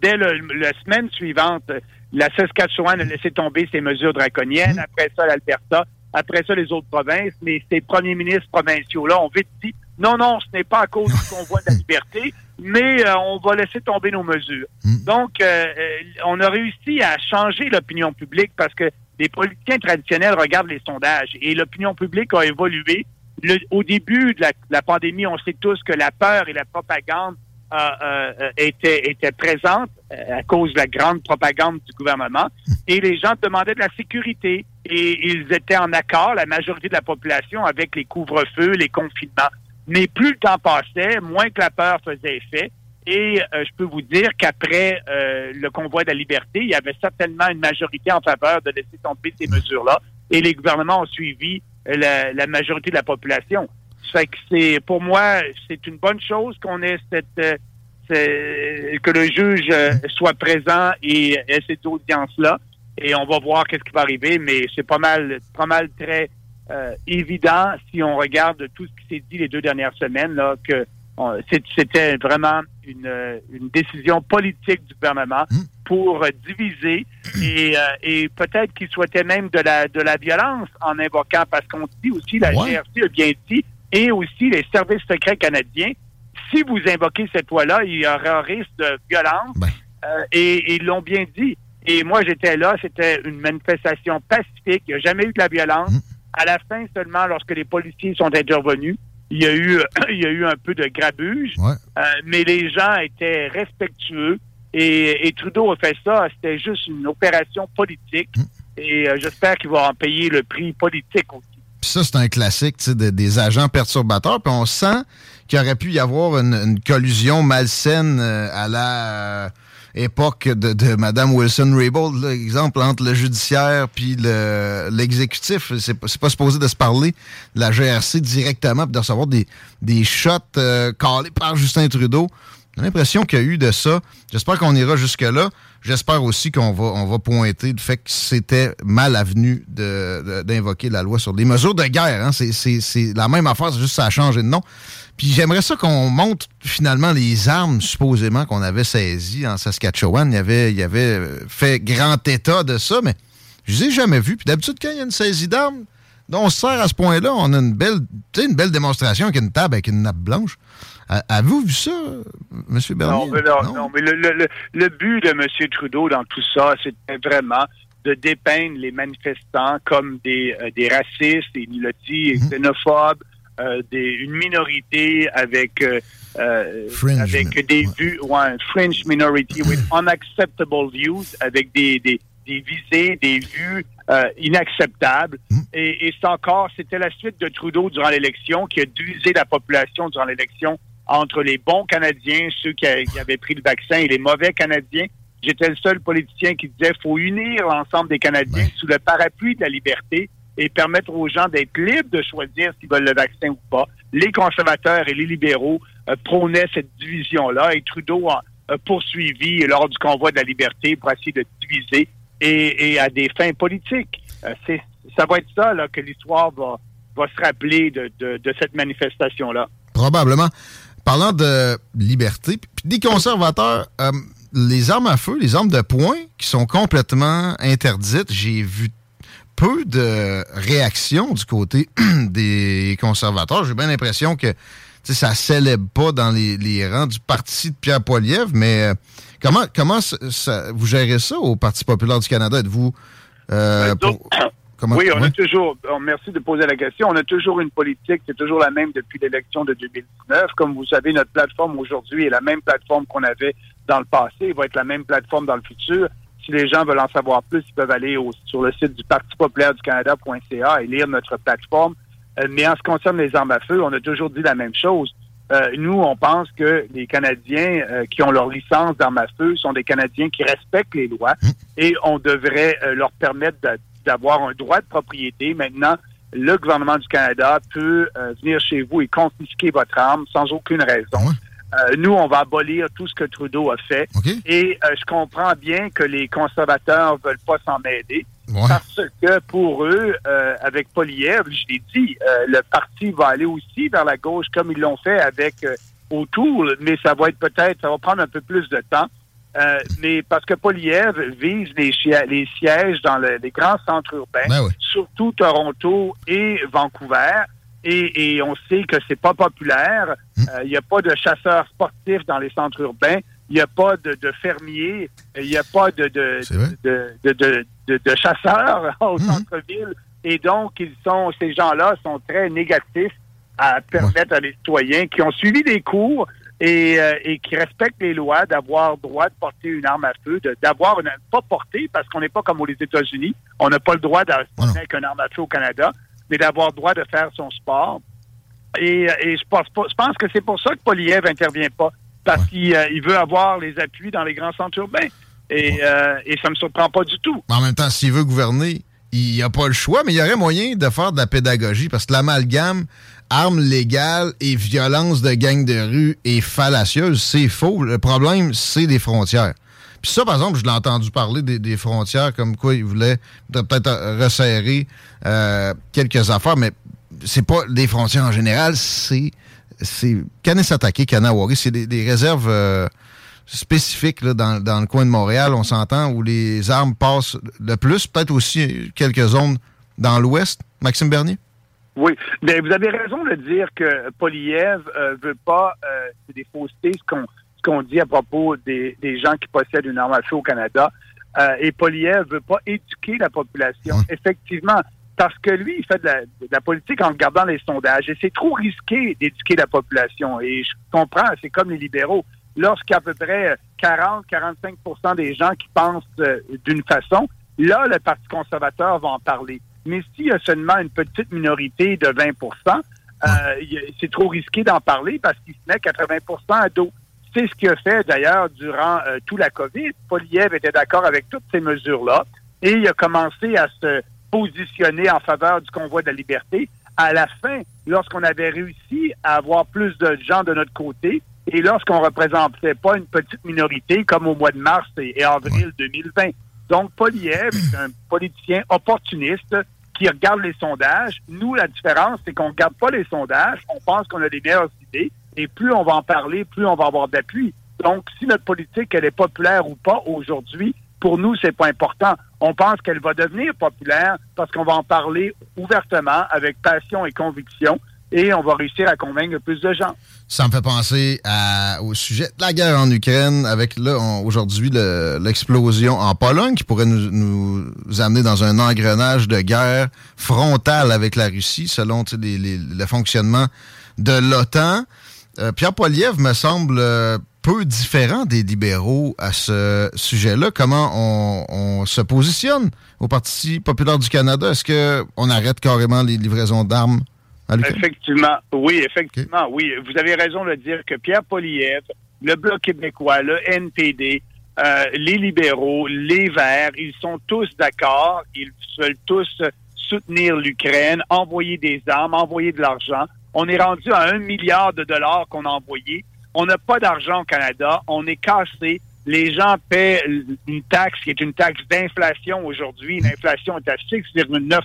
dès le- la semaine suivante, la Saskatchewan a laissé tomber ses mesures draconiennes. Après ça, l'Alberta. Après ça, les autres provinces. Mais ces premiers ministres provinciaux-là ont vite dit non, non, ce n'est pas à cause du convoi de la liberté, mais euh, on va laisser tomber nos mesures. Donc, euh, euh, on a réussi à changer l'opinion publique parce que les politiciens traditionnels regardent les sondages et l'opinion publique a évolué. Le- au début de la, la pandémie, on sait tous que la peur et la propagande euh, euh, euh, à cause de la grande propagande du gouvernement et les gens demandaient de la sécurité et ils étaient en accord, la majorité de la population, avec les couvre-feux, les confinements. Mais plus le temps passait, moins que la peur faisait effet Et euh, je peux vous dire qu'après euh, le convoi de la liberté, il y avait certainement une majorité en faveur de laisser tomber ces mesures-là. Et les gouvernements ont suivi la, la majorité de la population. Fait que c'est, pour moi, c'est une bonne chose qu'on ait cette, euh, que le juge euh, soit présent et ait cette audience-là. Et on va voir qu'est-ce qui va arriver, mais c'est pas mal, pas mal très euh, évident si on regarde tout ce qui s'est dit les deux dernières semaines là que c'était vraiment une, une décision politique du gouvernement pour euh, diviser et, euh, et peut-être qu'il souhaitait même de la de la violence en invoquant parce qu'on dit aussi la Ouais. GRC a bien dit et aussi les services secrets canadiens si vous invoquez cette loi-là, il y aura un risque de violence. Euh, et ils l'ont bien dit. Et moi, j'étais là, c'était une manifestation pacifique. Il n'y a jamais eu de la violence. À la fin seulement, lorsque les policiers sont intervenus, il y a eu, il y a eu un peu de grabuge. Euh, mais les gens étaient respectueux. Et, et Trudeau a fait ça. C'était juste une opération politique. Et euh, j'espère qu'il va en payer le prix politique aussi. Puis ça, c'est un classique des agents perturbateurs. Puis on sent qu'il aurait pu y avoir une, collusion malsaine euh, à la euh, époque de, Mme Wilson-Raybould, exemple, entre le judiciaire puis le- l'exécutif. C'est c'est pas supposé de se parler de la GRC directement puis de recevoir des, des shots euh, par Justin Trudeau. J'ai l'impression qu'il y a eu de ça. J'espère qu'on ira jusque-là. J'espère aussi qu'on va, on va pointer le fait que c'était mal avenu de- de- d'invoquer la loi sur des mesures de guerre. Hein. C'est- la même affaire, c'est juste ça a changé de nom. Puis j'aimerais ça qu'on montre finalement les armes supposément qu'on avait saisies en Saskatchewan. Il y avait, il y avait euh, fait grand état de ça, mais je les ai jamais vus. Puis d'habitude, quand il y a une saisie d'armes, on se sert à ce point-là, on a une belle, une belle démonstration avec une table avec une nappe blanche. Avez-vous vu ça, M. Bernier? Non, mais, non, non, mais le, le- le- le but de M. Trudeau dans tout ça, c'était vraiment de dépeindre les manifestants comme des, euh, des racistes, des mulottis, Mhm. xénophobes, euh, des, une minorité avec, euh, avec des vues, ouais, fringe minority with unacceptable views, avec des, des, des visées, des vues euh, inacceptables. Et, et c'est encore, c'était la suite de Trudeau durant l'élection qui a divisé la population durant l'élection entre les bons Canadiens, ceux qui, a- qui avaient pris le vaccin, et les mauvais Canadiens. J'étais le seul politicien qui disait faut unir l'ensemble des Canadiens sous le parapluie de la liberté et permettre aux gens d'être libres de choisir s'ils veulent le vaccin ou pas. Les conservateurs et les libéraux euh, prônaient cette division-là et Trudeau a, a poursuivi lors du convoi de la liberté pour essayer de diviser et, et à des fins politiques. Euh, c'est, ça va être ça là, que l'histoire va, va se rappeler de, de, de cette manifestation-là. Probablement. Parlant de liberté, puis des conservateurs, euh, les armes à feu, les armes de poing qui sont complètement interdites, j'ai vu peu de réactions du côté des conservateurs. J'ai bien l'impression que ça célèbre pas dans les, les rangs du parti de Pierre Poilievre, mais euh, comment, comment ça- ça- vous gérez ça au Parti populaire du Canada? Êtes-vous... euh, pour- comment- oui, on ouais. a toujours, merci de poser la question, on a toujours une politique, c'est toujours la même depuis l'élection de 2019. Comme vous savez, notre plateforme aujourd'hui est la même plateforme qu'on avait dans le passé, elle va être la même plateforme dans le futur. Si les gens veulent en savoir plus, ils peuvent aller au- sur le site du Parti populaire du Canada.ca et lire notre plateforme. Euh, mais en ce qui concerne les armes à feu, on a toujours dit la même chose. Euh, nous, on pense que les Canadiens euh, qui ont leur licence d'armes à feu sont des Canadiens qui respectent les lois et on devrait euh, leur permettre d'a- d'avoir un droit de propriété. Maintenant, le gouvernement du Canada peut euh, venir chez vous et confisquer votre arme sans aucune raison. Euh, nous, on va abolir tout ce que Trudeau a fait. Et euh, je comprends bien que les conservateurs veulent pas s'en mêler. Parce que pour eux, avec Poliev, je l'ai dit, le parti va aller aussi vers la gauche comme ils l'ont fait avec O'Toole, mais ça va être peut-être, ça va prendre un peu plus de temps. Euh, mais parce que Poliev vise les, les sièges dans le- les grands centres urbains, Ben surtout Toronto et Vancouver. Et, et on sait que c'est pas populaire. Euh, Il n'y a pas de chasseurs sportifs dans les centres urbains. Il n'y a pas de, de fermiers. Il n'y a pas de, de, de, de, de, de- de chasseurs au centre-ville. Et donc, ils sont, ces gens-là sont très négatifs à permettre à les citoyens qui ont suivi des cours et, euh, et qui respectent les lois d'avoir droit de porter une arme à feu, d'avoir une pas porter parce qu'on n'est pas comme aux États-Unis, on n'a pas le droit se promener avec une arme à feu au Canada, mais d'avoir droit de faire son sport. Et, euh, et je pense pas, je pense que c'est pour ça que Poliev intervient pas. parce qu'il euh, il veut avoir les appuis dans les grands centres urbains. Et, euh, et ça me surprend pas du tout. Mais en même temps, s'il veut gouverner, il n'y a pas le choix, mais il y aurait moyen de faire de la pédagogie parce que l'amalgame armes légales et violence de gang de rue est fallacieuse. C'est faux. Le problème, c'est les frontières. Puis ça, par exemple, je l'ai entendu parler des, frontières, comme quoi ils voulaient peut-être euh, resserrer euh, quelques affaires, mais c'est pas des frontières en général, c'est c'est Kanesatake, Kanawari, c'est des, réserves euh, spécifiques dans le coin de Montréal, on s'entend, où les armes passent le plus, peut-être aussi quelques zones dans l'ouest. Maxime Bernier? Oui, mais vous avez raison de dire que Poliev euh, veut pas, euh, c'est des faussetés ce qu'on ce qu'on dit à propos des, des gens qui possèdent une arme à feu au Canada. Euh, et Poliev veut pas éduquer la population. Effectivement, parce que lui, il fait de la, de la politique en regardant les sondages. Et c'est trop risqué d'éduquer la population. Et je comprends, c'est comme les libéraux. Lorsqu'à peu près 40-45% des gens qui pensent euh, d'une façon, là, le Parti conservateur va en parler. Mais s'il y a seulement une petite minorité de 20 euh, c'est trop risqué d'en parler parce qu'il se met 80% à dos. C'est ce qu'il a fait d'ailleurs durant euh, tout la COVID. Poliev était d'accord avec toutes ces mesures-là et il a commencé à se positionner en faveur du convoi de la liberté. À la fin, lorsqu'on avait réussi à avoir plus de gens de notre côté et lorsqu'on représentait pas une petite minorité comme au mois de mars et, et avril 2020. Donc, Poliev est un politicien opportuniste qui regarde les sondages. Nous, la différence, c'est qu'on ne regarde pas les sondages. On pense qu'on a des meilleures idées. Et plus on va en parler, plus on va avoir d'appui. Donc, si notre politique, elle est populaire ou pas aujourd'hui, pour nous, c'est pas important. On pense qu'elle va devenir populaire parce qu'on va en parler ouvertement, avec passion et conviction, et on va réussir à convaincre plus de gens. Ça me fait penser à- au sujet de la guerre en Ukraine, avec là aujourd'hui le- l'explosion en Pologne qui pourrait nous, nous amener dans un engrenage de guerre frontale avec la Russie, selon les- les- le fonctionnement de l'OTAN. Euh, Pierre Poilievre me semble euh, peu différent des libéraux à ce sujet-là. Comment on, on se positionne au Parti populaire du Canada? Est-ce qu'on arrête carrément les livraisons d'armes? À? Effectivement, oui, effectivement, oui. Vous avez raison de dire que Pierre Poliev, le Bloc québécois, le NPD, euh, les libéraux, les Verts, ils sont tous d'accord. Ils veulent tous soutenir l'Ukraine, envoyer des armes, envoyer de l'argent. On est rendu à un milliard de dollars qu'on a envoyé. On n'a pas d'argent au Canada. On est cassé. Les gens paient une taxe qui est une taxe d'inflation aujourd'hui. L'inflation est à 6,9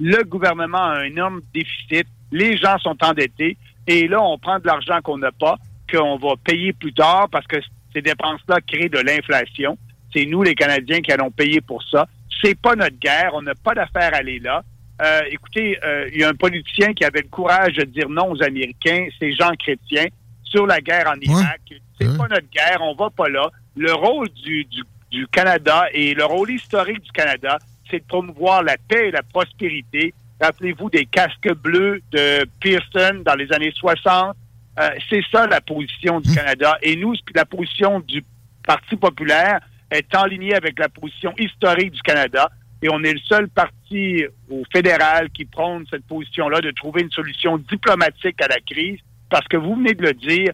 Le gouvernement a un énorme déficit. Les gens sont endettés. Et là, on prend de l'argent qu'on n'a pas, qu'on va payer plus tard parce que ces dépenses-là créent de l'inflation. C'est nous, les Canadiens, qui allons payer pour ça. C'est pas notre guerre. On n'a pas d'affaire à aller là. Euh, écoutez, euh, il y a un politicien qui avait le courage de dire non aux Américains, c'est Jean Chrétien, sur la guerre en Irak. C'est pas notre guerre, on va pas là. Le rôle du, du, du Canada et le rôle historique du Canada, c'est de promouvoir la paix et la prospérité. Rappelez-vous des casques bleus de Pearson dans les années 60. Euh, c'est ça la position du Canada. Et nous, la position du Parti populaire est en ligne avec la position historique du Canada. Et on est le seul parti au fédéral qui prône cette position-là de trouver une solution diplomatique à la crise. Parce que vous venez de le dire,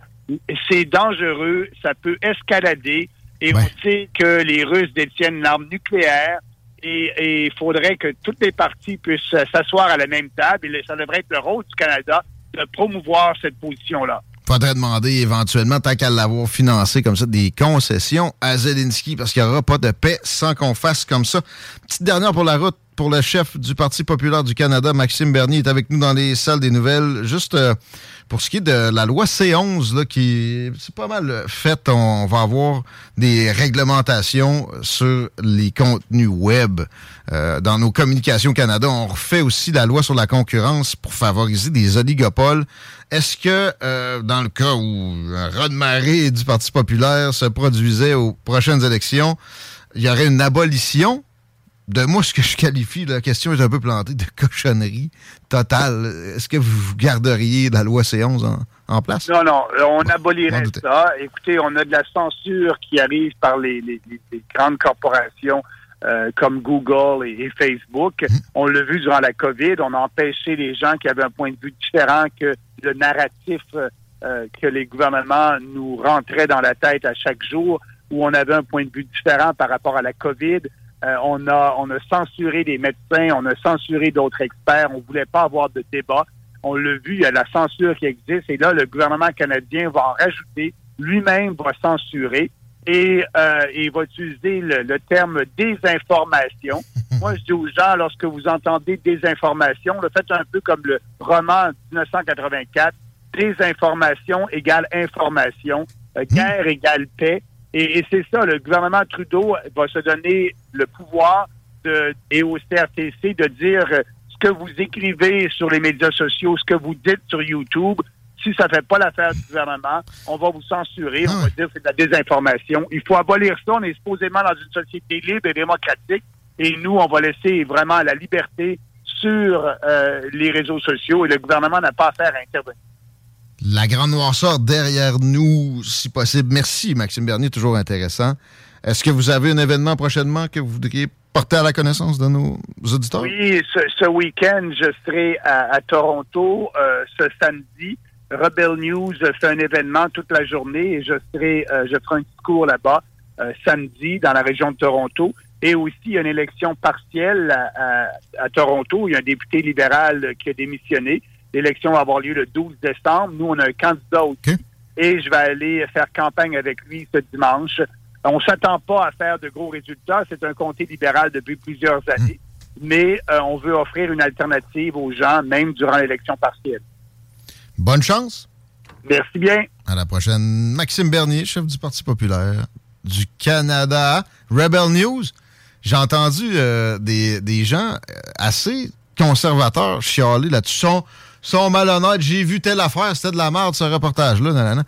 c'est dangereux, ça peut escalader. Et on sait que les Russes détiennent une arme nucléaire. Et il faudrait que toutes les parties puissent euh, s'asseoir à la même table. Et ça devrait être le rôle du Canada de promouvoir cette position-là. faudrait demander éventuellement, tant qu'à l'avoir financé comme ça, des concessions à Zelensky, parce qu'il n'y aura pas de paix sans qu'on fasse comme ça. Petite dernière pour la route, pour le chef du Parti populaire du Canada, Maxime Bernier, est avec nous dans les salles des nouvelles. Juste euh, pour ce qui est de la loi C11, là, qui c'est pas mal fait, on va avoir des réglementations sur les contenus web euh, dans nos communications Canada. On refait aussi la loi sur la concurrence pour favoriser des oligopoles. Est-ce que, euh, dans le cas où un raz de marée du Parti populaire se produisait aux prochaines élections, il y aurait une abolition de moi, ce que je qualifie, la question est un peu plantée, de cochonnerie totale. Est-ce que vous garderiez la loi C11 en, en place? Non, non, on abolirait ça. Écoutez, on a de la censure qui arrive par les, les- les- les grandes corporations euh, comme Google et, et Facebook. On l'a vu durant la COVID, on a empêché les gens qui avaient un point de vue différent que le narratif euh, euh, que les gouvernements nous rentraient dans la tête à chaque jour, où on avait un point de vue différent par rapport à la COVID. Euh, on a on a censuré des médecins, on a censuré d'autres experts, on voulait pas avoir de débat. On l'a vu, il y a la censure qui existe, et là, le gouvernement canadien va en rajouter, lui-même va censurer et euh, il va utiliser le, le terme désinformation. Moi, je dis aux gens, lorsque vous entendez désinformation, le faites un peu comme le roman 1984, désinformation égale information, euh, guerre égale paix. Et, et c'est ça, le gouvernement Trudeau va se donner le pouvoir de, et au CRTC de dire ce que vous écrivez sur les médias sociaux, ce que vous dites sur YouTube. Si ça fait pas l'affaire du gouvernement, on va vous censurer, on va dire que c'est de la désinformation. Il faut abolir ça. On est supposément dans une société libre et démocratique. Et nous, on va laisser vraiment la liberté sur euh, les réseaux sociaux et le gouvernement n'a pas affaire à intervenir. La grande noirceur derrière nous, si possible. Merci, Maxime Bernier, toujours intéressant. Est-ce que vous avez un événement prochainement que vous voudriez porter à la connaissance de nos auditeurs? Oui, ce, week-end, je serai à, Toronto euh, ce samedi. Rebel News fait un événement toute la journée et je serai, euh, je ferai un discours là-bas euh, samedi dans la région de Toronto. Et aussi, il y a une élection partielle à Toronto. Il y a un député libéral qui a démissionné. L'élection va avoir lieu le 12 décembre. Nous, on a un candidat aussi. Et je vais aller faire campagne avec lui ce dimanche. On s'attend pas à faire de gros résultats. C'est un comté libéral depuis plusieurs années. Mais euh, on veut offrir une alternative aux gens, même durant l'élection partielle. Bonne chance. Merci bien. À la prochaine. Maxime Bernier, chef du Parti populaire du Canada. Rebel News. J'ai entendu euh, des, des gens euh, assez conservateurs chialer là-dessus. Sont, malhonnêtes. J'ai vu telle affaire, c'était de la merde, ce reportage-là.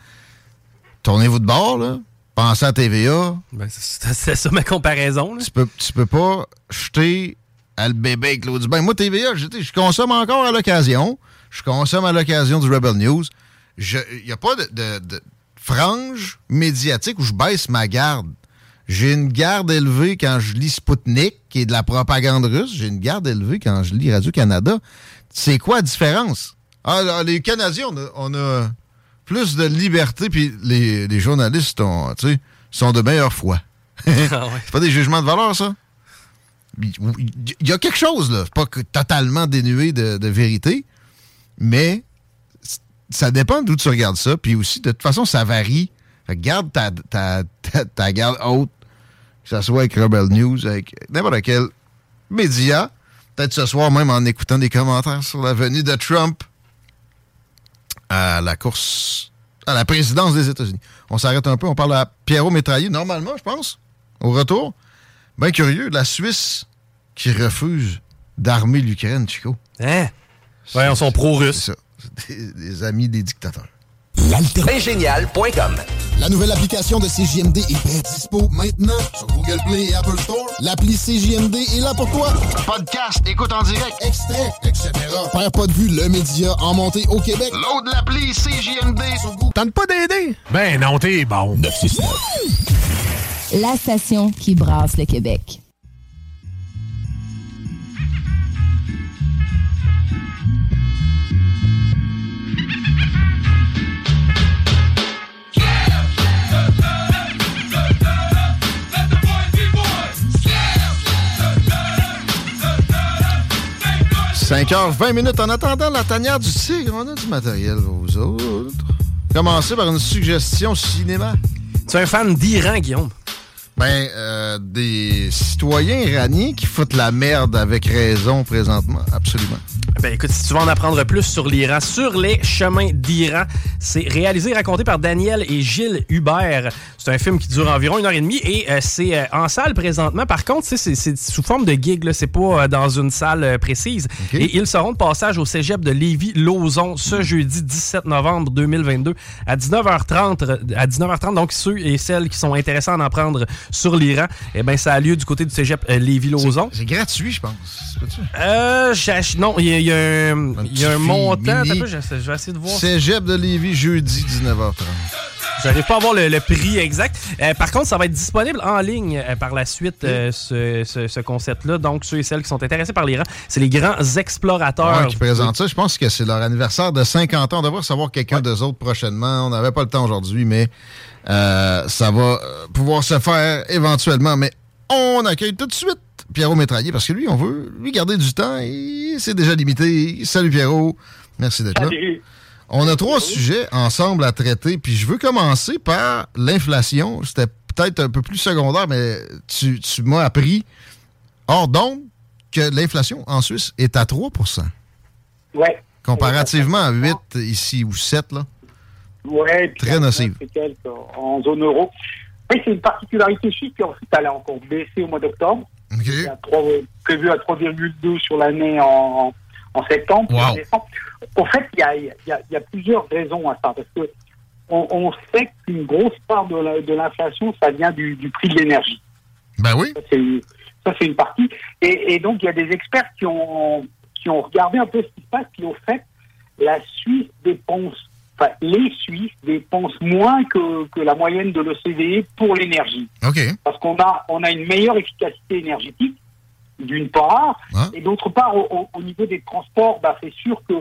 Tournez-vous de bord, là. Pensez à TVA. Ben, c'est ça ma comparaison. là. Tu peux, tu peux pas jeter à le bébé avec l'eau du bain. Moi, TVA, je, je consomme encore à l'occasion. Je consomme à l'occasion du Rebel News. Il n'y a pas de, de- de frange médiatique où je baisse ma garde. J'ai une garde élevée quand je lis Sputnik, qui est de la propagande russe. J'ai une garde élevée quand je lis Radio-Canada. C'est quoi la différence? Ah, là, les Canadiens, on a, on a plus de liberté, puis les, les journalistes ont, sont de meilleure foi. C'est pas des jugements de valeur, ça? Il y a quelque chose, là. C'est pas que totalement dénué de, de vérité, mais ça dépend d'où tu regardes ça. Puis aussi, de toute façon, ça varie. Fait que garde ta, ta, ta, ta garde haute, que ce soit avec Rebel News, avec n'importe quel média. Peut-être ce soir même en écoutant des commentaires sur la venue de Trump à la course, à la présidence des États-Unis. On s'arrête un peu, on parle à Pierrot Métraillé, normalement, je pense, au retour. Bien curieux, la Suisse qui refuse d'armer l'Ukraine, Chico. Hein? Ouais, on sont pro-russes. C'est ça. C'est Des, des amis des dictateurs. Génial.com. La nouvelle application de CJMD est bien dispo maintenant sur Google Play et Apple Store. L'appli CJMD est là pour toi. Podcast, écoute en direct, extrait, etc. Perds pas de vue, le média en montée au Québec. Load l'appli CJMD sur Google. Tente pas d'aider? Ben non, t'es bon. 969. La station qui brasse le Québec. « 5h20 minutes en attendant la tanière du tigre. On a du matériel, aux autres. Commencer par une suggestion cinéma. Tu es un fan d'Iran, Guillaume? Ben, euh, des citoyens iraniens qui foutent la merde avec raison présentement. Absolument. Ben écoute, si tu veux en apprendre plus sur l'Iran, sur les chemins d'Iran, c'est réalisé et raconté par Daniel et Gilles Hubert. C'est un film qui dure environ une heure et demie et euh, c'est euh, en salle présentement. Par contre, c'est sous forme de gig, c'est pas euh, dans une salle précise. Et ils seront de passage au cégep de Lévis-Lauzon ce jeudi 17 novembre 2022 à 19h30. À 19h30, donc ceux et celles qui sont intéressés à en apprendre sur l'Iran, eh ben ça a lieu du côté du cégep Lévis-Lauzon. C'est gratuit, je pense. Euh, non, il y, a- il y a un, il y a un petit montant. peu, je, je vais essayer de voir. Cégep de Lévis, jeudi, 19h30. J'arrive pas à voir le, le prix exact. Euh, par contre, ça va être disponible en ligne euh, par la suite, euh, ce, ce- ce concept-là. Donc, ceux et celles qui sont intéressés par l'Iran, c'est les grands explorateurs. Ouais, qui présentent ça. Je pense que c'est leur anniversaire de 50 ans. On devrait recevoir quelqu'un d'eux autres prochainement. On n'avait pas le temps aujourd'hui, mais ça va pouvoir se faire éventuellement. Mais on accueille tout de suite Pierrot Métraillé parce que lui, on veut lui garder du temps et c'est déjà limité. Salut Pierrot. Merci d'être là. On a trois sujets ensemble à traiter, puis je veux commencer par l'inflation. C'était peut-être un peu plus secondaire, mais tu, tu m'as appris hors d'onde que l'inflation en Suisse est à 3% Ouais. comparativement à 8 ici ou 7 là. Puis Très nocive. en zone euro. Oui, c'est une particularité suisse qui ensuite elle a encore baissé au mois d'octobre. C'est à prévu à 3,2 sur l'année en, en septembre. en décembre. En fait, il y a, y y plusieurs raisons à ça. Parce que on, on sait qu'une grosse part de la- de l'inflation, ça vient du, du prix de l'énergie. Ben oui. Ça, c'est, une partie. Et, et donc, il y a des experts qui ont, qui ont regardé un peu ce qui se passe, puis au fait, la Suisse dépense, enfin, les Suisses dépensent moins que, que la moyenne de l'OCDE pour l'énergie. Parce qu'on a, on a une meilleure efficacité énergétique, d'une part, et d'autre part, au, au- au niveau des transports, bah, c'est sûr que,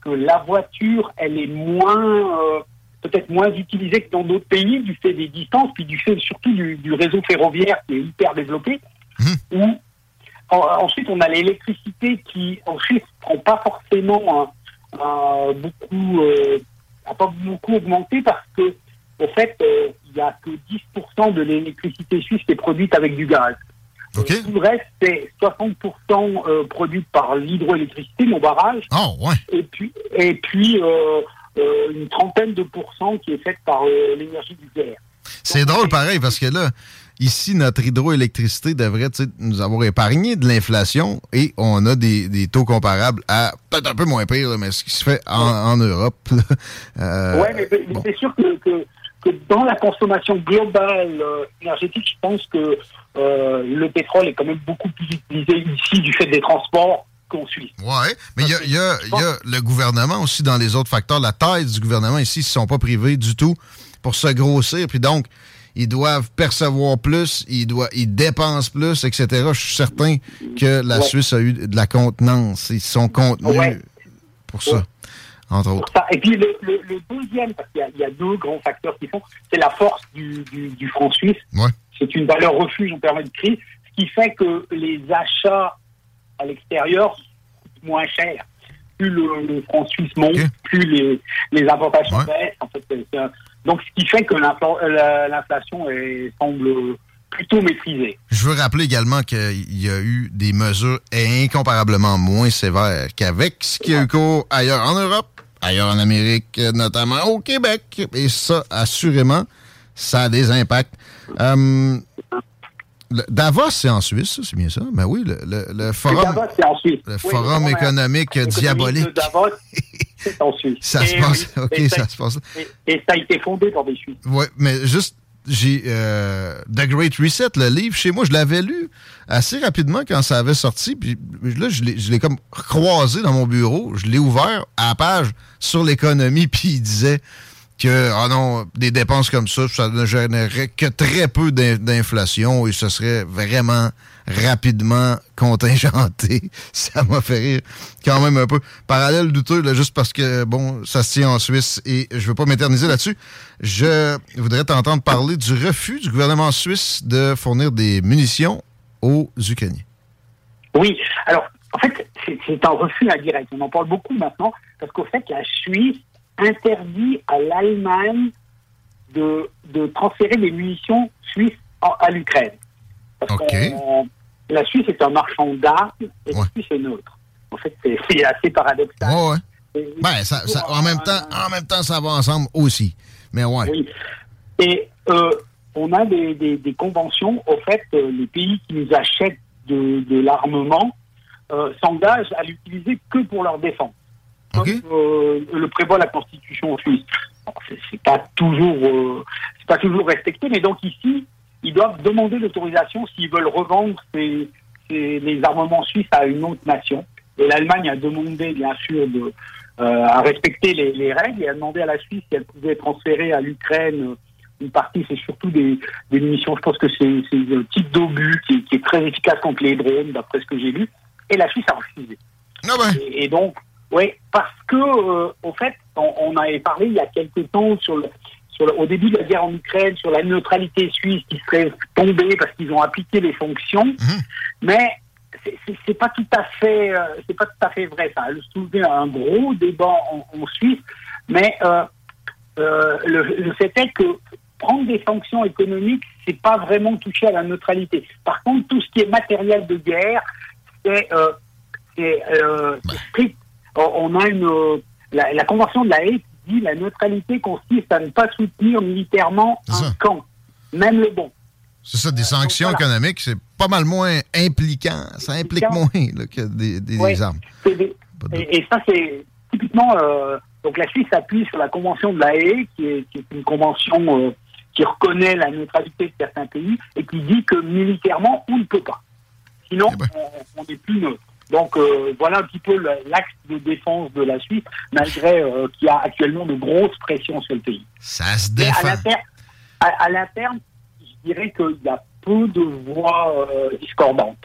que la voiture, elle est moins, euh, peut-être moins utilisée que dans d'autres pays du fait des distances, puis du fait surtout du, du réseau ferroviaire qui est hyper développé. Où, en- ensuite, on a l'électricité qui, en Suisse, prend pas forcément beaucoup, euh, a pas beaucoup augmenté parce que, au fait, euh, il y a que 10% de l'électricité suisse qui est produite avec du gaz. Euh, Tout le reste, c'est 60% euh, produit par l'hydroélectricité, nos barrages. Et puis, et puis euh, euh, une trentaine de pourcents qui est faite par euh, l'énergie nucléaire. C'est drôle pareil parce que là, ici, notre hydroélectricité devrait nous avoir épargné de l'inflation et on a des, des taux comparables à peut-être un peu moins pire, là, mais ce qui se fait en, en Europe. Euh, ouais, mais, mais c'est sûr que, que, que dans la consommation globale euh, énergétique, je pense que euh, le pétrole est quand même beaucoup plus utilisé ici du fait des transports qu'en Suisse. Ouais, mais y y il y a le gouvernement aussi dans les autres facteurs. La taille du gouvernement ici, ils ne sont pas privés du tout pour se grossir. Puis donc, ils doivent percevoir plus, ils, doivent, ils dépensent plus, etc. Je suis certain que la Ouais. Suisse a eu de la contenance. Ils sont contenus Ouais. pour ça, entre autres. Et puis le, le- le deuxième, parce qu'il y a- il y, a deux grands facteurs qui font, c'est la force du, du, du franc suisse. C'est une valeur refuge en période de crise, ce qui fait que les achats à l'extérieur coûtent moins cher. Plus le, le franc suisse monte, plus les, les importations baissent. En fait, c'est- donc, ce qui fait que la- l'inflation semble plutôt maîtrisée. Je veux rappeler également qu'il y a eu des mesures incomparablement moins sévères qu'avec ce qui a eu cours ailleurs en Europe, ailleurs en Amérique, notamment au Québec. Et ça, assurément, ça a des impacts. Euh, le- Davos, c'est en Suisse, c'est bien ça? Ben oui, le, le- le forum, Davos, c'est en Suisse. le Oui, forum le économique diabolique. de Davos, c'est en Suisse. Ça se passe, oui, ok, ça se passe. Et, et ça a été fondé par des Suisses. Ouais, mais juste, j'ai euh, The Great Reset, le livre, chez moi, je l'avais lu assez rapidement quand ça avait sorti. Puis là, je l'ai je l'ai comme croisé dans mon bureau. Je l'ai ouvert à la page sur l'économie, puis il disait que, ah non, des dépenses comme ça, ça ne générerait que très peu d'in- d'inflation et ce serait vraiment rapidement contingenté. Ça m'a fait rire quand même un peu. Parallèle douteux, juste parce que, bon, ça se tient en Suisse et je veux pas m'éterniser là-dessus. Je voudrais t'entendre parler du refus du gouvernement suisse de fournir des munitions aux Ukrainiens. Oui, alors, en fait, c'est un refus indirect. On en parle beaucoup maintenant, parce qu'au fait, la Suisse interdit à l'Allemagne de, de transférer des munitions suisses en- à l'Ukraine. Parce qu'on- la Suisse est un marchand d'armes et la Suisse est neutre. En fait, c'est assez paradoxal. Ouais. Ben, ça, ça- en, même temps, en même temps, ça va ensemble aussi. Mais ouais. Oui. Et euh, on a des, des- des conventions. Au fait, euh, les pays qui nous achètent de, de l'armement euh, s'engagent à l'utiliser que pour leur défense. Euh, le prévoit la Constitution suisse. C'est- pas toujours, euh, c'est pas toujours respecté, mais donc ici, ils doivent demander l'autorisation s'ils veulent revendre ces- ces- les armements suisses à une autre nation. Et l'Allemagne a demandé, bien sûr, de, euh, a respecté les, les règles et a demandé à la Suisse si elle pouvait transférer à l'Ukraine une partie, c'est surtout des, des munitions, je pense que c'est le type d'obus qui, qui est très efficace contre les drones, d'après ce que j'ai lu, et la Suisse a refusé. Et, et donc, oui, parce que, euh, au fait, on, on avait parlé il y a quelque temps sur le, sur le- au début de la guerre en Ukraine, sur la neutralité suisse qui serait tombée parce qu'ils ont appliqué les sanctions, mais c'est- pas tout à fait, euh, c'est pas tout à fait vrai. Ça a soulevé un gros débat en, en Suisse, mais euh, euh, le, le fait est que prendre des sanctions économiques, c'est pas vraiment toucher à la neutralité. Par contre, tout ce qui est matériel de guerre, c'est euh, euh, c'est strict. On- a une euh, la, la convention de la Haye qui dit la neutralité consiste à ne pas soutenir militairement un camp, même le bon. C'est ça, des sanctions économiques, c'est pas mal moins impliquant. Ça implique moins là, que des, des Ouais. armes. Des- Et, et ça, c'est typiquement. euh, donc la Suisse s'appuie sur la Convention de la Haye, qui est, qui est une convention euh, qui reconnaît la neutralité de certains pays et qui dit que militairement, on ne peut pas. Sinon, on- on n'est plus neutre. Donc euh, voilà un petit peu l'axe de défense de la Suisse, malgré euh, qu'il y a actuellement de grosses pressions sur le pays. Ça se défend. à, l'interne, je dirais qu'il y a peu de voix euh, discordantes.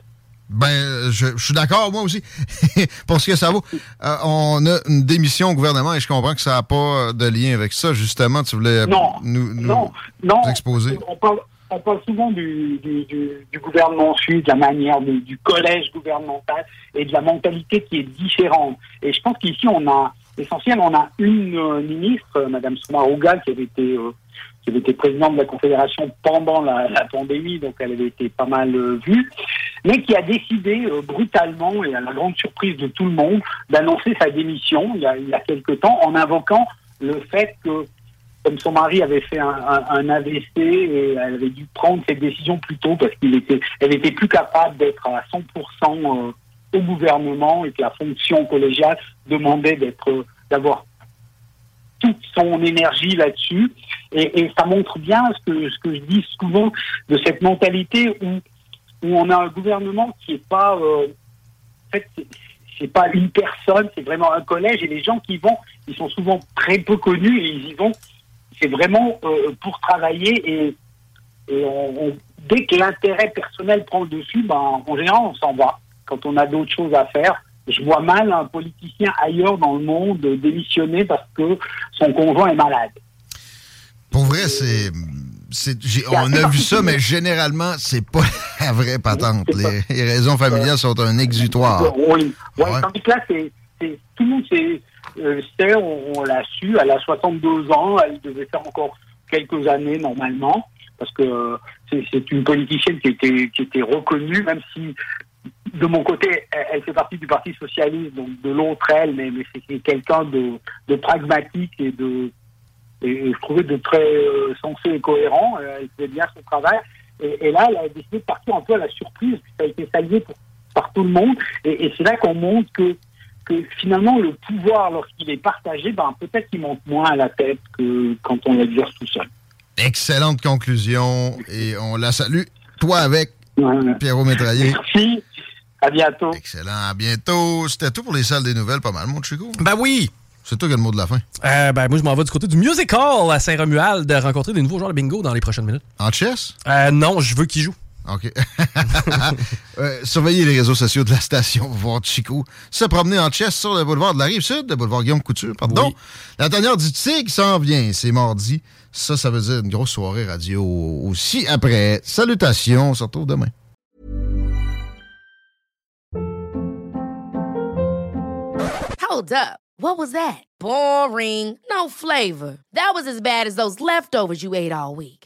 Ben, je, je suis d'accord, moi aussi. Pour ce que ça vaut, euh, on a une démission au gouvernement et je comprends que ça n'a pas de lien avec ça. Justement, tu voulais Non, nous, nous non, non. exposer. On on parle souvent du, gouvernement suisse, de la manière du, collège gouvernemental et de la mentalité qui est différente. Et je pense qu'ici, on a, essentiel, on a une euh, ministre, euh, Madame Soumarouga, qui avait été euh, qui avait présidente de la Confédération pendant la, pandémie, donc elle avait été pas mal euh, vue, mais qui a décidé brutalement et à la grande surprise de tout le monde d'annoncer sa démission il y a quelque temps en invoquant le fait que comme son mari avait fait un, AVC et elle avait dû prendre cette décision plus tôt parce qu'il était, était plus capable d'être à 100% euh, au gouvernement et que la fonction collégiale demandait d'être, euh, d'avoir toute son énergie là-dessus. Et, ça montre bien ce que, ce que je dis souvent de cette mentalité où, où on a un gouvernement qui est pas, euh, en fait, c'est- pas une personne, c'est vraiment un collège et les gens qui vont, ils sont souvent très peu connus et ils y vont, c'est vraiment euh, pour travailler et, et on- on- dès que l'intérêt personnel prend le dessus, ben, en général, on s'en va quand on a d'autres choses à faire. Je vois mal un politicien ailleurs dans le monde démissionner parce que son conjoint est malade. Pour vrai, c'est. c'est- C'est on a vu ça, mais généralement, c'est pas la vraie patente. Les, les raisons familiales sont un exutoire. Oui, ouais, tandis que là, c'est, c'est- tout le monde sait, euh, on, l'a su, elle a 62 ans, elle devait faire encore quelques années normalement, parce que euh, c'est, une politicienne qui était, qui était reconnue, même si de mon côté, elle, fait partie du Parti socialiste, donc de l'autre elle, mais, c'est, quelqu'un de, pragmatique et de et je trouvais de très euh, sensé et cohérent. Elle faisait bien son travail. Et, là, elle a décidé de partir un peu à la surprise, ça a été salué par tout le monde. Et c'est là qu'on montre que, que finalement, le pouvoir, lorsqu'il est partagé, ben, peut-être qu'il monte moins à la tête que quand on l'exerce tout seul. Excellente conclusion et on la salue. Toi avec Pierrot Métraillé. Merci. À bientôt. Excellent. À bientôt. C'était tout pour les salles des nouvelles, pas mal, mon Chico. Ben oui. C'est toi qui as le mot de la fin. Euh, ben, moi, je m'en vais du côté du Music Hall à Saint-Romuald de rencontrer des nouveaux joueurs de bingo dans les prochaines minutes. En chess? Euh, non, je veux qu'ils jouent. OK. Euh, surveillez les réseaux sociaux de la station pour voir Chico se promener en chess sur le boulevard de la Rive-Sud, le boulevard Guillaume Couture, pardon. La dernière du Tigre s'en vient, c'est mardi. Ça, ça veut dire une grosse soirée radio aussi après. Salutations, on se retrouve demain. Hold up. What was that? Boring. No flavor. That was as bad as those leftovers you ate all week.